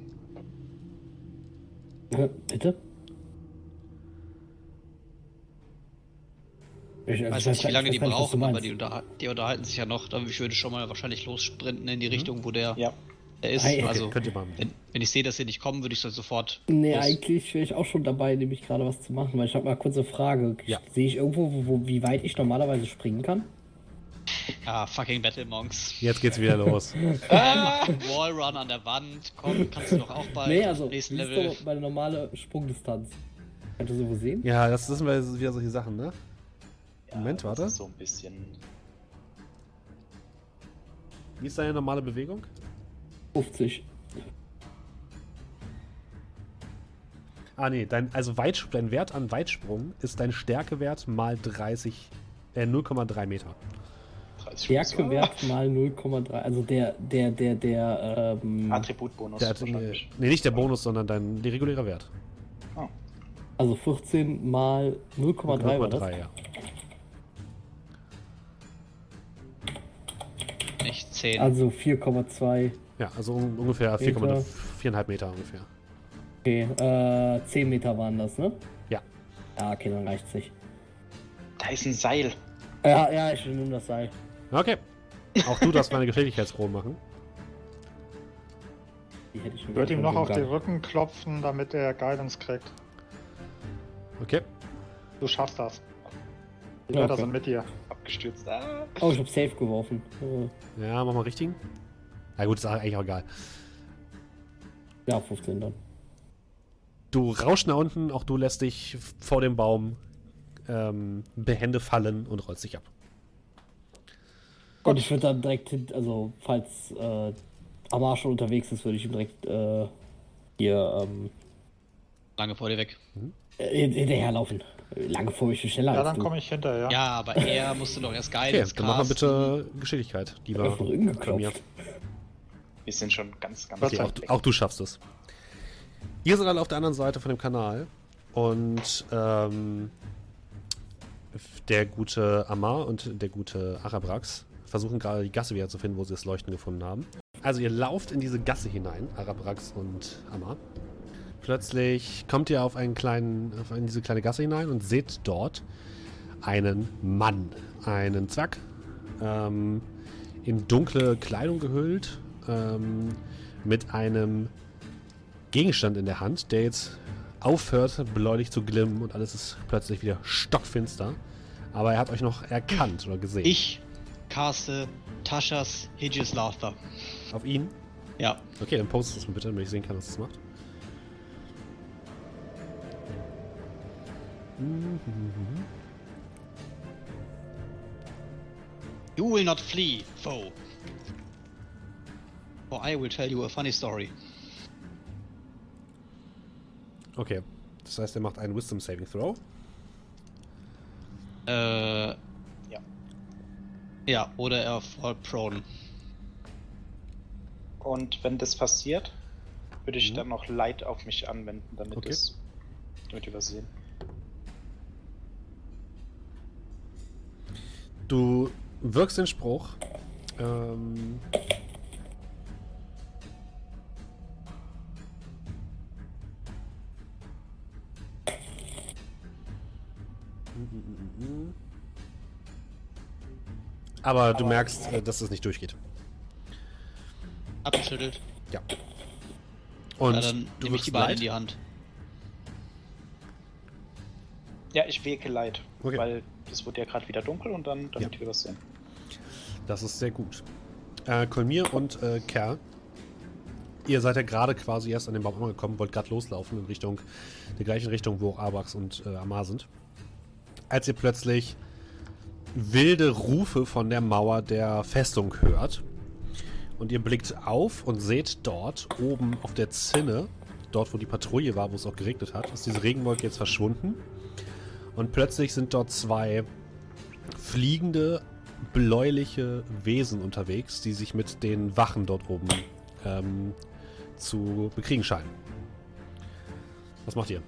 Äh, Bitte? Ich Ich weiß nicht, wie lange die brauchen, aber die, unterha die unterhalten sich ja noch. Ich würde schon mal wahrscheinlich lossprinten in die Richtung, wo der, Ja. der ist. Ei, also, Könnt ihr mal. wenn, wenn ich sehe, dass sie nicht kommen, würde ich dann sofort. Nee, los. eigentlich wäre ich auch schon dabei, nämlich gerade was zu machen, weil ich habe mal eine Frage. Ja. Sehe ich irgendwo, wo, wo, wie weit ich normalerweise springen kann? Ja, fucking Battle Monks. Jetzt geht's wieder los. Mach einen Wallrun an der Wand. Komm, kannst du doch auch bald. nee, also, nächsten Level. doch meine normale Sprungdistanz? Kannst du so sehen? Ja, das sind wieder solche Sachen, ne? Ja Moment, das warte. So ein bisschen. Wie ist deine normale Bewegung? 50. Ah, nee, dein, also Weit, dein Wert an Weitsprung ist dein Stärkewert mal 30, äh, 0,3 Meter. 30 Stärkewert mal 0,3. Also der, der, der, der, ähm, Attributbonus. Der äh, wahrscheinlich. nee, nicht der Bonus, sondern dein der reguläre Wert. Oh. also 14 mal 0,3 war das? 0,3, ja. Nicht 10. Also 4,2. Ja, also un ungefähr Meter. 4,5 Meter ungefähr. Okay, äh, 10 Meter waren das, ne? Ja. Ja, okay, dann reicht's nicht. Da ist ein Seil. Ja, ja, ich nehme das Seil. Okay. Auch du darfst meine Geschicklichkeitsprobe machen. Die hätte ich mir Ich würde ihm noch auf den Rücken klopfen, damit er Guidance kriegt. Okay. Du schaffst das. Leute okay. sind mit dir. Abgestürzt. Ah. Oh, ich hab Safe geworfen. Äh, Ja, mach mal richtigen. Na gut, ist eigentlich auch egal. Ja, 15 dann. Du rauschst nach unten, auch du lässt dich vor dem Baum ähm, behende fallen und rollst dich ab. Und ich würde dann direkt hin, also falls äh, Amar schon unterwegs ist, würde ich ihm direkt äh, hier ähm, Lange vor dir weg. hin- hinterherlaufen. Lange vor mich viel schneller Ja, dann komme ich hinterher. Ja, aber er musste doch erst Okay, Guidance dann mach mal casten. bitte Geschicklichkeit. Die Ich war mir. Wir sind schon ganz, ganz Okay, auch, auch du schaffst es. Ihr seid alle auf der anderen Seite von dem Kanal und ähm, der gute Amar und der gute Arabrax versuchen gerade die Gasse wieder zu finden, wo sie das Leuchten gefunden haben. Also ihr lauft in diese Gasse hinein, Arabrax und Amar. Plötzlich kommt ihr auf einen kleinen, auf in diese kleine Gasse hinein und seht dort einen Mann, einen Zwerg, ähm, in dunkle Kleidung gehüllt, ähm, mit einem Gegenstand in der Hand, der jetzt aufhört, bläulich zu glimmen und alles ist plötzlich wieder stockfinster. Aber er hat euch noch erkannt oder gesehen. Ich caste Taschas Hideous Laughter. Auf ihn? Ja. Okay, dann postet es mir bitte, damit ich sehen kann, was das macht. You will not flee, foe. Or I will tell you a funny story. Okay. Das heißt, er macht einen Wisdom Saving Throw. Äh. Ja. Ja, oder er fall prone. Und wenn das passiert, würde ich Mhm. dann noch Light auf mich anwenden, damit Okay. es damit wir was sehen. Du wirkst den Spruch. Ähm, Aber du merkst, äh, dass es nicht durchgeht. Abgeschüttelt. Ja. Und ja, dann du nehme ich wirkst die Beine in leid. die Hand. Ja, ich weke Light, Okay. weil es wird ja gerade wieder dunkel und dann, damit Ja. wir was sehen. Das ist sehr gut. Äh, Kolmir und äh, Kerl, ihr seid ja gerade quasi erst an den Baum angekommen, wollt gerade loslaufen in Richtung, der gleichen Richtung, wo auch Abax und äh, Amar sind. Als ihr plötzlich wilde Rufe von der Mauer der Festung hört. Und ihr blickt auf und seht dort oben auf der Zinne, dort wo die Patrouille war, wo es auch geregnet hat, ist diese Regenwolke jetzt verschwunden. Und plötzlich sind dort zwei fliegende, bläuliche Wesen unterwegs, die sich mit den Wachen dort oben ähm, zu bekriegen scheinen. Was macht ihr?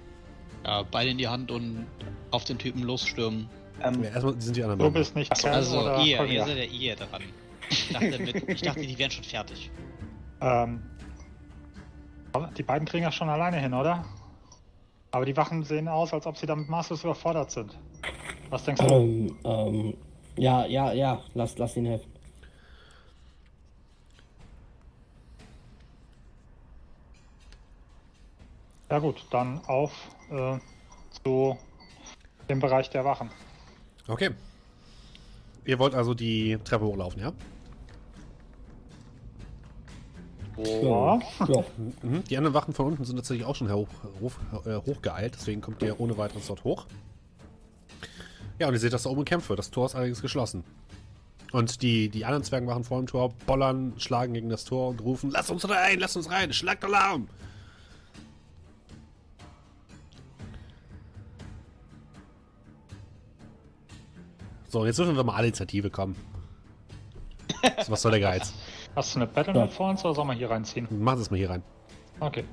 Ja, Beine in die Hand und auf den Typen losstürmen. Ähm, Ja, erstmal sind die anderen Du bist nicht Kerl Also oder ihr, Kolja? ihr seid ja ihr dran. Ich dachte, mit, ich dachte, die wären schon fertig. Ähm, die beiden kriegen das schon alleine hin, oder? Aber die Wachen sehen aus, als ob sie damit maßlos überfordert sind. Was denkst du? Ähm, ähm, ja, ja, ja, lass, lass ihn helfen. Ja gut, dann auf äh, zu dem Bereich der Wachen. Okay. Ihr wollt also die Treppe hochlaufen, ja? Ja. Ja. Mhm. Die anderen Wachen von unten sind tatsächlich auch schon hoch, hoch, äh, hochgeeilt, deswegen kommt ihr ohne weiteres dort hoch. Ja, und ihr seht, dass da oben wird. Das Tor ist allerdings geschlossen. Und die, die anderen Zwergenwachen vor dem Tor bollern, schlagen gegen das Tor und rufen: Lass uns rein, lass uns rein, schlagt Alarm! So, und jetzt dürfen wir mal alle Initiative kommen. Was soll der Geiz? Hast du eine Battle Ja. Vor uns oder soll man hier reinziehen? Machen Sie es mal hier rein. Okay.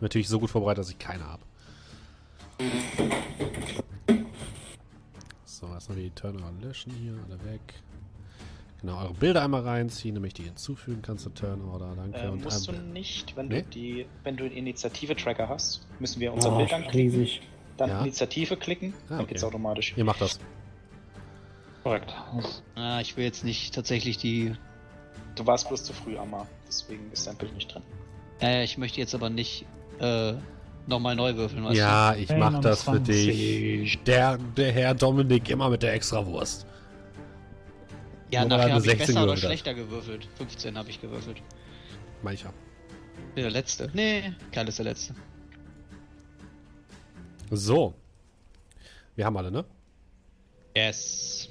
Natürlich so gut vorbereitet, dass ich keine habe. So, erstmal die Turnaround löschen hier, alle weg. Genau, eure Bilder einmal reinziehen, damit ich die hinzufügen kann zur Turnorder. Danke. äh, und musst du nicht, wenn Nee? du die, wenn du einen Initiative-Tracker hast, müssen wir unser Oh, Bild anklicken, riesig. dann Ja. Initiative klicken, Ah, dann okay. geht's automatisch. Ihr macht das. Korrekt. Ah, ich will jetzt nicht tatsächlich die. Du warst bloß zu früh, Amma, deswegen ist dein Bild nicht drin. Äh, ich möchte jetzt aber nicht äh, nochmal neu würfeln, weißt Ja, ich mach das für 21. dich. Der, der Herr Dominik immer mit der Extrawurst. du? Ja, Nur er nachher habe ich 16 besser oder schlechter gewürfelt. 15 habe ich gewürfelt. Mancher. Der letzte. Nee, Kerl ist der letzte. So. Wir haben alle, ne? Yes.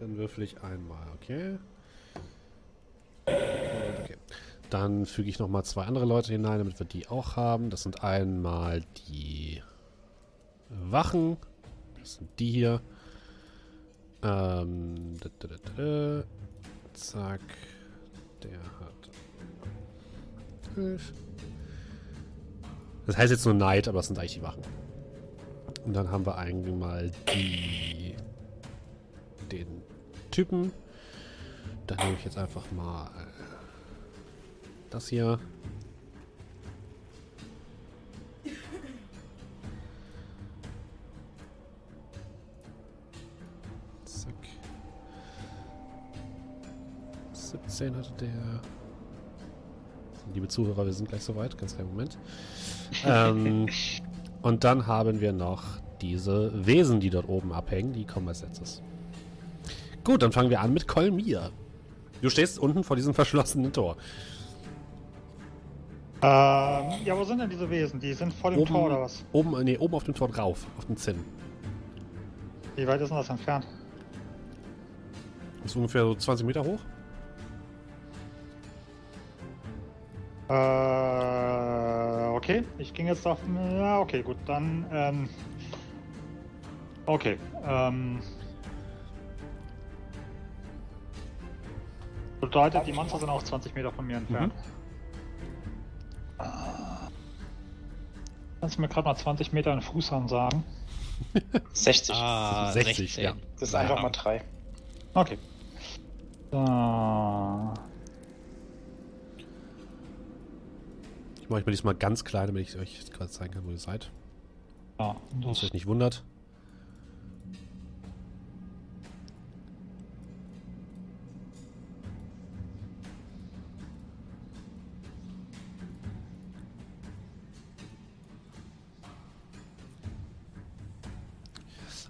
Dann würfel ich einmal, okay? Okay. Dann füge ich nochmal zwei andere Leute hinein, damit wir die auch haben. Das sind einmal die Wachen. Das sind die hier. Ähm, da, da, da. Zack. Der hat 12. Das heißt jetzt nur Knight, aber das sind eigentlich die Wachen. Und dann haben wir eigentlich mal die den Typen. Dann nehme ich jetzt einfach mal das hier. Zack. 17 hatte der. Liebe Zuhörer, wir sind gleich soweit. Ganz kleinen Moment. ähm, und dann haben wir noch diese Wesen, die dort oben abhängen. Die kommen als letztes. Gut, dann fangen wir an mit Kolmir. Du stehst unten vor diesem verschlossenen Tor. Ähm, ja, wo sind denn diese Wesen? Die sind vor dem Oben, Tor oder was? Oben, nee, oben auf dem Tor drauf, auf dem Zinn. Wie weit ist denn das entfernt? Ist ungefähr so 20 Meter hoch. Äh, okay. Ich ging jetzt auf. Ja, okay, gut. Dann, ähm. Okay. Ähm. Bedeutet, die Monster sind auch 20 Meter von mir entfernt. Kannst du mir gerade mal 20 Meter in Fußansagen? 60. Ah, 60, 16. ja. das ist einfach mal 3. Okay. So. Ich mache euch mal diesmal ganz klein, damit ich euch jetzt gerade zeigen kann, wo ihr seid. Ja, Dass das, ihr euch nicht wundert.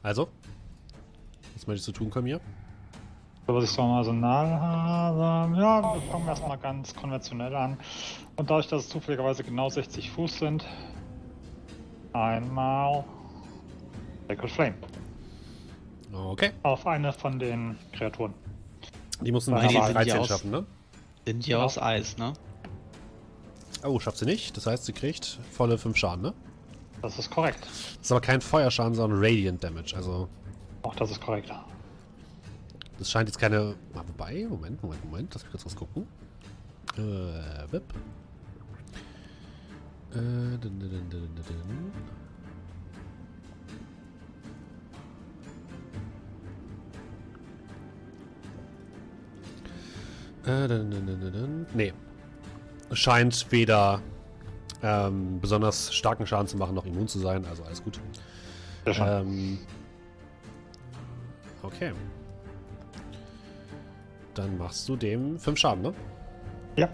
Also, was möchtest du tun, Kamir? So, was ich so mal so nahe habe. Ja, wir fangen erstmal ganz konventionell an. Und dadurch, dass es zufälligerweise genau 60 Fuß sind, einmal Sacred Flame Okay. auf eine von den Kreaturen. Die mussten sind 13 ja aus- schaffen, ne? Sind die Genau. aus Eis, ne? Oh, schafft sie nicht. Das heißt, sie kriegt volle 5 Schaden, ne? Das ist korrekt. Das ist aber kein Feuerschaden, sondern Radiant Damage. Also, Auch das ist korrekt. das scheint jetzt keine. Ah, wobei, Moment, Moment, Moment. Lass mich kurz was gucken. Äh, Wip. Äh, dun, dun, dun, dun, dun. Äh, dun, dun, dun, dun, dun. Nee. Scheint weder ähm, besonders starken Schaden zu machen, noch immun zu sein. Also alles gut. Ähm, okay. Dann machst du dem 5 Schaden, ne? ja.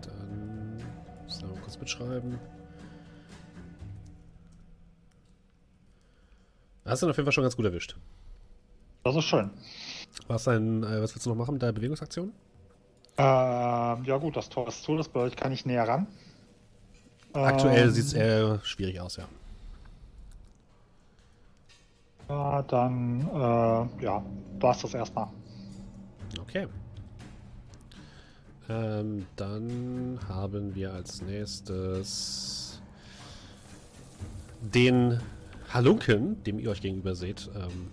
Dann muss ich mal kurz mitschreiben. Hast du ihn auf jeden Fall schon ganz gut erwischt. Das ist schön. Was, dein, äh, was willst du noch machen mit deiner Bewegungsaktion? Ähm, ja gut, das Tor ist zu, das bedeutet, kann ich näher ran. Aktuell Ähm, sieht es eher schwierig aus, ja. Ja, dann, äh, ja, du hast das erstmal. Okay. Ähm, dann haben wir als nächstes den Halunken, dem ihr euch gegenüber seht. Ähm,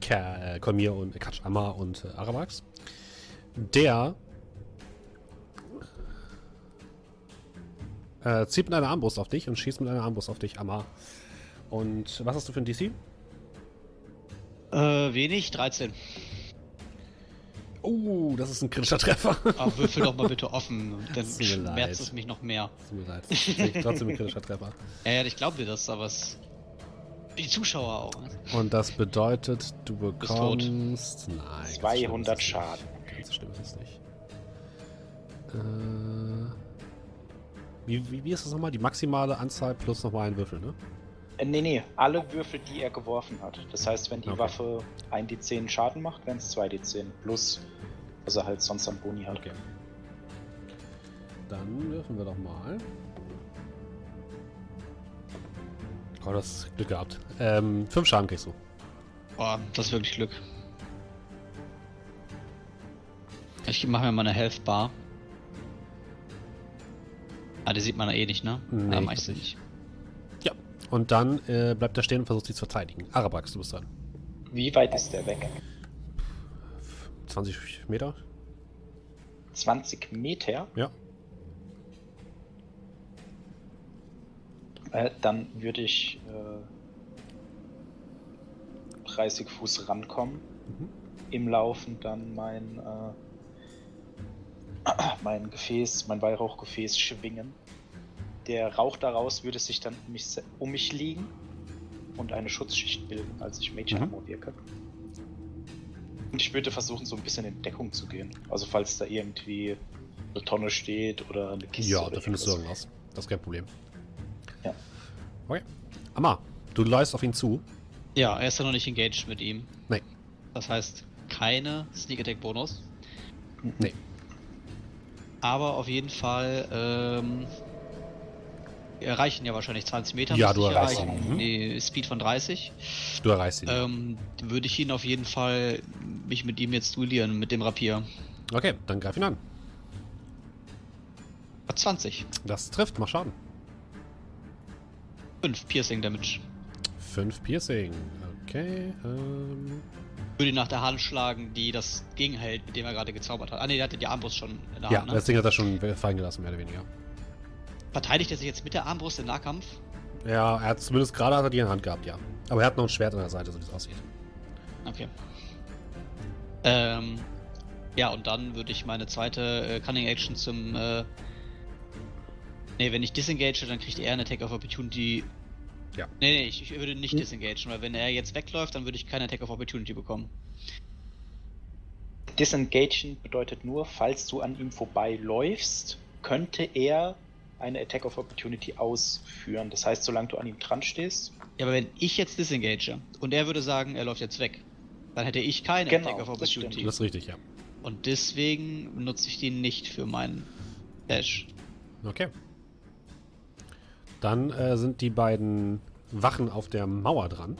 Ka- äh, Kolmir und äh, Quatsch, Amar und äh, Aramax. Der äh, zieht mit einer Armbrust auf dich und schießt mit einer Armbrust auf dich, Amar. Und was hast du für ein DC? Äh, wenig, 13. Oh, das ist ein kritischer Treffer. Ach, würfel doch mal bitte offen, dann schmerzt es mich noch mehr. Tut mir leid. Das ist trotzdem ein kritischer Treffer. Ja, ja, ich glaube dir das, aber es. Die Zuschauer auch. ne? Und das bedeutet, du tot. bekommst. Nein. ganz so schlimm 200 ist es Schaden. Nicht. Ganz so schlimm ist es nicht. Äh, wie, wie, wie ist das nochmal? Die maximale Anzahl plus nochmal ein Würfel, ne? Äh, nee, nee, alle Würfel, die er geworfen hat. Das heißt, wenn die Okay. Waffe 1d10 Schaden macht, wären es 2d10. Plus, was er halt sonst an Boni hat. Okay. Dann würfeln wir doch mal. Oh, du hast Glück gehabt. Ähm, fünf Schaden kriegst du. Boah, das ist wirklich Glück. Ich mache mir mal eine Health Bar. Ah, die sieht man ja eh nicht, ne? Nee, ich glaub nicht. Ja. Und dann äh, bleibt er stehen und versucht sich zu verteidigen. Arabax, du bist dran. Wie weit ist der weg? 20 Meter? 20 Meter? Ja. Äh, dann würde ich äh, 30 Fuß rankommen. Mhm. Im Laufen dann mein, äh, mein Gefäß, mein Weihrauchgefäß schwingen. Der Rauch daraus würde sich dann um mich, um mich liegen und eine Schutzschicht bilden, als ich Mage Mhm. Armor wirke. Und ich würde versuchen, so ein bisschen in Deckung zu gehen. Also falls da irgendwie eine Tonne steht oder eine Kiste. Ja, oder da findest du irgendwas. Das ist kein Problem. Ja. Okay. Amar, du läufst auf ihn zu. Ja, er ist ja noch nicht engaged mit ihm. Nee. Das heißt, keine Sneak Attack Bonus. Nee. Aber auf jeden Fall ähm, wir erreichen ja wahrscheinlich 20 Meter. Ja, du ich erreichst ihn, mhm. Die Speed von 30. Du erreichst ihn. Ähm, würde ich ihn auf jeden Fall mich mit ihm jetzt duellieren, mit dem Rapier. Okay, dann greif ihn an. Hat 20. Das trifft, mach Schaden. 5 Piercing Damage. 5 Piercing. Okay, ähm. Würde ihn nach der Hand schlagen, die das gegenhält, mit dem er gerade gezaubert hat. Ah ne, der hatte die Armbrust schon in der Ja, Hand. Ne? das Ding hat er schon fallen gelassen, mehr oder weniger. Verteidigt er sich jetzt mit der Armbrust im Nahkampf? Ja, er hat zumindest gerade hat er die in der Hand gehabt, ja. Aber er hat noch ein Schwert an der Seite, so wie es aussieht. Okay. Ähm, ja, und dann würde ich meine zweite äh, Cunning Action zum. Äh, ne, wenn ich disengage, dann kriegt er eine Attack of Opportunity. Ja. Nee, nee, ich, ich würde nicht disengagen, weil wenn er jetzt wegläuft, dann würde ich keine Attack of Opportunity bekommen. Disengagen bedeutet nur, falls du an ihm vorbeiläufst, könnte er eine Attack of Opportunity ausführen. Das heißt, solange du an ihm dran stehst, Ja, aber wenn ich jetzt disengage und er würde sagen, er läuft jetzt weg, dann hätte ich keine Genau, Attack of das Opportunity. stimmt. Das ist richtig, ja. Und deswegen benutze ich die nicht für meinen Dash. Okay. Dann äh, sind die beiden Wachen auf der Mauer dran.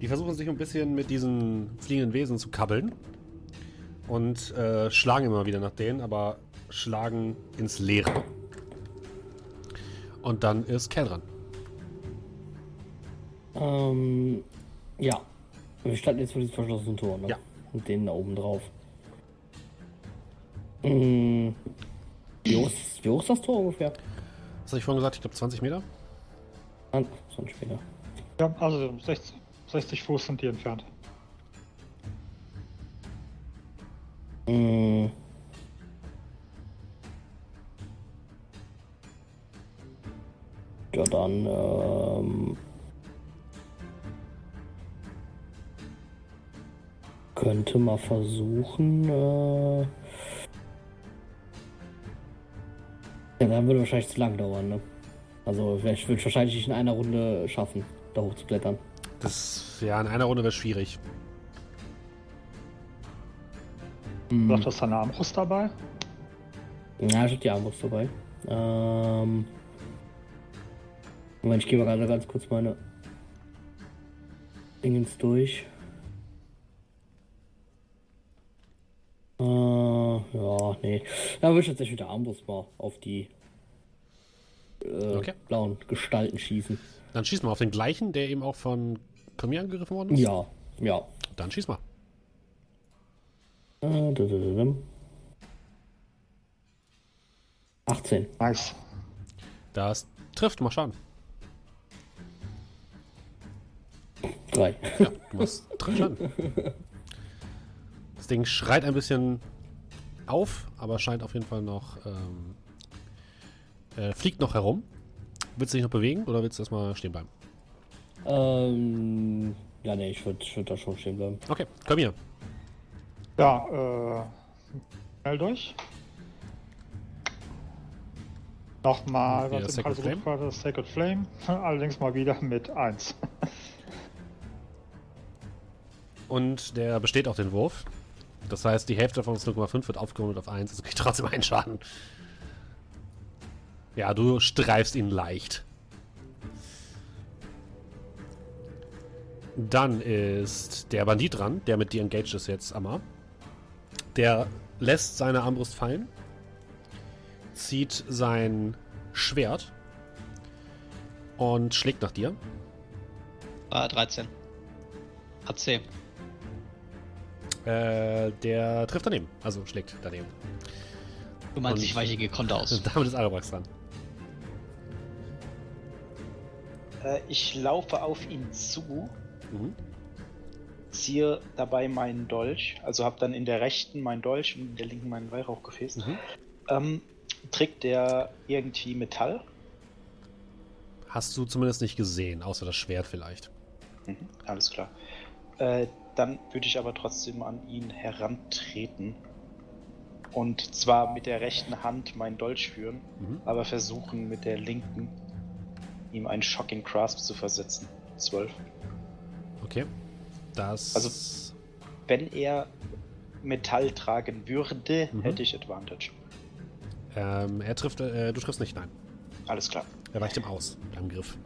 Die versuchen sich ein bisschen mit diesen fliegenden Wesen zu kabbeln. Und äh, schlagen immer wieder nach denen, aber schlagen ins Leere. Und dann ist Kel dran. Ähm, ja. Wir standen jetzt vor diesem verschlossenen Tor, ne? Ja. Und den da oben drauf. Mm, wie, hoch ist, wie hoch ist das Tor ungefähr? Was habe ich vorhin gesagt? Ich glaube 20 Meter? Ah, so ein später. Ja, also 60, 60 Fuß sind die entfernt. Mm. Ja, dann, ähm, könnte mal versuchen, äh, ja, dann würde wahrscheinlich zu lang dauern, ne? Also, ich würde wahrscheinlich nicht in einer Runde schaffen, da hochzuklettern. Das, ja, in einer Runde wäre schwierig. Mm. Sagt das deine Armbrust dabei? Ja, ich hab die Armbrust dabei. Ähm. Moment, ich gehe mal gerade ganz kurz meine Dingens durch. Äh, ja, nee. Da würde ich tatsächlich mit der Armbrust mal auf die äh, Okay. blauen Gestalten schießen. Dann schieß mal auf den gleichen, der eben auch von Komir angegriffen worden ist. Ja, ja. Dann schieß mal. Äh, da, da, da, da. 18. Nice. Das trifft, mach Schaden. 3. Ja, du machst drei Schaden. Das Ding schreit ein bisschen auf, aber scheint auf jeden Fall noch. Ähm, äh, fliegt noch herum. Willst du dich noch bewegen oder willst du erstmal stehen bleiben? ähm, ja, nee, ich würde würd da schon stehen bleiben. Okay, komm hier. Ja, äh. Schnell durch. Nochmal, was im Sacred Flame? Rufkarte, Sacred Flame. Allerdings mal wieder mit 1. Und der besteht auch den Wurf. Das heißt, die Hälfte davon ist 0,5 wird aufgerundet auf 1, also kriegt trotzdem einen Schaden. Ja, du streifst ihn leicht. Dann ist der Bandit dran, der mit dir engaged ist jetzt, Amma. Der lässt seine Armbrust fallen, zieht sein Schwert und schlägt nach dir. Ah, 13. AC. Äh, der trifft daneben, also schlägt daneben. Du meinst, Und- ich weiche gekonnt aus. Damit ist Arabrax dran. äh, ich laufe auf ihn zu, Mhm. ziehe dabei meinen Dolch, also habe dann in der rechten meinen Dolch und in der linken meinen Weihrauchgefäß. Mhm. Ähm, trägt der irgendwie Metall? Hast du zumindest nicht gesehen, außer das Schwert vielleicht. Mhm, alles klar. Äh, dann würde ich aber trotzdem an ihn herantreten. Und zwar mit der rechten Hand meinen Dolch führen, Mhm. aber versuchen mit der linken ihm einen Shocking Grasp zu versetzen. 12. Okay. Das. Also- Wenn er Metall tragen würde, Mhm. hätte ich Advantage. Ähm, er trifft, äh, du triffst nicht, nein. Alles klar. Er weicht ihm aus, deinem Griff.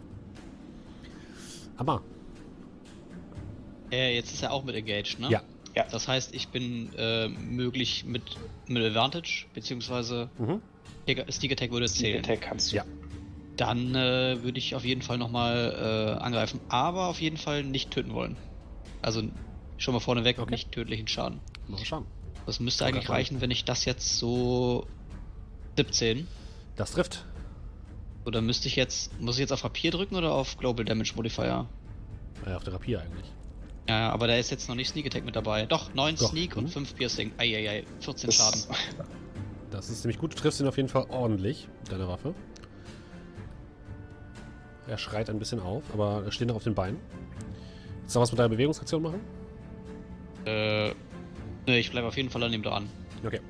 Aber, Äh, jetzt ist er auch mit engaged, ne? ja. Ja. Das heißt, ich bin äh, möglich mit, mit Advantage, beziehungsweise Mhm. Sneak Attack würde Sneak zählen. Attack kannst du. Ja. Dann äh, würde ich auf jeden Fall nochmal äh, angreifen, aber auf jeden Fall nicht töten wollen. Also schon mal vorneweg Okay. nicht tödlichen Schaden. Mal schauen. Das müsste eigentlich reichen, wenn ich das jetzt so 17. Das trifft. Oder müsste ich jetzt, muss ich jetzt auf Papier drücken oder auf Global Damage Modifier? Äh, auf Therapie eigentlich. Ja, aber da ist jetzt noch nicht Sneak Attack mit dabei. Doch, 9 Doch, Sneak und 5 Piercing. Eieiei, 14 Das- Schaden. Das ist ziemlich gut. Du triffst ihn auf jeden Fall ordentlich mit deiner Waffe. Er schreit ein bisschen auf, aber er steht noch auf den Beinen. Willst du noch was mit deiner Bewegungsaktion machen? Äh, ne, ich bleibe auf jeden Fall an ihm dran. Okay.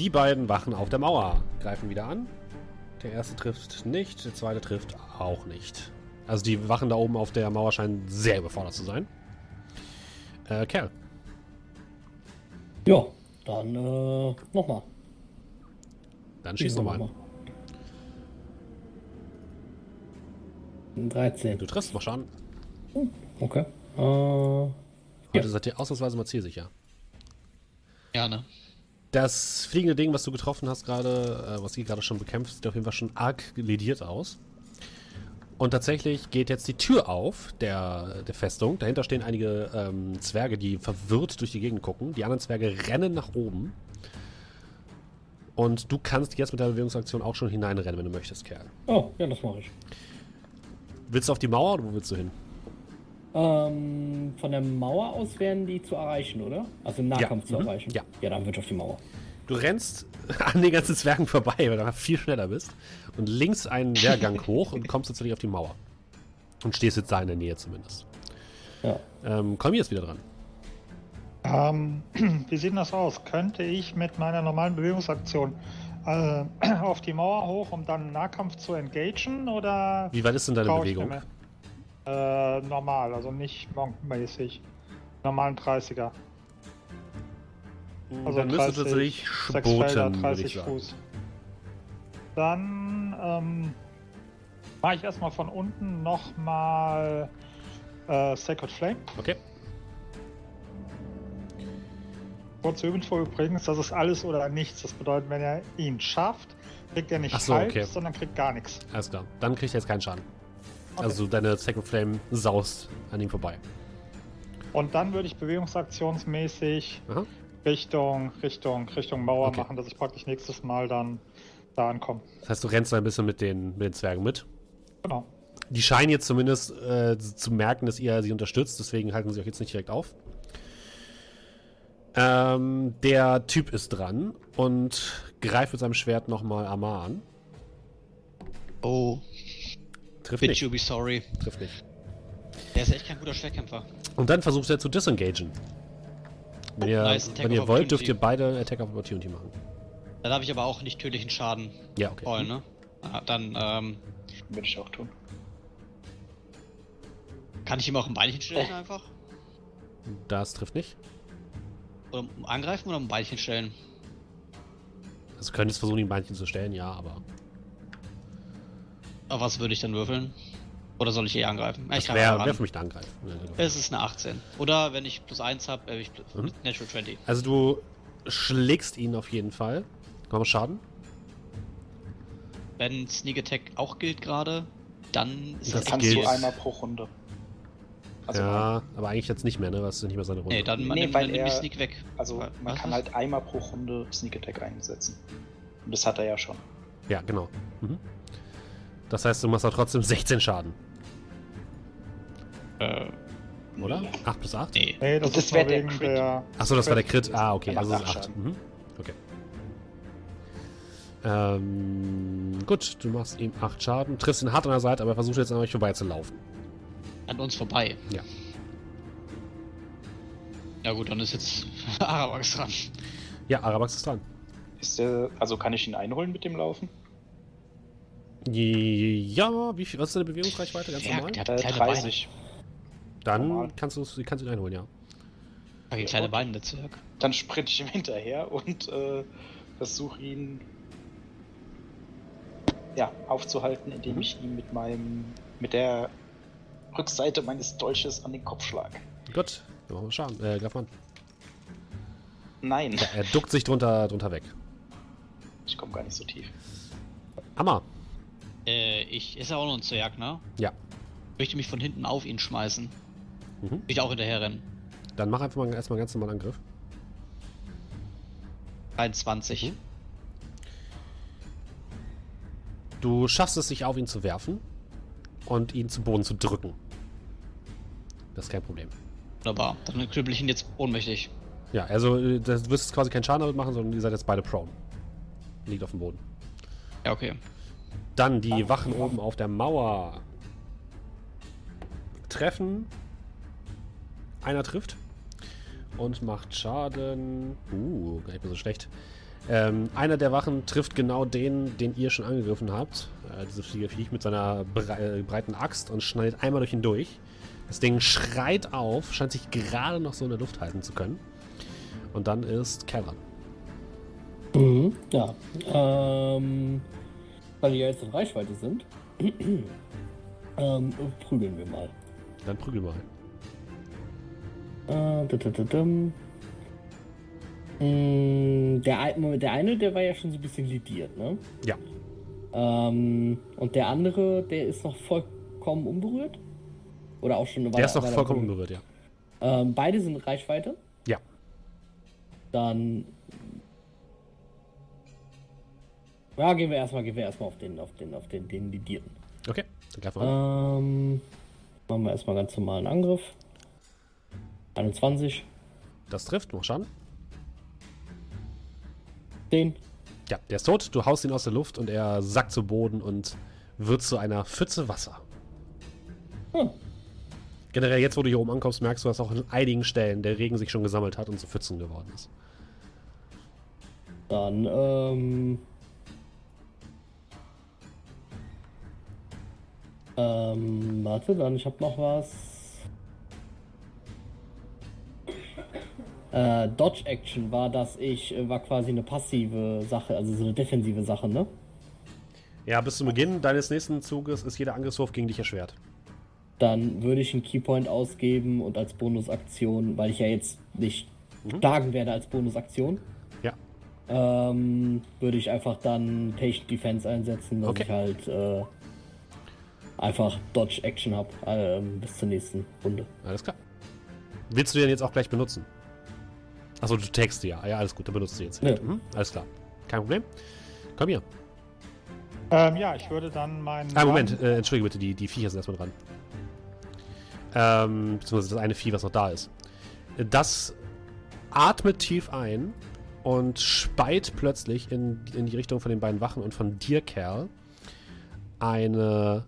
Die beiden wachen auf der Mauer, greifen wieder an. Der erste trifft nicht, der zweite trifft auch nicht. Also die Wachen da oben auf der Mauer scheinen sehr überfordert zu sein. Äh, Kerl, Ja, dann äh, nochmal. dann schieß nochmal an. Ein 13. Du triffst, mach Schaden. Okay. Äh, Heute seid ihr ausnahmsweise mal zielsicher. Ja, ne? Das fliegende Ding, was du getroffen hast gerade, äh, was ihr gerade schon bekämpft, sieht auf jeden Fall schon arg lediert aus. Und tatsächlich geht jetzt die Tür auf der, der Festung. Dahinter stehen einige ähm, Zwerge, die verwirrt durch die Gegend gucken. Die anderen Zwerge rennen nach oben. Und du kannst jetzt mit deiner Bewegungsaktion auch schon hineinrennen, wenn du möchtest, Kerl. oh, ja, das mache ich. Willst du auf die Mauer oder wo willst du hin? Ähm, von der Mauer aus wären die zu erreichen, oder? Also im Nahkampf Ja, zu mhm, erreichen. ja. Ja, dann wird auf die Mauer. Du rennst an den ganzen Zwergen vorbei, weil du viel schneller bist. Und links einen Wehrgang hoch und kommst tatsächlich auf die Mauer. Und stehst jetzt da in der Nähe zumindest. Ja. Ähm, Kolmi ist wieder dran. Ähm, wie sieht denn das aus? Könnte ich mit meiner normalen Bewegungsaktion äh, auf die Mauer hoch, um dann Nahkampf zu engagen? Oder Wie weit ist denn deine Bewegung? Äh, normal, also nicht monkmäßig. Normalen 30er. Also dann 30, tatsächlich würde 30 ich sagen. Fuß. Dann ähm, mache ich erstmal von unten nochmal äh, Sacred Flame. Okay. Kurze Info übrigens, das ist alles oder nichts. Das bedeutet, wenn er ihn schafft, kriegt er nicht Ach so, halb, okay. sondern kriegt gar nichts. Alles klar. Dann kriegt er jetzt keinen Schaden. Okay. Also deine Second Flame saust an ihm vorbei. Und dann würde ich bewegungsaktionsmäßig Aha. Richtung, Richtung, Richtung Mauer Okay. machen, dass ich praktisch nächstes Mal dann da ankomme. Das heißt, du rennst da ein bisschen mit den, mit den Zwergen mit. Genau. Die scheinen jetzt zumindest äh, zu merken, dass ihr sie unterstützt, deswegen halten sie euch jetzt nicht direkt auf. Ähm, der Typ ist dran und greift mit seinem Schwert nochmal Amar an. Oh, Trifft bitch nicht. you be sorry. Trifft nicht. Der ist echt kein guter Schwertkämpfer. Und dann versucht er zu disengagen. Wenn ihr, Nice, wenn ihr wollt, dürft ihr beide Attack of Opportunity machen. Dann habe ich aber auch nicht tödlichen Schaden. Ja, okay. Voll, ne? Ah, dann ähm, Würde ich auch tun. kann ich ihm auch ein Beinchen stellen einfach? Das trifft nicht. Oder angreifen oder ein Beinchen stellen? Also du könntest versuchen, ihm Beinchen zu stellen, ja, aber Auf was würde ich dann würfeln? Oder soll ich eh angreifen? Ja, das ich greife wäre wär für mich ein Angreifen. Ja, genau. Es ist eine 18. Oder wenn ich plus 1 habe, äh, ich plus Mhm. Natural 20. Also du schlägst ihn auf jeden Fall. Komm mal Schaden. Wenn Sneak Attack auch gilt gerade, dann ist Das das, Kannst gilt. du einmal pro Runde. Also, ja, aber eigentlich jetzt nicht mehr, ne? Was ist nicht mehr seine Runde. Nee, dann, Nee, nimmt, weil dann nehme ich er- Sneak weg. also Was? man kann halt einmal pro Runde Sneak Attack einsetzen. Und das hat er ja schon. Ja, genau. Mhm. Das heißt, du machst da trotzdem 16 Schaden, Äh, oder? 8 plus 8? nee. Nee, das, das ist wär nur der Crit. der. Achso, das war der Crit. Ah, okay, also es ist 8. acht Schaden. Mhm. Okay. Ähm, gut, du machst ihm 8 Schaden, triffst ihn hart an der Seite, aber er versucht jetzt an euch vorbeizulaufen. An uns vorbei. Ja. Ja gut, dann ist jetzt Arawax dran. Ja, Arabax ist dran. Ist der, also kann ich ihn einholen mit dem Laufen? Ja, wie viel, was ist deine Bewegungsreichweite? Ganz Ja, normal? der hat Äh, kleine 30. Dann normal. kannst du kannst du ihn einholen, ja. Okay, kleine Beine, Netzwerk. Dann sprinte ich ihm hinterher und äh, versuche ihn ja, aufzuhalten, indem ich ihm mit meinem, mit der Rückseite meines Dolches an den Kopf schlage. Gut, dann machen wir Schaden. Äh, greif mal an. Nein, Ja, er duckt sich drunter, drunter weg. ich komme gar nicht so tief. Hammer. Äh, ich ist ja auch noch ein Zwerg, ne? Ja. Möchte mich von hinten auf ihn schmeißen. Mhm. Ich auch hinterher rennen. Dann mach einfach mal erstmal einen ganz normalen Angriff. 23. Mhm. Du schaffst es, sich auf ihn zu werfen und ihn zu Boden zu drücken. Das ist kein Problem. Wunderbar. Dann knüppel ich ihn jetzt ohnmächtig. Ja, also äh, das- du wirst quasi keinen Schaden damit machen, sondern ihr seid jetzt beide prone. Liegt auf dem Boden. Ja, okay. Dann die Wachen oben auf der Mauer. Treffen. Einer trifft. Und macht Schaden. Uh, gar nicht mehr so schlecht. Ähm, einer der Wachen trifft genau den, den ihr schon angegriffen habt. Äh, dieses fliege Viech mit seiner brei äh, breiten Axt und schneidet einmal durch ihn durch. Das Ding schreit auf, scheint sich gerade noch so in der Luft halten zu können. Und dann ist Callan. Mhm, ja. Ähm, weil die ja jetzt in Reichweite sind, ähm, prügeln wir mal. Dann prügel mal. Der, ein- Moment, der eine, der war ja schon so ein bisschen lidiert, ne? Ja. Ähm, und der andere, der ist noch vollkommen unberührt? Oder auch schon eine Der ist noch vollkommen unberührt? ja. Ähm, beide sind in Reichweite. Ja. Dann. Ja, gehen wir erstmal, gehen wir erstmal auf den, auf den, auf den, den Lidierten. Okay, dann greif mal an. Ähm, machen wir erstmal ganz normalen Angriff. 21, Das trifft, mach Schaden. 10. Ja, der ist tot. Du haust ihn aus der Luft und er sackt zu Boden und wird zu einer Pfütze Wasser. Hm. Generell, jetzt wo du hier oben ankommst, merkst du, dass auch an einigen Stellen der Regen sich schon gesammelt hat und zu Pfützen geworden ist. Dann, ähm. Ähm, warte, dann, ich hab noch was. Äh, Dodge Action war, dass ich, äh, war quasi eine passive Sache, also so eine defensive Sache, ne? Ja, bis zum Beginn deines nächsten Zuges ist jeder Angriffswurf gegen dich erschwert. Dann würde ich einen Keypoint ausgeben und als Bonusaktion, weil ich ja jetzt nicht schlagen werde als Bonusaktion, Ja. ähm, würde ich einfach dann Patient Defense einsetzen, dass Okay. ich halt äh, einfach Dodge Action habe ähm, bis zur nächsten Runde. Alles klar. Willst du den jetzt auch gleich benutzen? Achso, du tagst die ja. Ja, alles gut, dann benutzt du jetzt. Ja. Mhm, alles klar. Kein Problem. Komm hier. Ähm, ja, ich würde dann meinen. Ah, Moment, äh, entschuldige bitte, die, die Viecher sind erstmal dran. Ähm, beziehungsweise das eine Vieh, was noch da ist. Das atmet tief ein und speit plötzlich in, in die Richtung von den beiden Wachen und von dir, Kerl, eine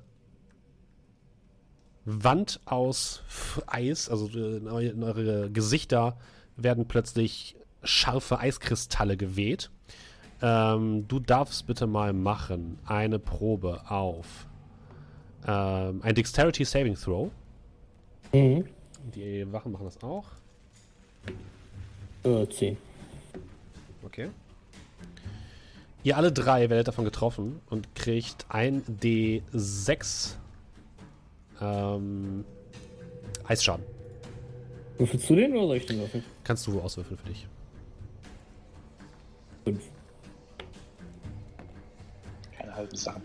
Wand aus Eis, also äh, in in eure Gesichter werden plötzlich scharfe Eiskristalle geweht. Ähm, du darfst bitte mal machen eine Probe auf ähm, ein Dexterity Saving Throw. Mhm. Die Wachen machen das auch. Äh, 10. Okay. Ihr alle drei werdet davon getroffen und kriegt ein D6 ähm, Eisschaden. Würfelst du den oder soll ich den würfeln? Kannst du auswürfeln für dich. 5. Keine halben Sachen.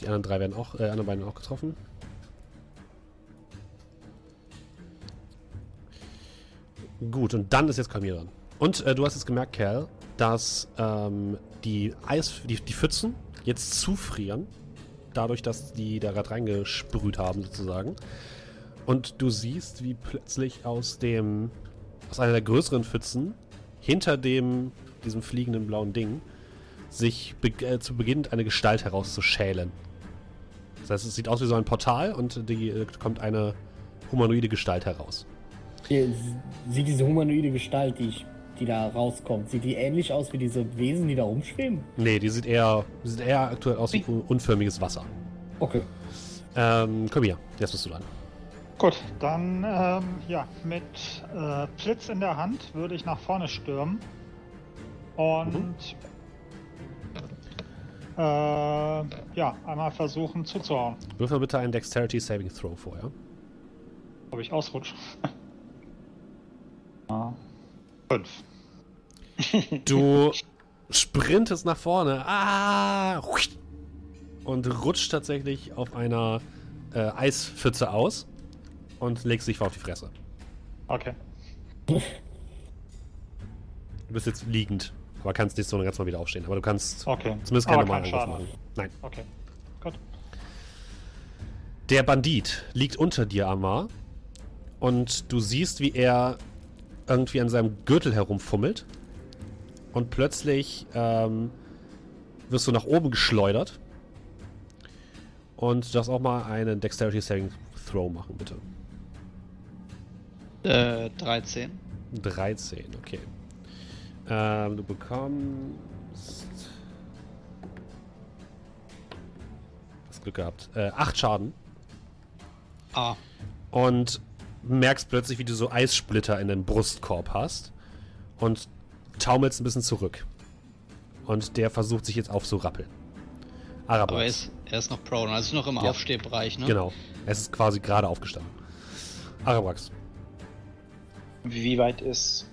Die anderen drei werden auch, äh, anderen beiden werden auch getroffen. Gut, und dann ist jetzt Kamil dran. Und äh, du hast jetzt gemerkt, Kerl, dass ähm, die Eis, die, die Pfützen jetzt zufrieren, dadurch, dass die da gerade reingesprüht haben, sozusagen. Und du siehst, wie plötzlich aus dem, aus einer der größeren Pfützen, hinter dem, diesem fliegenden blauen Ding, sich be äh, zu Beginn eine Gestalt herauszuschälen. Das heißt, es sieht aus wie so ein Portal und die äh, kommt eine humanoide Gestalt heraus. Sieht diese humanoide Gestalt, die, ich, die da rauskommt, sieht die ähnlich aus wie diese Wesen, die da rumschweben? Nee, die sieht eher, die sieht eher aktuell aus wie un unförmiges Wasser. Okay. Ähm, komm hier, jetzt bist du dran. Gut, dann ähm, ja, mit äh, Blitz in der Hand würde ich nach vorne stürmen. Und äh, ja, einmal versuchen zuzuhauen. Würfel bitte einen Dexterity Saving Throw vorher. Ob ich ausrutsche. ah. Fünf. Du sprintest nach vorne. Ah! Und rutscht tatsächlich auf einer äh, Eispfütze aus und legst dich auf die Fresse. Okay. Du bist jetzt liegend, aber kannst nicht so ganz mal wieder aufstehen. Aber du kannst Okay. zumindest keinen normalen kein machen. Nein. Okay. Gut. Der Bandit liegt unter dir, Amar. Und du siehst, wie er irgendwie an seinem Gürtel herumfummelt. Und plötzlich ähm, wirst du nach oben geschleudert. Und du darfst auch mal einen Dexterity Saving Throw machen, bitte. Äh, 13. 13, okay. Ähm, du bekommst. Hast Glück gehabt. Äh, 8 Schaden. Ah, und merkst plötzlich, wie du so Eissplitter in den Brustkorb hast und taumelst ein bisschen zurück. Und der versucht sich jetzt aufzurappeln. Arabrax. aber er ist, er ist noch prone, also noch im Ja. Aufstehbereich, ne? Genau. Es ist quasi gerade aufgestanden. Arabrax. Wie weit ist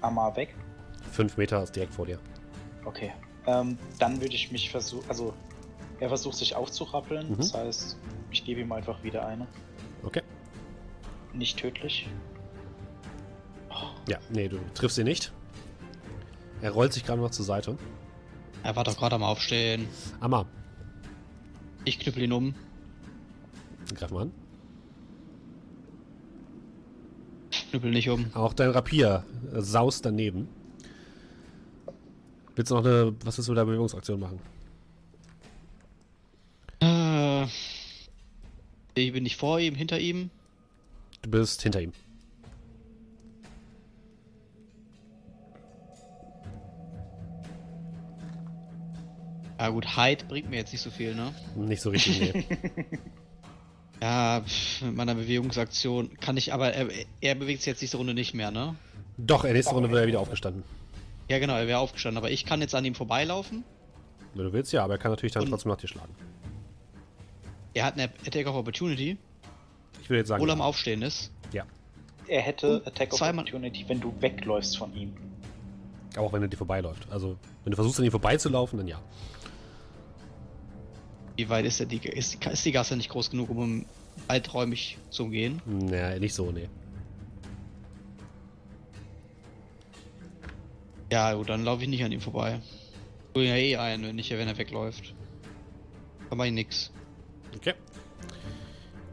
Amar weg? Fünf Meter ist direkt vor dir. Okay. Ähm, dann würde ich mich versuchen. Also, er versucht sich aufzurappeln. Mhm. Das heißt, ich gebe ihm einfach wieder eine. Okay. Nicht tödlich. Ja, nee, du triffst ihn nicht. Er rollt sich gerade noch zur Seite. Er war doch gerade am Aufstehen. Amma, Ich knüppel ihn um. greif mal an. Knüppel nicht um. Auch dein Rapier äh, saust daneben. Willst du noch eine, was willst du mit der Bewegungsaktion machen? Äh, ich bin nicht vor ihm, hinter ihm. Du bist hinter ihm. Ja gut, Hide bringt mir jetzt nicht so viel, ne? Nicht so richtig, nee. Ja, mit meiner Bewegungsaktion kann ich, aber er, er bewegt sich jetzt diese Runde nicht mehr, ne? Doch, in der nächsten Runde wird er wieder aufgestanden. Ja genau, er wäre aufgestanden, aber ich kann jetzt an ihm vorbeilaufen. Wenn du willst, ja, aber er kann natürlich dann Und- trotzdem nach dir schlagen. Er hat eine Attack of Opportunity, Ich würde jetzt sagen, obwohl er am. Aufstehen ist. ja. Er hätte Und Attack of Opportunity, wenn du wegläufst von ihm. Aber auch wenn er dir vorbeiläuft. Also, wenn du versuchst, an ihm vorbeizulaufen, dann ja. Wie weit ist, der, die, ist, ist die Gasse nicht groß genug, um weiträumig zu umgehen? Naja, nicht so, nee. Ja, gut, dann laufe ich nicht an ihm vorbei. Ich ja eh ein, wenn, nicht, wenn er wegläuft. Da mach ich nix. Okay.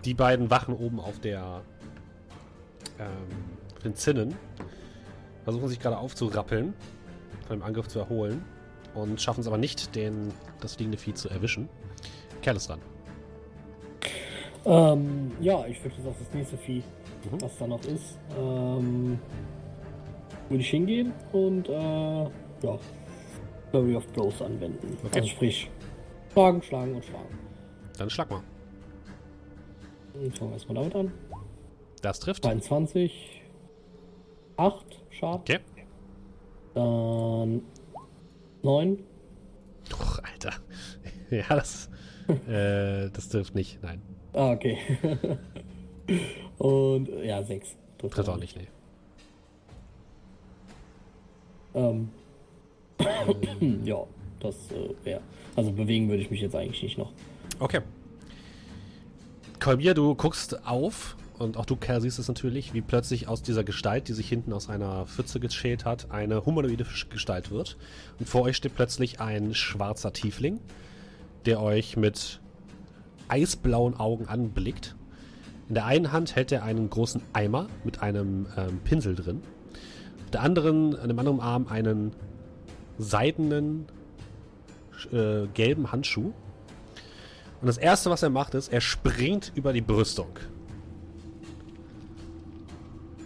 Die beiden wachen oben auf der ähm, auf den Zinnen, versuchen sich gerade aufzurappeln, von dem Angriff zu erholen und schaffen es aber nicht, den, das liegende Vieh zu erwischen. Kerl ist dran. Ähm, ja, ich würde jetzt auf das nächste Vieh, Mhm. was da noch ist, ähm, würde ich hingehen und, äh, ja, Flurry of Blows anwenden. Okay. Also sprich, schlagen, schlagen und schlagen. Dann schlag mal. Und fangen wir erstmal damit an. Das trifft. 22, 8 Schaden, Okay. dann 9, Och, Alter. ja, das, äh, das trifft nicht. Nein, ah, okay. und, ja, 6. trifft auch nicht. Nee. Ähm, ja, das äh, wäre. Also bewegen würde ich mich jetzt eigentlich nicht noch. Okay. Kolbier, du guckst auf und auch du, Kerl, siehst es natürlich, wie plötzlich aus dieser Gestalt, die sich hinten aus einer Pfütze geschält hat, eine humanoide Gestalt wird. Und vor euch steht plötzlich ein schwarzer Tiefling, der euch mit eisblauen Augen anblickt. In der einen Hand hält er einen großen Eimer mit einem ähm, Pinsel drin. Auf der anderen, an dem anderen Arm einen seidenen äh, gelben Handschuh. Und das erste, was er macht, ist, er springt über die Brüstung.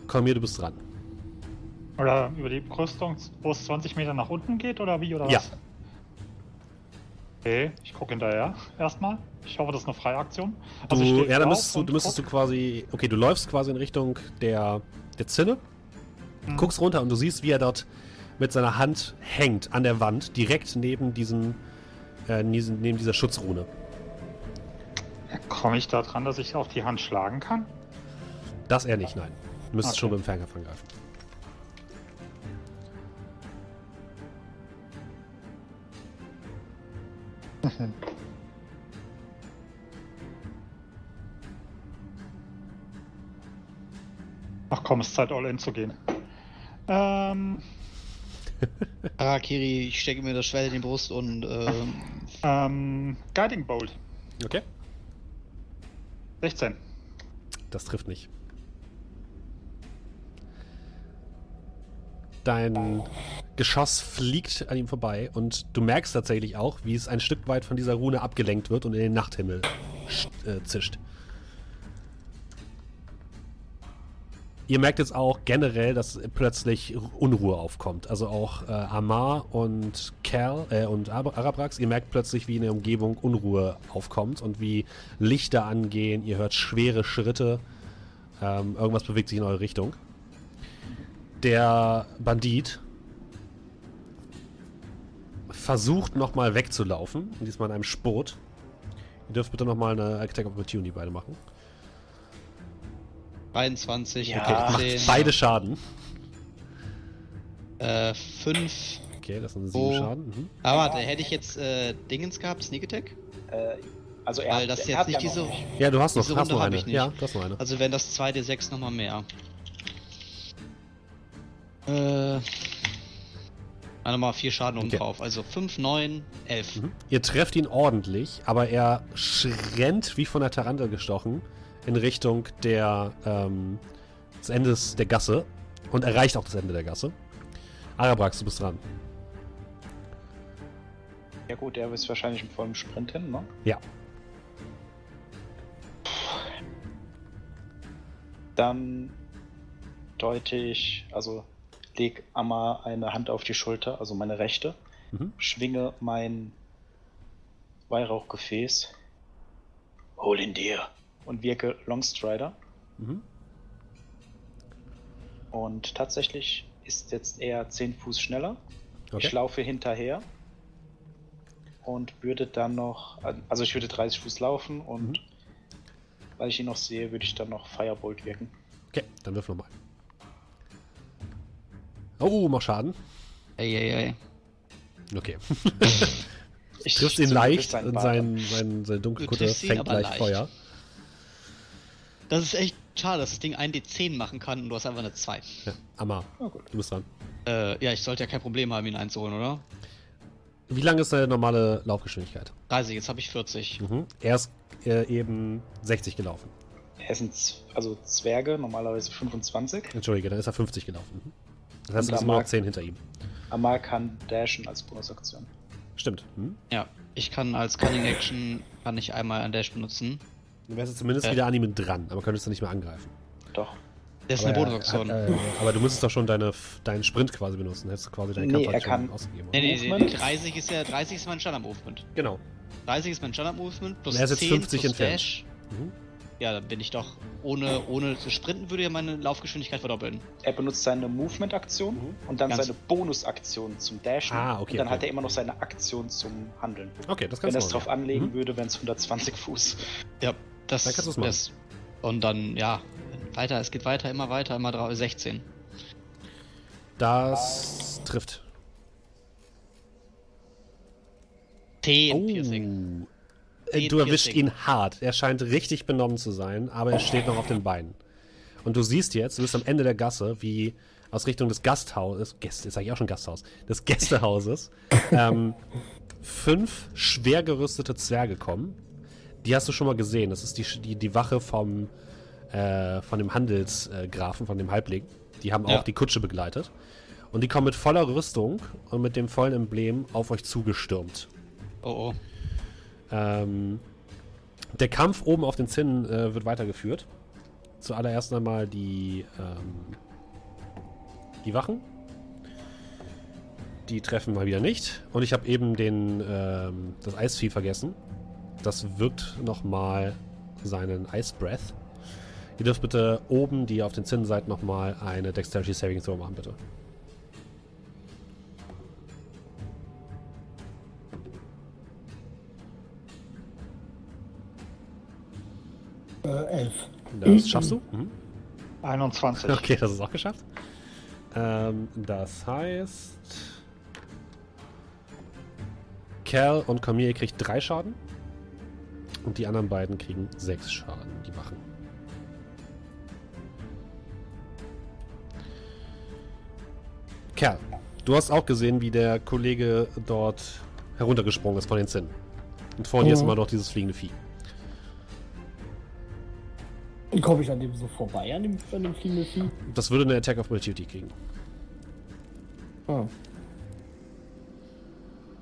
Komm hier, du bist dran. Oder über die Brüstung, wo es 20 Meter nach unten geht, oder wie, oder Ja. was? Okay, ich gucke hinterher erstmal. Ich hoffe, das ist eine freie Aktion. Du, Also steh ja, dann müsstest du, du müsstest du quasi. Okay, du läufst quasi in Richtung der, der Zinne, Mhm. guckst runter und du siehst, wie er dort mit seiner Hand hängt an der Wand, direkt neben diesem äh, neben dieser Schutzrune. Komme ich da dran, dass ich auf die Hand schlagen kann? Das er nicht, nein. Du müsstest Okay. schon mit dem Fernkampf angreifen. Ach komm, es ist Zeit, all in zu gehen. Ähm, Harakiri, ich stecke mir das Schwert in die Brust und ähm, ähm, Guiding Bolt. Okay. 16. Das trifft nicht. Dein Geschoss fliegt an ihm vorbei und du merkst tatsächlich auch, wie es ein Stück weit von dieser Rune abgelenkt wird und in den Nachthimmel äh, zischt. Ihr merkt jetzt auch generell, dass plötzlich Unruhe aufkommt. Also auch äh, Amar und Cal äh, und Ab- Arabrax, ihr merkt plötzlich, wie in der Umgebung Unruhe aufkommt und wie Lichter angehen. Ihr hört schwere Schritte. Ähm, irgendwas bewegt sich in eure Richtung. Der Bandit versucht nochmal wegzulaufen. Diesmal in einem Spurt. Ihr dürft bitte nochmal eine Attack of Opportunity beide machen. 23, Ja. Okay, 10, macht beide Schaden. äh, 5. Okay, das sind sieben Oh. Schaden. Mhm. Aber warte, hätte ich jetzt äh, Dingens gehabt, Sneak Attack? Äh, also er Weil hat, das er jetzt nicht ja noch diese-. Ja, du hast noch, hast noch eine. Ja, du hast noch eine. Also wären das 2d6 nochmal mehr. Äh. Nochmal 4 Schaden oben Okay. drauf. Also 5, 9, 11. Mhm. Ihr trefft ihn ordentlich, aber er rennt wie von der Tarantel gestochen in Richtung der, ähm, des Endes der Gasse und erreicht auch das Ende der Gasse. Arabrax, du bist dran. Ja gut, er ist wahrscheinlich im vollen Sprint hin, ne? Ja. Dann deute ich, also leg Amma eine Hand auf die Schulter, also meine rechte, Mhm. schwinge mein Weihrauchgefäß Hol ihn dir. und wirke Longstrider. Mhm. Und tatsächlich ist jetzt er 10 Fuß schneller. Okay. Ich laufe hinterher und würde dann noch, also ich würde 30 Fuß laufen und Mhm. weil ich ihn noch sehe, würde ich dann noch Firebolt wirken. Okay, dann wirf nochmal. Oh, mach Schaden. Ey, ey, ey. Okay. Ich Triffst ihn leicht seinen und sein, sein, seine dunkle fängt leicht. Feuer. Das ist echt schade, dass das Ding 1d10 machen kann und du hast einfach eine 2. Ja, Amma, Oh, gut. du bist dran. Äh, ja, ich sollte ja kein Problem haben, ihn einzuholen, oder? Wie lang ist deine normale Laufgeschwindigkeit? 30, jetzt habe ich 40. Mhm. Er ist äh, eben 60 gelaufen. Er sind also Zwerge, normalerweise 25. Entschuldige, dann ist er 50 gelaufen. Mhm. Das heißt, Und du bist da nur noch mag- 10 hinter ihm. Amal kann dashen als Bonusaktion. Stimmt. Mhm. Ja, ich kann als Cunning Action kann ich einmal ein Dash benutzen. Du wärst jetzt zumindest Ja. wieder an ihm dran, aber könntest du nicht mehr angreifen. Doch. Das ist aber eine Bonusaktion. Äh, aber du müsstest doch schon deine, deinen Sprint quasi benutzen. Hättest du quasi deine Nee, er Kampfaktion kann- ausgegeben. nee, oder? nee, nee, Movement? nee, 30 ist ja 30 ist mein Standard-Movement. Genau. 30 ist mein Standard-Movement plus Und er ist jetzt 10 50 plus entfernt. Dash. Mhm. Ja, dann bin ich doch ohne, ohne zu sprinten würde ja meine Laufgeschwindigkeit verdoppeln. Er benutzt seine Movement-Aktion Mhm. und dann Ganz- seine Bonusaktion zum Dashen. Ah, okay, Und dann okay. hat er immer noch seine Aktion zum Handeln. Okay, das Wenn kannst er du es machen, drauf ja. anlegen Mhm. würde, wären es 120 Fuß. Ja, das, Dann kannst machen. das Und dann, ja, weiter, es geht weiter, immer weiter, immer drau- 16. Das trifft. 10 Piercing. Äh, Du erwischst Piercing. ihn hart. Er scheint richtig benommen zu sein, aber er steht noch auf den Beinen. Und du siehst jetzt, du bist am Ende der Gasse, wie aus Richtung des Gasthauses, Gäste, jetzt sag ich auch schon Gasthaus, des Gästehauses, ähm, fünf schwer gerüstete Zwerge kommen. Die hast du schon mal gesehen. Das ist die, die, die Wache vom, äh, von dem Handelsgrafen, von dem Halbling. Die haben auch Ja. die Kutsche begleitet. Und die kommen mit voller Rüstung und mit dem vollen Emblem auf euch zugestürmt. Oh oh. Ähm, der Kampf oben auf den Zinnen äh, wird weitergeführt. Zuallererst einmal die, ähm, die Wachen. Die treffen mal wieder nicht. Und ich habe eben den, ähm, das Eisvieh vergessen. Das wirkt nochmal seinen Ice Breath. Ihr dürft bitte oben, die auf den Zinnen seid, nochmal eine Dexterity Saving Throw machen, bitte. Äh, elf. Das schaffst du? Mhm. 21. Okay, das ist auch geschafft. Ähm, das heißt. Cal und Cormier kriegt drei Schaden. Und die anderen beiden kriegen sechs Schaden, die Wachen. Kerl, du hast auch gesehen, wie der Kollege dort heruntergesprungen ist von den Zinnen. Und vor dir ist Mhm. immer noch dieses fliegende Vieh. Komme ich an dem so vorbei, an dem, an dem fliegenden Vieh? Das würde eine Attack of Opportunity kriegen. Ah.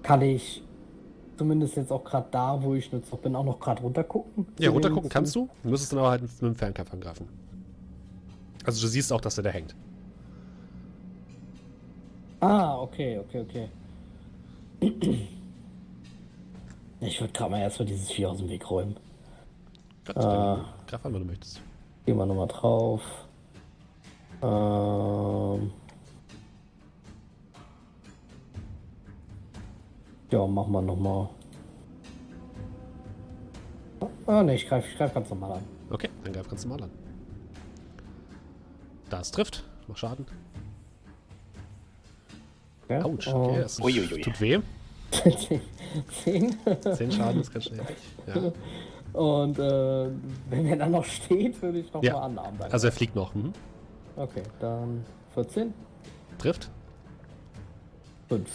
Kann ich zumindest jetzt auch gerade da, wo ich jetzt noch bin, auch noch gerade runtergucken? Ja, runtergucken kannst du. Du müsstest dann aber halt mit dem Fernkampf angreifen. Also du siehst auch, dass er da hängt. Ah, okay, okay, okay. Ich würde gerade mal erstmal dieses Vieh aus dem Weg räumen. Gott, Ah. Greif an, wenn du möchtest. Gehen wir nochmal drauf. Ähm. Ja, machen wir nochmal. Ah, ne, ich greife ich greif ganz normal an. Okay, dann greif ganz normal an. Das trifft. Mach Schaden. Ja? Autsch, Oh. okay, das Uiuiui. tut weh. Zehn. Zehn Schaden ist ganz schnell. Ja. Und äh, wenn er dann noch steht, würde ich nochmal Ja. mal anarmen. dann. Also er fliegt noch. Mhm. okay, dann 14, Trifft. 5.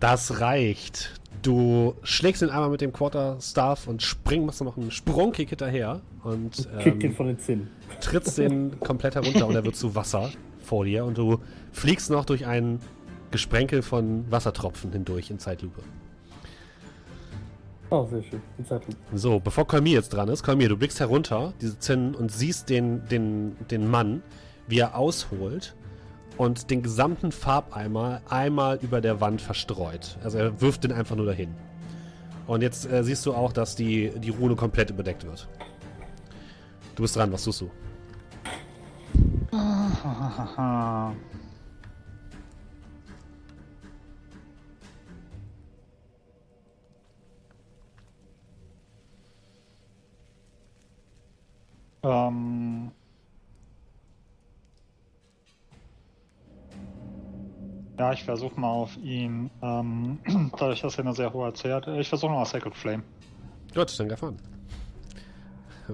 Das reicht. Du schlägst ihn einmal mit dem Quarterstaff und spring, machst du noch einen Sprungkick hinterher und den ähm, von den Zinnen. trittst den komplett herunter und er wird zu Wasser vor dir und du fliegst noch durch ein Gesprenkel von Wassertropfen hindurch in Zeitlupe. Oh, sehr schön. Die Zeit So, bevor Kolmir jetzt dran ist, Kolmir, du blickst herunter, diese Zinnen, und siehst den, den, den Mann, wie er ausholt und den gesamten Farbeimer einmal über der Wand verstreut. Also er wirft den einfach nur dahin. Und jetzt äh, siehst du auch, dass die, die Rune komplett überdeckt wird. Du bist dran, was tust du? Ähm. Ja, ich versuche mal auf ihn, ähm, dadurch, dass er eine sehr hohe erzählt, ich versuche mal Sacred Flame. Gut, dann an.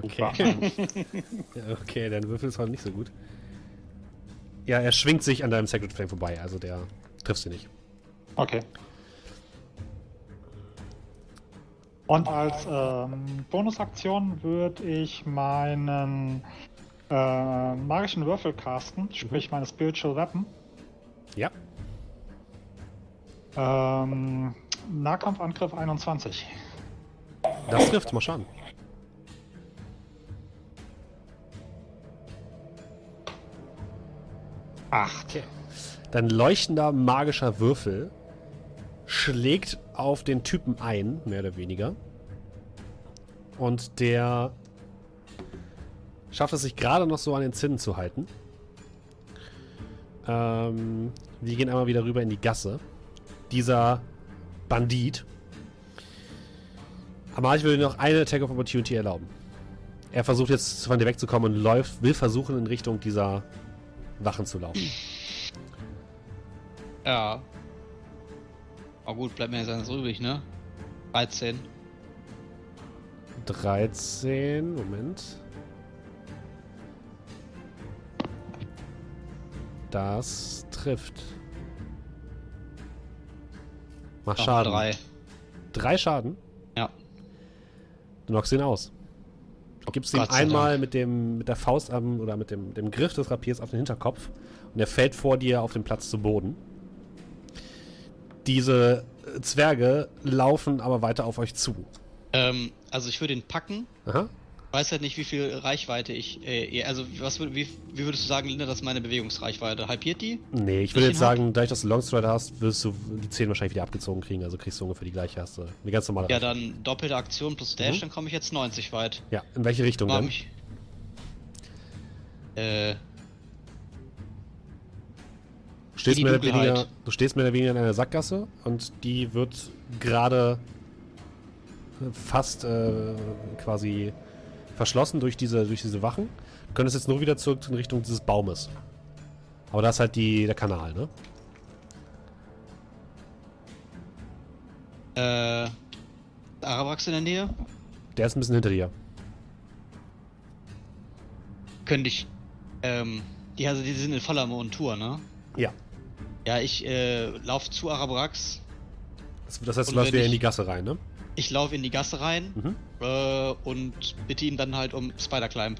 Okay. Okay, dein Würfel ist heute nicht so gut. Ja, er schwingt sich an deinem Sacred Flame vorbei, also der triffst du nicht. Okay. Und als ähm, Bonusaktion würde ich meinen äh, magischen Würfel casten, sprich meine Spiritual Weapon. Ja, Ähm, Nahkampfangriff 21. das trifft, mal schauen. Acht. Okay. Dein leuchtender magischer Würfel schlägt auf den Typen ein, mehr oder weniger. Und der schafft es sich gerade noch so an den Zinnen zu halten. Ähm, wir gehen einmal wieder rüber in die Gasse. Dieser Bandit. Aber ich würde noch eine Attack of Opportunity erlauben. Er versucht jetzt von dir wegzukommen und läuft, will versuchen in Richtung dieser Wachen zu laufen. Ja. Oh gut, bleibt mir jetzt eins übrig, ne? 13. 13, Moment. Das trifft. Mach Nochmal Schaden. drei. Drei Schaden? Ja. Du knockst ihn aus. Du gibst ihm einmal Dank. mit, dem, mit der Faust am, oder mit dem, dem Griff des Rapiers auf den Hinterkopf und er fällt vor dir auf den Platz zu Boden. Diese äh, Zwerge laufen aber weiter auf euch zu. Ähm, also ich würde ihn packen. Aha. Weiß halt nicht, wie viel Reichweite ich. Äh, also was wie, wie würdest du sagen, Linda, das ist meine Bewegungsreichweite? Halbiert die? Nee, ich würde jetzt ihn hab- sagen, dadurch, dass du Longstrider hast, wirst du die 10 wahrscheinlich wieder abgezogen kriegen. Also kriegst du ungefähr die gleiche, hast du eine ganz normale Ja, Reichweite. dann doppelte Aktion plus Dash, Mhm. dann komme ich jetzt 90 weit. Ja, in welche Richtung denn? mich. Äh, stehst, mehr oder weniger, du stehst mehr oder weniger in einer Sackgasse und die wird gerade fast äh, quasi verschlossen durch diese, durch diese Wachen. Du könntest jetzt nur wieder zurück in Richtung dieses Baumes. Aber da ist halt die, der Kanal, ne? Äh, Arabrax in der Nähe? Der ist ein bisschen hinter dir. Könnte ich, ähm, die, also die sind in voller Montur, ne? Ja. Ja, ich, äh, lauf zu Arabrax. Das, das heißt, du läufst wieder in die Gasse rein, ne? Ich laufe in die Gasse rein, Mhm. äh, und bitte ihn dann halt um Spider-Climb.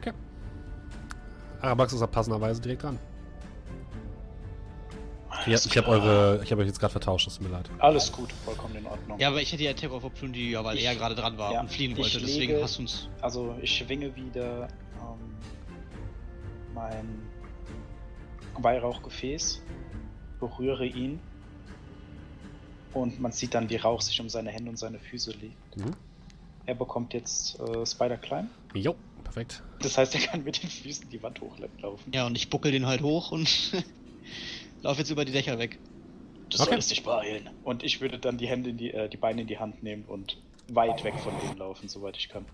Okay. Arabax ist da passenderweise direkt dran. Ja, ich habe eure, ich habe euch jetzt gerade vertauscht, es tut mir leid. Alles gut, vollkommen in Ordnung. Ja, aber ich hätte ja Attack of Opportunity, ja, weil Ich- er gerade dran war ja, und fliehen wollte, deswegen lege- hast du uns. Also ich schwinge wieder ähm, mein Weihrauchgefäß, berühre ihn und man sieht dann, wie Rauch sich um seine Hände und seine Füße legt. Mhm. Er bekommt jetzt äh, Spider Climb. Jo, perfekt. Das heißt, er kann mit den Füßen die Wand hochlaufen. Ja, und ich buckel den halt hoch und lauf jetzt über die Dächer weg. Du Okay. solltest dich beeilen. Und ich würde dann die Hände in die, äh, die Beine in die Hand nehmen und weit weg von denen laufen, soweit ich kann.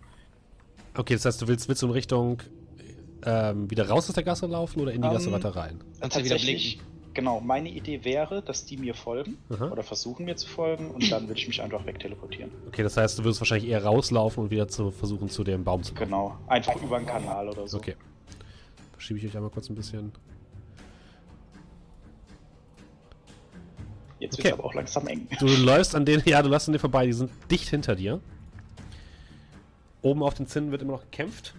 Okay, das heißt, du willst, willst du in Richtung ähm, wieder raus aus der Gasse laufen oder in die Ähm, Gasse weiter rein? Tatsächlich, genau, meine Idee wäre, dass die mir folgen Aha. oder versuchen mir zu folgen und dann würde ich mich einfach wegteleportieren. Okay, das heißt, du wirst wahrscheinlich eher rauslaufen und wieder zu versuchen, zu dem Baum zu kommen. Genau, einfach über einen Kanal oder so. Okay. Verschiebe ich euch einmal kurz ein bisschen. Jetzt Okay. wird es aber auch langsam eng. Du läufst an denen, ja, du läufst an denen vorbei, die sind dicht hinter dir. Oben auf den Zinnen wird immer noch gekämpft.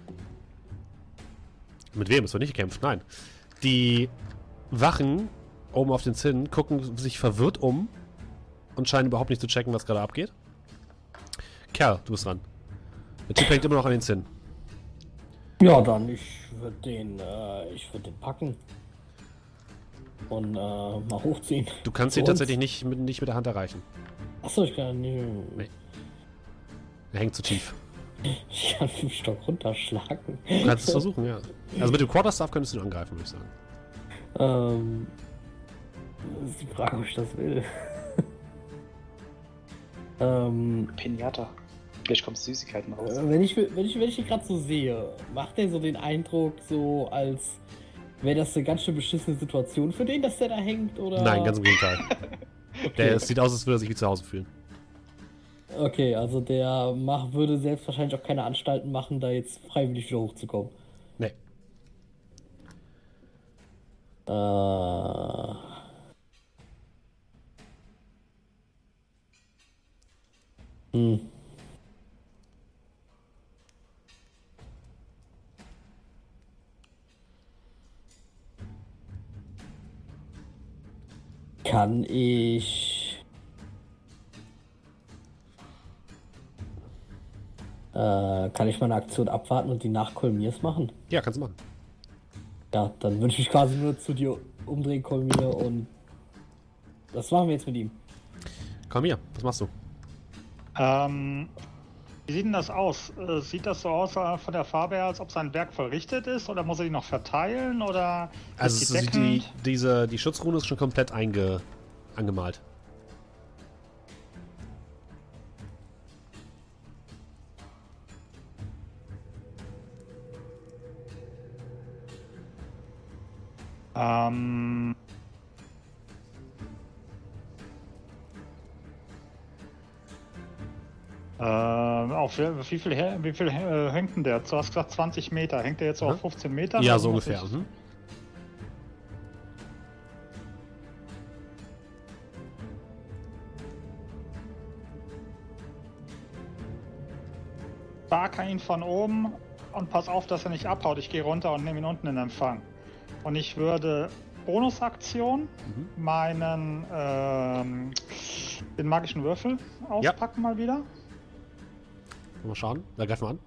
Mit wem? Es wird nicht gekämpft, nein. Die Wachen oben auf den Zinnen gucken sich verwirrt um und scheinen überhaupt nicht zu checken, was gerade abgeht. Kerl, du bist dran. Der Typ hängt immer noch an den Zinnen. Ja, dann, ich würde den, äh, ich würde den packen. Und, äh, mal hochziehen. Du kannst ihn tatsächlich nicht mit, nicht mit der Hand erreichen. Achso, ich kann nicht. Nee. Er hängt zu tief. Ich kann fünf Stock runterschlagen. Du kannst es versuchen, ja. Also mit dem Quarterstaff könntest du ihn angreifen, würde ich sagen. Ähm. Das ist die Frage, ob ich das will. ähm. Pinata. Vielleicht kommen Süßigkeiten raus. Äh, Wenn ich, wenn ich, wenn ich ihn gerade so sehe, macht der so den Eindruck, so als wäre das eine ganz schön beschissene Situation für den, dass der da hängt? Oder? Nein, ganz im Gegenteil. okay. Der, es sieht aus, als würde er sich wie zu Hause fühlen. Okay, also der mach, würde selbst wahrscheinlich auch keine Anstalten machen, da jetzt freiwillig wieder hochzukommen. Nee. Äh. Hm. Kann ich. Äh, kann ich meine Aktion abwarten und die nach Kolmiers machen? Ja, kannst du machen. Ja, dann würde ich mich quasi nur zu dir umdrehen, Kolmir, und. Was machen wir jetzt mit ihm? Komm hier, was machst du? Ähm, wie sieht denn das aus? Äh, sieht das so aus äh, von der Farbe her, als ob sein Werk vollrichtet ist? Oder muss er die noch verteilen? Oder Also die die, diese, die Schutzrune ist schon komplett einge, angemalt. Ähm, äh, auf wie viel, wie viel äh, hängt denn der? Du hast gesagt 20 Meter. Hängt der jetzt so Mhm. auf 15 Meter? Ja, Oder so ungefähr. ich- Mhm. Barker ihn von oben und pass auf, dass er nicht abhaut. Ich gehe runter und nehme ihn unten in Empfang. Und ich würde Bonusaktion Mhm. meinen ähm, den magischen Würfel auspacken mal wieder. Mal schauen. Da greifen wir an.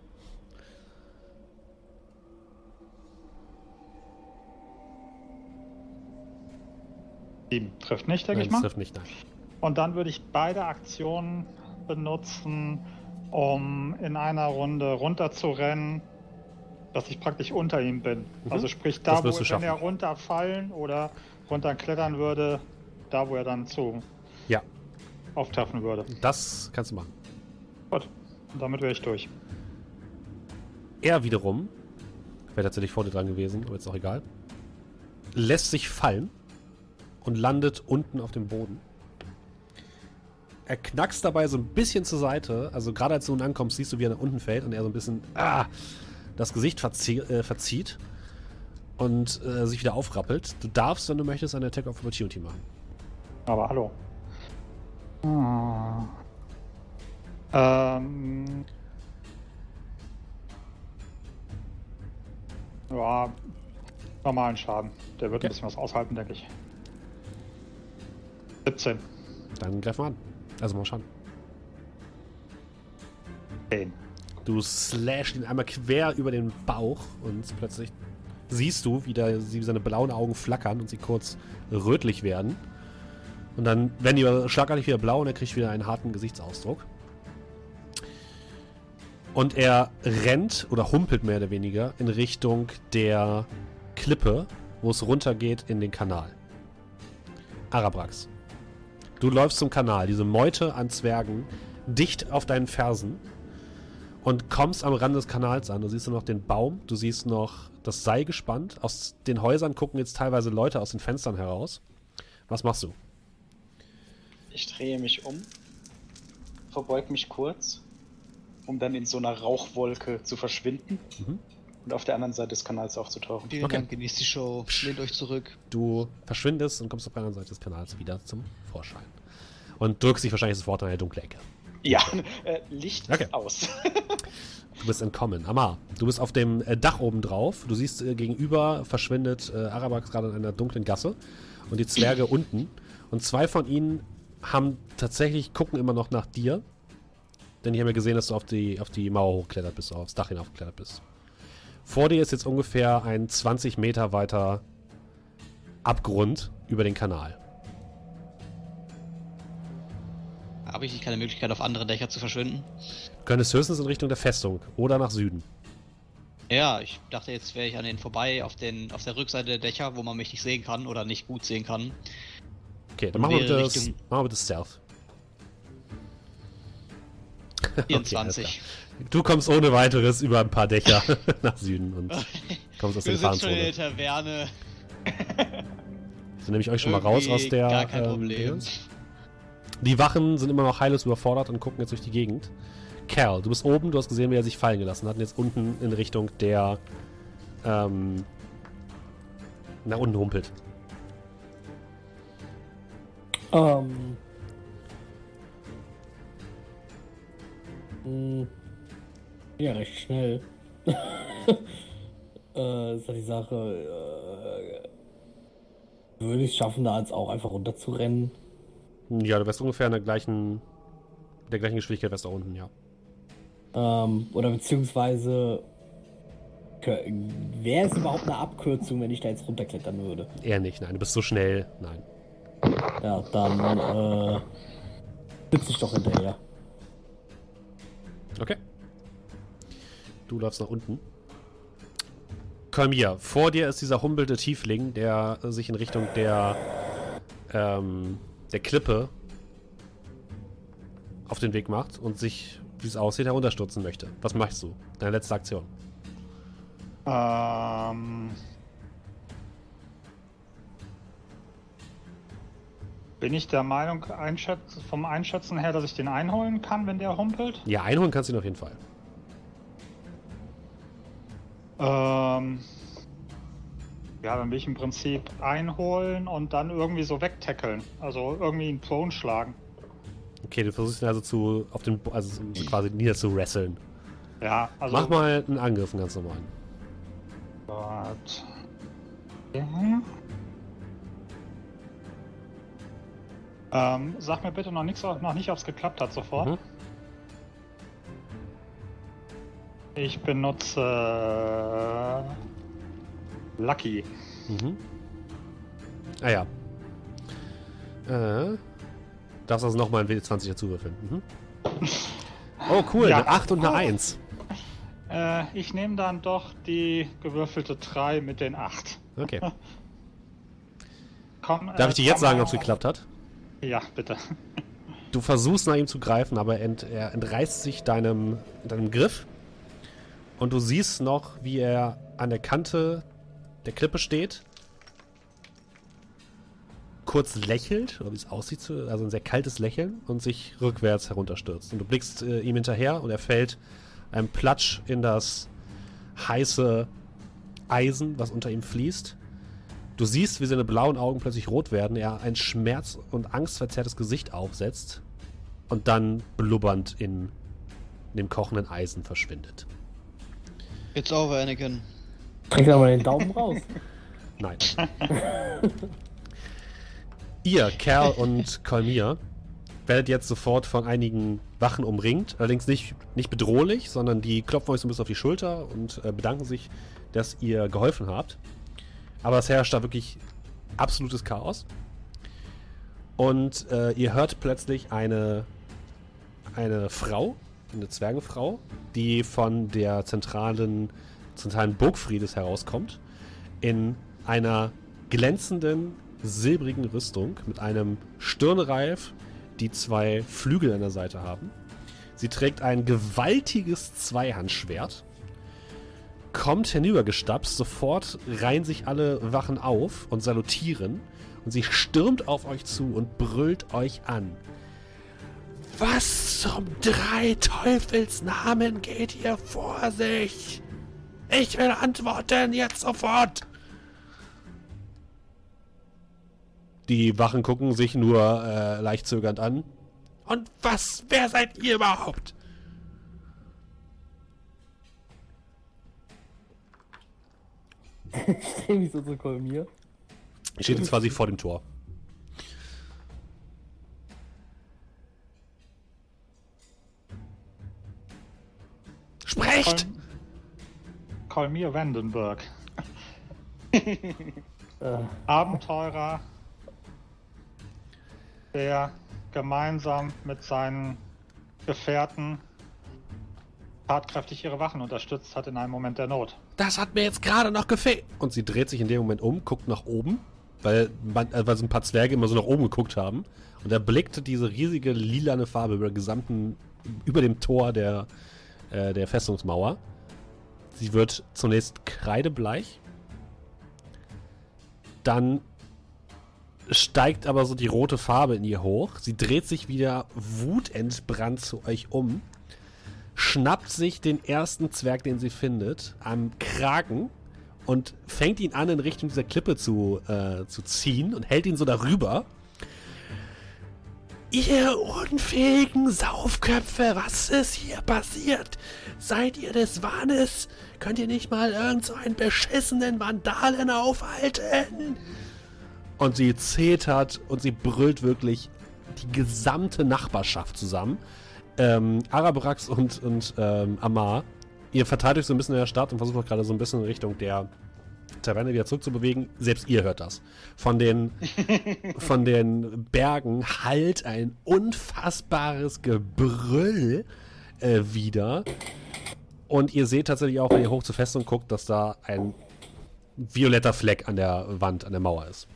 Sieben trifft nicht, denke ich mal. trifft nicht, nein. Und dann würde ich beide Aktionen benutzen, um in einer Runde runterzurennen, dass ich praktisch unter ihm bin. Mhm. Also sprich, da wo wenn er runterfallen oder runterklettern würde, da wo er dann zu Ja, auftreffen würde. das kannst du machen. Gut. damit wäre ich durch. Er wiederum, wäre tatsächlich vor dir dran gewesen, aber jetzt auch egal, lässt sich fallen und landet unten auf dem Boden. Er knackst dabei so ein bisschen zur Seite. Also gerade als du unten ankommst, siehst du, wie er nach unten fällt und er so ein bisschen ah, das Gesicht verzie äh, verzieht und äh, sich wieder aufrappelt. Du darfst, wenn du möchtest, eine Attack of Opportunity machen. Aber hallo. Hm. Ähm. Ja, normalen Schaden. Der wird Okay. ein bisschen was aushalten, denke ich. 17. Dann greif mal an. Also mal schauen. 10. Du slashst ihn einmal quer über den Bauch und plötzlich siehst du, wie, der, wie seine blauen Augen flackern und sie kurz rötlich werden. Und dann werden die schlagartig wieder blau und er kriegt wieder einen harten Gesichtsausdruck. Und er rennt oder humpelt mehr oder weniger in Richtung der Klippe, wo es runtergeht in den Kanal. Arabrax. Du läufst zum Kanal, diese Meute an Zwergen, dicht auf deinen Fersen und kommst am Rand des Kanals an. Du siehst nur noch den Baum, du siehst noch das Seil gespannt. Aus den Häusern gucken jetzt teilweise Leute aus den Fenstern heraus. Was machst du? Ich drehe mich um, verbeug mich kurz, um dann in so einer Rauchwolke zu verschwinden Mhm. und auf der anderen Seite des Kanals aufzutauchen. Vielen Okay. Dank, genießt die Show. Lehnt euch zurück. Du verschwindest und kommst auf der anderen Seite des Kanals wieder zum Vorschein. Und drückst dich wahrscheinlich sofort in eine dunkle Ecke. Ja, äh, Licht Okay. aus. Du bist entkommen. Amar, du bist auf dem äh, Dach oben drauf. Du siehst äh, gegenüber verschwindet äh, Arabax gerade in einer dunklen Gasse und die Zwerge unten. Und zwei von ihnen haben tatsächlich, gucken immer noch nach dir. Denn die haben ja gesehen, dass du auf die, auf die Mauer hochgeklettert bist, aufs Dach hinaufgeklettert bist. Vor dir ist jetzt ungefähr ein 20 Meter weiter Abgrund über den Kanal. Nicht keine Möglichkeit, auf andere Dächer zu verschwinden? Du könntest höchstens in Richtung der Festung oder nach Süden. Ja, ich dachte, jetzt wäre ich an denen vorbei, auf, den, auf der Rückseite der Dächer, wo man mich nicht sehen kann oder nicht gut sehen kann. Okay, dann machen wir Richtung- machen wir bitte Stealth. alles 24. Du kommst ohne weiteres über ein paar Dächer nach Süden und kommst aus Wir der sind schon in der. Taverne. So nehme ich euch schon mal raus aus der. Gar kein ähm, Problem. Dingens. Die Wachen sind immer noch heillos überfordert und gucken jetzt durch die Gegend. Cal, du bist oben, du hast gesehen, wie er sich fallen gelassen hat und jetzt unten in Richtung der. Ähm, nach unten humpelt. Ähm. Hm. Ja, recht schnell. äh, ist ja die Sache. Äh, würde ich es schaffen, da jetzt auch einfach runterzurennen? Ja, du wärst ungefähr in der gleichen. der gleichen Geschwindigkeit wärst da unten, ja. Ähm, oder beziehungsweise. Wäre es überhaupt eine Abkürzung, wenn ich da jetzt runterklettern würde? Eher nicht, nein. Du bist so schnell, nein. Ja, dann äh, sitze ich doch hinterher. Okay. Du läufst nach unten. Kalmir, vor dir ist dieser humpelte Tiefling, der sich in Richtung der, ähm, der Klippe auf den Weg macht und sich, wie es aussieht, herunterstürzen möchte. Was machst du? Deine letzte Aktion. Ähm. Bin ich der Meinung, einschätz vom Einschätzen her, dass ich den einholen kann, wenn der humpelt? Ja, einholen kannst du ihn auf jeden Fall. Ähm. Ja, dann will ich im Prinzip einholen und dann irgendwie so wegtackeln. Also irgendwie einen Prone schlagen. Okay, du versuchst ihn also zu, auf den, also so quasi nieder zu wresteln. Ja, also. Mach mal einen Angriff, einen ganz normalen. Gott. Ja. Ähm, sag mir bitte noch nichts, noch nicht, ob es geklappt hat sofort. Mhm. Ich benutze Lucky. Mhm. Ah ja. Äh. Darfst also nochmal ein W20 dazu würfeln. Mhm. Oh, cool. Ja. Eine 8 und eine Oh. 1. Äh, ich nehme dann doch die gewürfelte 3 mit den 8. Okay. Komm, Darf äh, ich dir jetzt sagen, ob es geklappt hat? Ja, bitte. Du versuchst nach ihm zu greifen, aber ent, er entreißt sich deinem, deinem Griff. Und du siehst noch, wie er an der Kante der Klippe steht. Kurz lächelt, oder wie es aussieht, so- also ein sehr kaltes Lächeln, und sich rückwärts herunterstürzt. Und du blickst äh, ihm hinterher und er fällt einem Platsch in das heiße Eisen, was unter ihm fließt. Du siehst, wie seine blauen Augen plötzlich rot werden, er ein schmerz- und angstverzerrtes Gesicht aufsetzt und dann blubbernd in dem kochenden Eisen verschwindet. It's over, Anakin. Kriegst aber den Daumen raus. Nein. Ihr, Kerl und Kolmir, werdet jetzt sofort von einigen Wachen umringt. Allerdings nicht, nicht bedrohlich, sondern die klopfen euch so ein bisschen auf die Schulter und äh, bedanken sich, dass ihr geholfen habt. Aber es herrscht da wirklich absolutes Chaos. Und äh, ihr hört plötzlich eine, eine Frau, eine Zwergenfrau, die von der zentralen, zentralen Burgfriedes herauskommt in einer glänzenden silbrigen Rüstung mit einem Stirnreif, die zwei Flügel an der Seite haben. Sie trägt ein gewaltiges Zweihandschwert, kommt hinübergestapst, sofort reihen sich alle Wachen auf und salutieren und sie stürmt auf euch zu und brüllt euch an. Was zum drei Teufelsnamen geht hier vor sich? Ich will antworten, jetzt sofort! Die Wachen gucken sich nur äh, leicht zögernd an. Und was? Wer seid ihr überhaupt? Ich steh mich so zu Kolmir. Ihr steht jetzt quasi vor dem Tor. Sprecht! Kolmir Vandenberg. Äh, Abenteurer, der gemeinsam mit seinen Gefährten tatkräftig ihre Wachen unterstützt hat in einem Moment der Not. Das hat mir jetzt gerade noch gefehlt. Und sie dreht sich in dem Moment um, guckt nach oben, weil, man, äh, weil so ein paar Zwerge immer so nach oben geguckt haben. Und er blickte diese riesige lilane Farbe über, gesamten, über dem Tor der, äh, der Festungsmauer. Sie wird zunächst kreidebleich. Dann steigt aber so die rote Farbe in ihr hoch. Sie dreht sich wieder wutentbrannt zu euch um schnappt sich den ersten Zwerg, den sie findet, am Kragen und fängt ihn an, in Richtung dieser Klippe zu, äh, zu ziehen und hält ihn so darüber. Ihr unfähigen Saufköpfe, was ist hier passiert? Seid ihr des Wahnes? Könnt ihr nicht mal irgend so beschissenen Vandalen aufhalten? Und sie zetert und sie brüllt wirklich die gesamte Nachbarschaft zusammen. Ähm, Arabrax und, und ähm, Amar, ihr verteilt euch so ein bisschen in der Stadt und versucht auch gerade so ein bisschen in Richtung der Taverne wieder zurückzubewegen. Selbst ihr hört das. Von den, von den Bergen halt ein unfassbares Gebrüll äh, wieder. Und ihr seht tatsächlich auch, wenn ihr hoch zur Festung guckt, dass da ein violetter Fleck an der Wand, an der Mauer ist.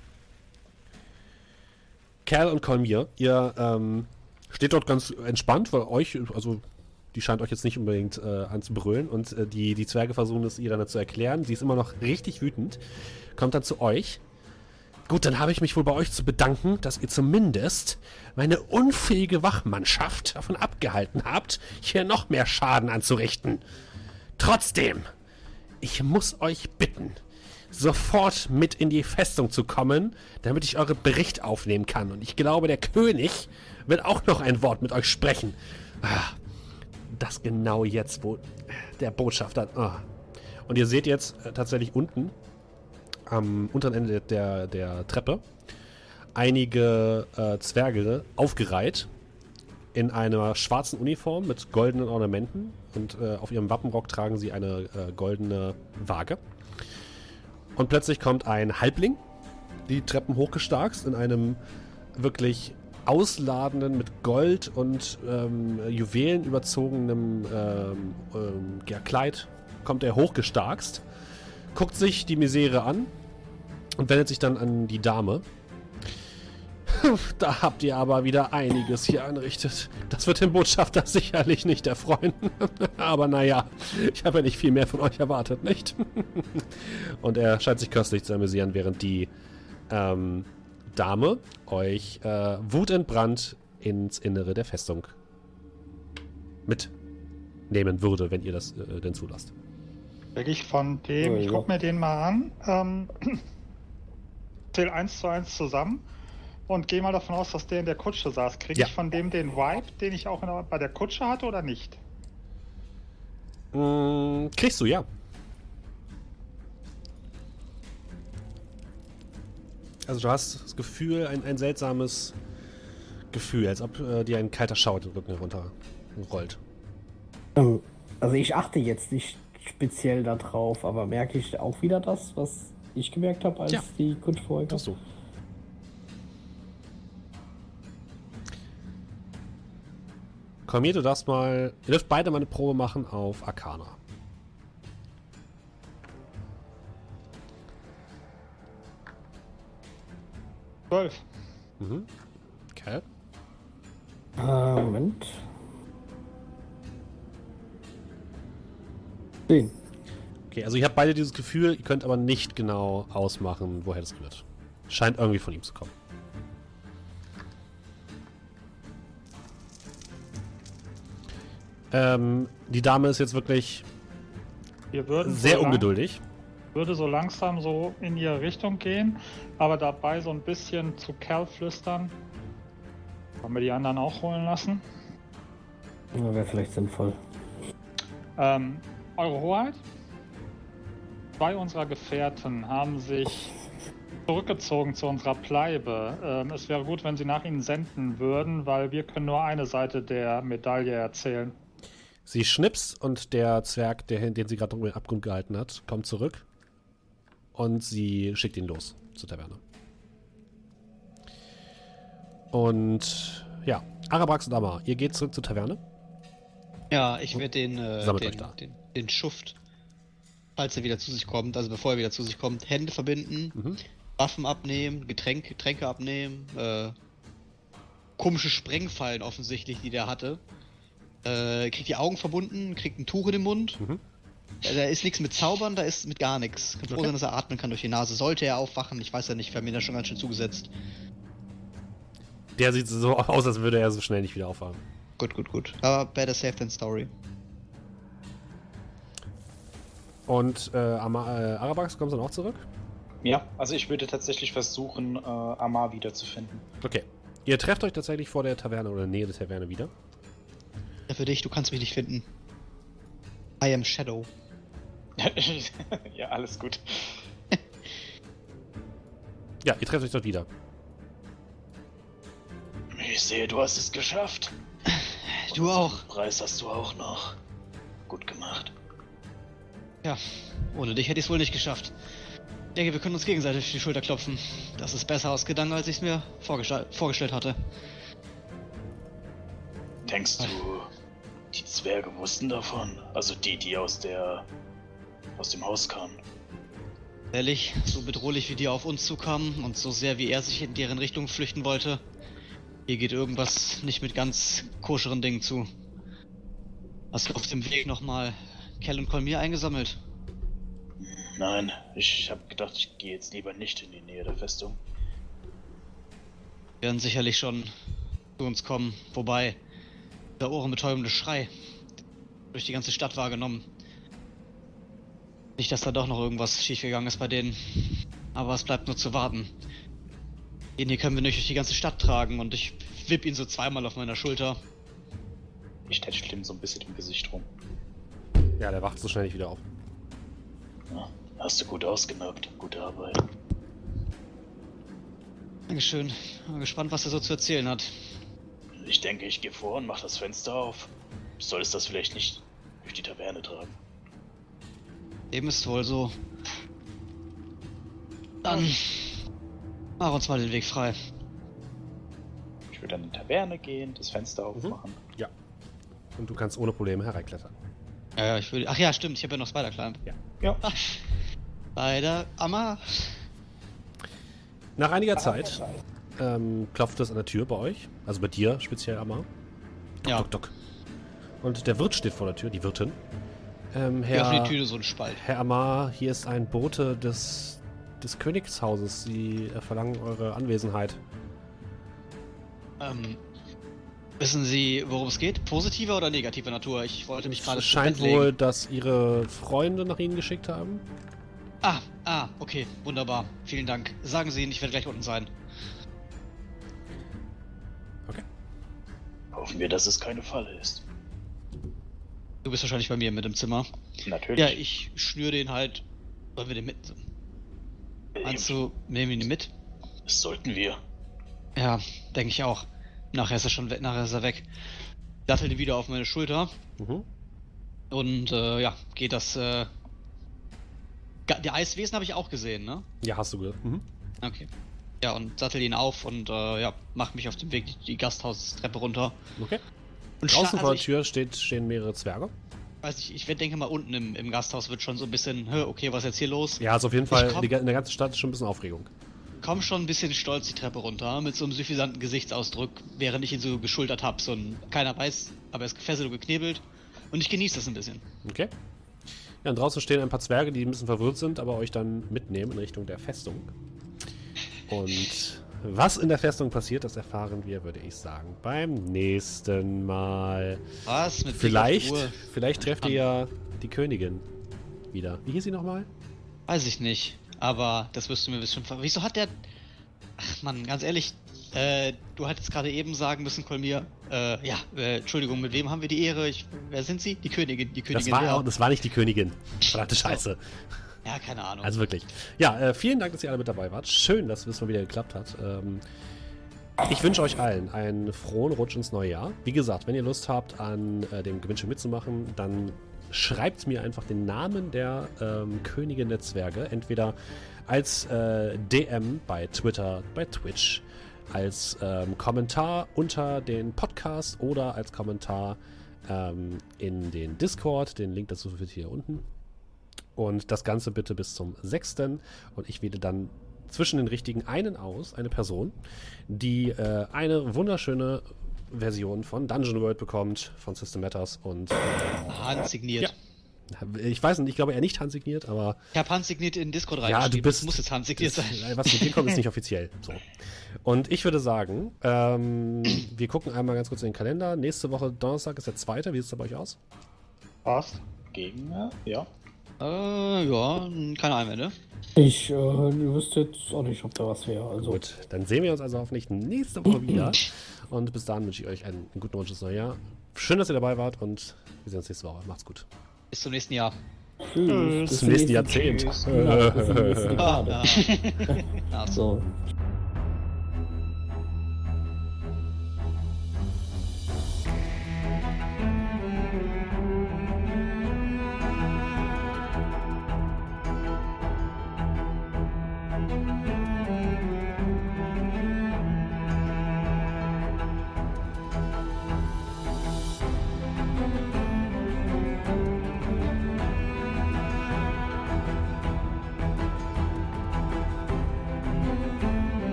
Kerl und Kolmir, ihr ähm, steht dort ganz entspannt, weil euch, also die scheint euch jetzt nicht unbedingt äh, anzubrüllen und äh, die, die Zwerge versuchen es ihr dann zu erklären. Sie ist immer noch richtig wütend, kommt dann zu euch. Gut, dann habe ich mich wohl bei euch zu bedanken, dass ihr zumindest meine unfähige Wachmannschaft davon abgehalten habt, hier noch mehr Schaden anzurichten. Trotzdem, ich muss euch bitten, sofort mit in die Festung zu kommen, damit ich euren Bericht aufnehmen kann. Und ich glaube, der König wird auch noch ein Wort mit euch sprechen. Ah, das genau jetzt, wo der Botschafter. Ah. Und ihr seht jetzt äh, tatsächlich unten, am unteren Ende der, der Treppe, einige äh, Zwerge aufgereiht in einer schwarzen Uniform mit goldenen Ornamenten und äh, auf ihrem Wappenrock tragen sie eine äh, goldene Waage. Und plötzlich kommt ein Halbling die Treppen hochgestarkst in einem wirklich ausladenden, mit Gold und ähm, Juwelen überzogenem ähm, ähm, ja, Kleid kommt er hochgestarkst, guckt sich die Misere an und wendet sich dann an die Dame. Da habt ihr aber wieder einiges hier anrichtet. Das wird den Botschafter sicherlich nicht erfreuen. aber naja, ich habe ja nicht viel mehr von euch erwartet, nicht? Und er scheint sich köstlich zu amüsieren, während die ähm, Dame euch äh, wutentbrannt ins Innere der Festung mitnehmen würde, wenn ihr das äh, denn zulasst. Will ich von dem, ich guck mir den mal an, ähm, zähl eins zu eins zusammen und gehe mal davon aus, dass der in der Kutsche saß. Kriege Ja. ich von dem den Vibe, den ich auch in der, bei der Kutsche hatte oder nicht? Mm, kriegst du, ja. Also du hast das Gefühl, ein, ein seltsames Gefühl, als ob äh, dir ein kalter Schauer den Rücken herunterrollt. Ähm, Also ich achte jetzt nicht speziell darauf, aber merke ich auch wieder das, was ich gemerkt habe, als Ja. die Kutsche vorher Tust du. Kormier, du darfst mal. Ihr dürft beide mal eine Probe machen auf Arcana. Zwölf. Mhm. Okay. Äh, Moment. Zehn. Okay, also ihr habt beide dieses Gefühl, ihr könnt aber nicht genau ausmachen, woher das rührt. Scheint irgendwie von ihm zu kommen. Ähm, die Dame ist jetzt wirklich sehr so lang- ungeduldig. Würde so langsam so in ihre Richtung gehen, aber dabei so ein bisschen zu Kerl flüstern. Wollen wir die anderen auch holen lassen? Ja, Wäre vielleicht sinnvoll. Ähm, Eure Hoheit? Zwei unserer Gefährten haben sich zurückgezogen zu unserer Bleibe. Ähm, es wäre gut, wenn Sie nach ihnen senden würden, weil wir können nur eine Seite der Medaille erzählen. Sie schnips und der Zwerg, der, den sie gerade um den Abgrund gehalten hat, kommt zurück. Und sie schickt ihn los zur Taverne. Und ja, Arabrax und Amar, ihr geht zurück zur Taverne. Ja, ich werde den, äh, den, den, den Schuft, falls er wieder zu sich kommt, also bevor er wieder zu sich kommt, Hände verbinden, Mhm. Waffen abnehmen, Getränke, Getränke abnehmen, äh, komische Sprengfallen offensichtlich, die der hatte. Äh, kriegt die Augen verbunden, kriegt ein Tuch in den Mund. Mhm. Da ist nichts mit Zaubern, da ist mit gar nichts. Kann froh Okay. sein, dass er atmen kann durch die Nase. Sollte er aufwachen, ich weiß ja nicht, wir haben ihn da schon ganz schön zugesetzt. Der sieht so aus, als würde er so schnell nicht wieder aufwachen. Gut, gut, gut. Aber better safe than story. Und äh, Amar, äh, Arabrax kommt dann auch zurück? Ja, also ich würde tatsächlich versuchen, äh, Amar wiederzufinden. Okay. Ihr trefft euch tatsächlich vor der Taverne oder in der Nähe der Taverne wieder. Ja, für dich, du kannst mich nicht finden. I am Shadow. ja, alles gut. Ja, ihr trefft euch dort wieder. Ich sehe, du hast es geschafft. Du auch. Preis hast du auch noch. Gut gemacht. Ja, ohne dich hätte ich es wohl nicht geschafft. Ich denke, wir können uns gegenseitig auf die Schulter klopfen. Das ist besser ausgegangen, als ich es mir vorgestell vorgestellt hatte. Denkst du, die Zwerge wussten davon? Also die, die aus der. aus dem Haus kamen. Ehrlich, so bedrohlich wie die auf uns zukamen und so sehr wie er sich in deren Richtung flüchten wollte, hier geht irgendwas nicht mit ganz koscheren Dingen zu. Hast du auf dem Weg nochmal Kell und Kolmir eingesammelt? Nein, ich habe gedacht, ich gehe jetzt lieber nicht in die Nähe der Festung. werden sicherlich schon zu uns kommen. Wobei, der ohrenbetäubende Schrei durch die ganze Stadt wahrgenommen. Nicht, dass da doch noch irgendwas schiefgegangen ist bei denen. Aber es bleibt nur zu warten. Den hier können wir nicht durch die ganze Stadt tragen und ich wipp ihn so zweimal auf meiner Schulter. Ich tätschel ihm so ein bisschen im Gesicht rum. Ja, der wacht so schnell nicht wieder auf. Ja, hast du gut ausgenockt. Gute Arbeit. Dankeschön. Bin gespannt, was er so zu erzählen hat. Ich denke, ich gehe vor und mach das Fenster auf. Du solltest das vielleicht nicht durch die Taverne tragen. Dem ist wohl so. Dann mach uns mal den Weg frei. Ich würde dann in die Taverne gehen, das Fenster aufmachen. Ja. Und du kannst ohne Probleme hereinklettern. Ja, ja, ich will. Ach ja, stimmt, ich habe ja noch Spider Climb. Ja. Spider Amma. Nach einiger Zeit ähm, klopft es an der Tür bei euch. Also bei dir speziell, Amma. Ja, Dock, dock. Und der Wirt steht vor der Tür, die Wirtin. Ähm, Herr, die Tür so einen Spalt. Herr Amar, hier ist ein Bote des, des Königshauses. Sie äh, verlangen eure Anwesenheit. Ähm, wissen Sie, worum es geht? Positiver oder negativer Natur? Ich wollte mich gerade Es scheint wohl, dass ihre Freunde nach ihnen geschickt haben. Ah, ah, okay, wunderbar. Vielen Dank. Sagen Sie ihnen, ich werde gleich unten sein. Hoffen wir, dass es keine Falle ist. Du bist wahrscheinlich bei mir mit im Zimmer. Natürlich. Ja, ich schnüre den halt. Wollen wir den mit? Meinst du, nehmen wir ihn mit? Das sollten wir. Ja, denke ich auch. Nachher ist er schon weg, nachher ist er weg. Dattel die wieder auf meine Schulter Mhm. und äh, ja, geht das. Äh, die Eiswesen habe ich auch gesehen, ne? Ja, hast du gehört. Mhm. Okay. Ja, und sattel ihn auf und äh, ja, mach mich auf dem Weg die, die Gasthaustreppe runter. Okay. Und Draußen vor also der ich, Tür steht, stehen mehrere Zwerge. weiß ich, ich denke mal, unten im, im Gasthaus wird schon so ein bisschen, okay, was ist jetzt hier los? Ja, ist auf jeden Fall, komm- die, in der ganzen Stadt ist schon ein bisschen Aufregung. Komm schon ein bisschen stolz die Treppe runter, mit so einem suffisanten Gesichtsausdruck, während ich ihn so geschultert hab. So ein, keiner weiß, aber er ist gefesselt und geknebelt. Und ich genieße das ein bisschen. Okay. Ja, und draußen stehen ein paar Zwerge, die ein bisschen verwirrt sind, aber euch dann mitnehmen in Richtung der Festung. Und was in der Festung passiert, das erfahren wir, würde ich sagen, beim nächsten Mal. Was? Mit Vielleicht, vielleicht trefft ihr ja die Königin wieder. Wie hieß sie nochmal? Weiß ich nicht. Aber das wirst du mir bestimmt ver... Wieso hat der... Ach man, ganz ehrlich, äh, du hattest gerade eben sagen müssen, Kolmir, äh, ja, äh, Entschuldigung, mit wem haben wir die Ehre? Ich, wer sind sie? Die Königin, die Das Königin. war, wer? auch, das war nicht die Königin. Verdammte So. Ja, keine Ahnung. Also wirklich. Ja, äh, vielen Dank, dass ihr alle mit dabei wart. Schön, dass es mal wieder geklappt hat. Ähm, ich wünsche euch allen einen frohen Rutsch ins neue Jahr. Wie gesagt, wenn ihr Lust habt, an äh, dem Gewinnspiel mitzumachen, dann schreibt mir einfach den Namen der ähm, Königin der. Entweder als äh, DM bei Twitter, bei Twitch, als ähm, Kommentar unter den Podcast oder als Kommentar ähm, in den Discord. Den Link dazu findet ihr hier unten. Und das Ganze bitte bis zum 6. Und ich wähle dann zwischen den richtigen einen aus, eine Person, die äh, eine wunderschöne Version von Dungeon World bekommt, von System Matters. Und handsigniert. ich weiß nicht, ich glaube eher nicht handsigniert, aber Ich habe handsigniert in Discord ja, reingeschrieben. du bist. Das muss jetzt handsigniert sein. Was mit dir kommt, ist nicht offiziell. So. Und ich würde sagen, ähm, wir gucken einmal ganz kurz in den Kalender. Nächste Woche Donnerstag ist der zweite. Wie sieht es bei euch aus? Passt. Gegen, äh, ja. Äh, ja, keine Einwände. Ich äh, wüsste jetzt auch nicht, ob da was wäre. Also, Gut, dann sehen wir uns also hoffentlich nächste Woche wieder. Und bis dahin wünsche ich euch einen guten Rutsch ins neue Jahr. Schön, dass ihr dabei wart und wir sehen uns nächste Woche. Macht's gut. Bis zum nächsten Jahr. tschüss. Bis zum nächsten Jahrzehnt. Ja, bis zum nächsten Ah, Dekade. ja. Ja, so. So.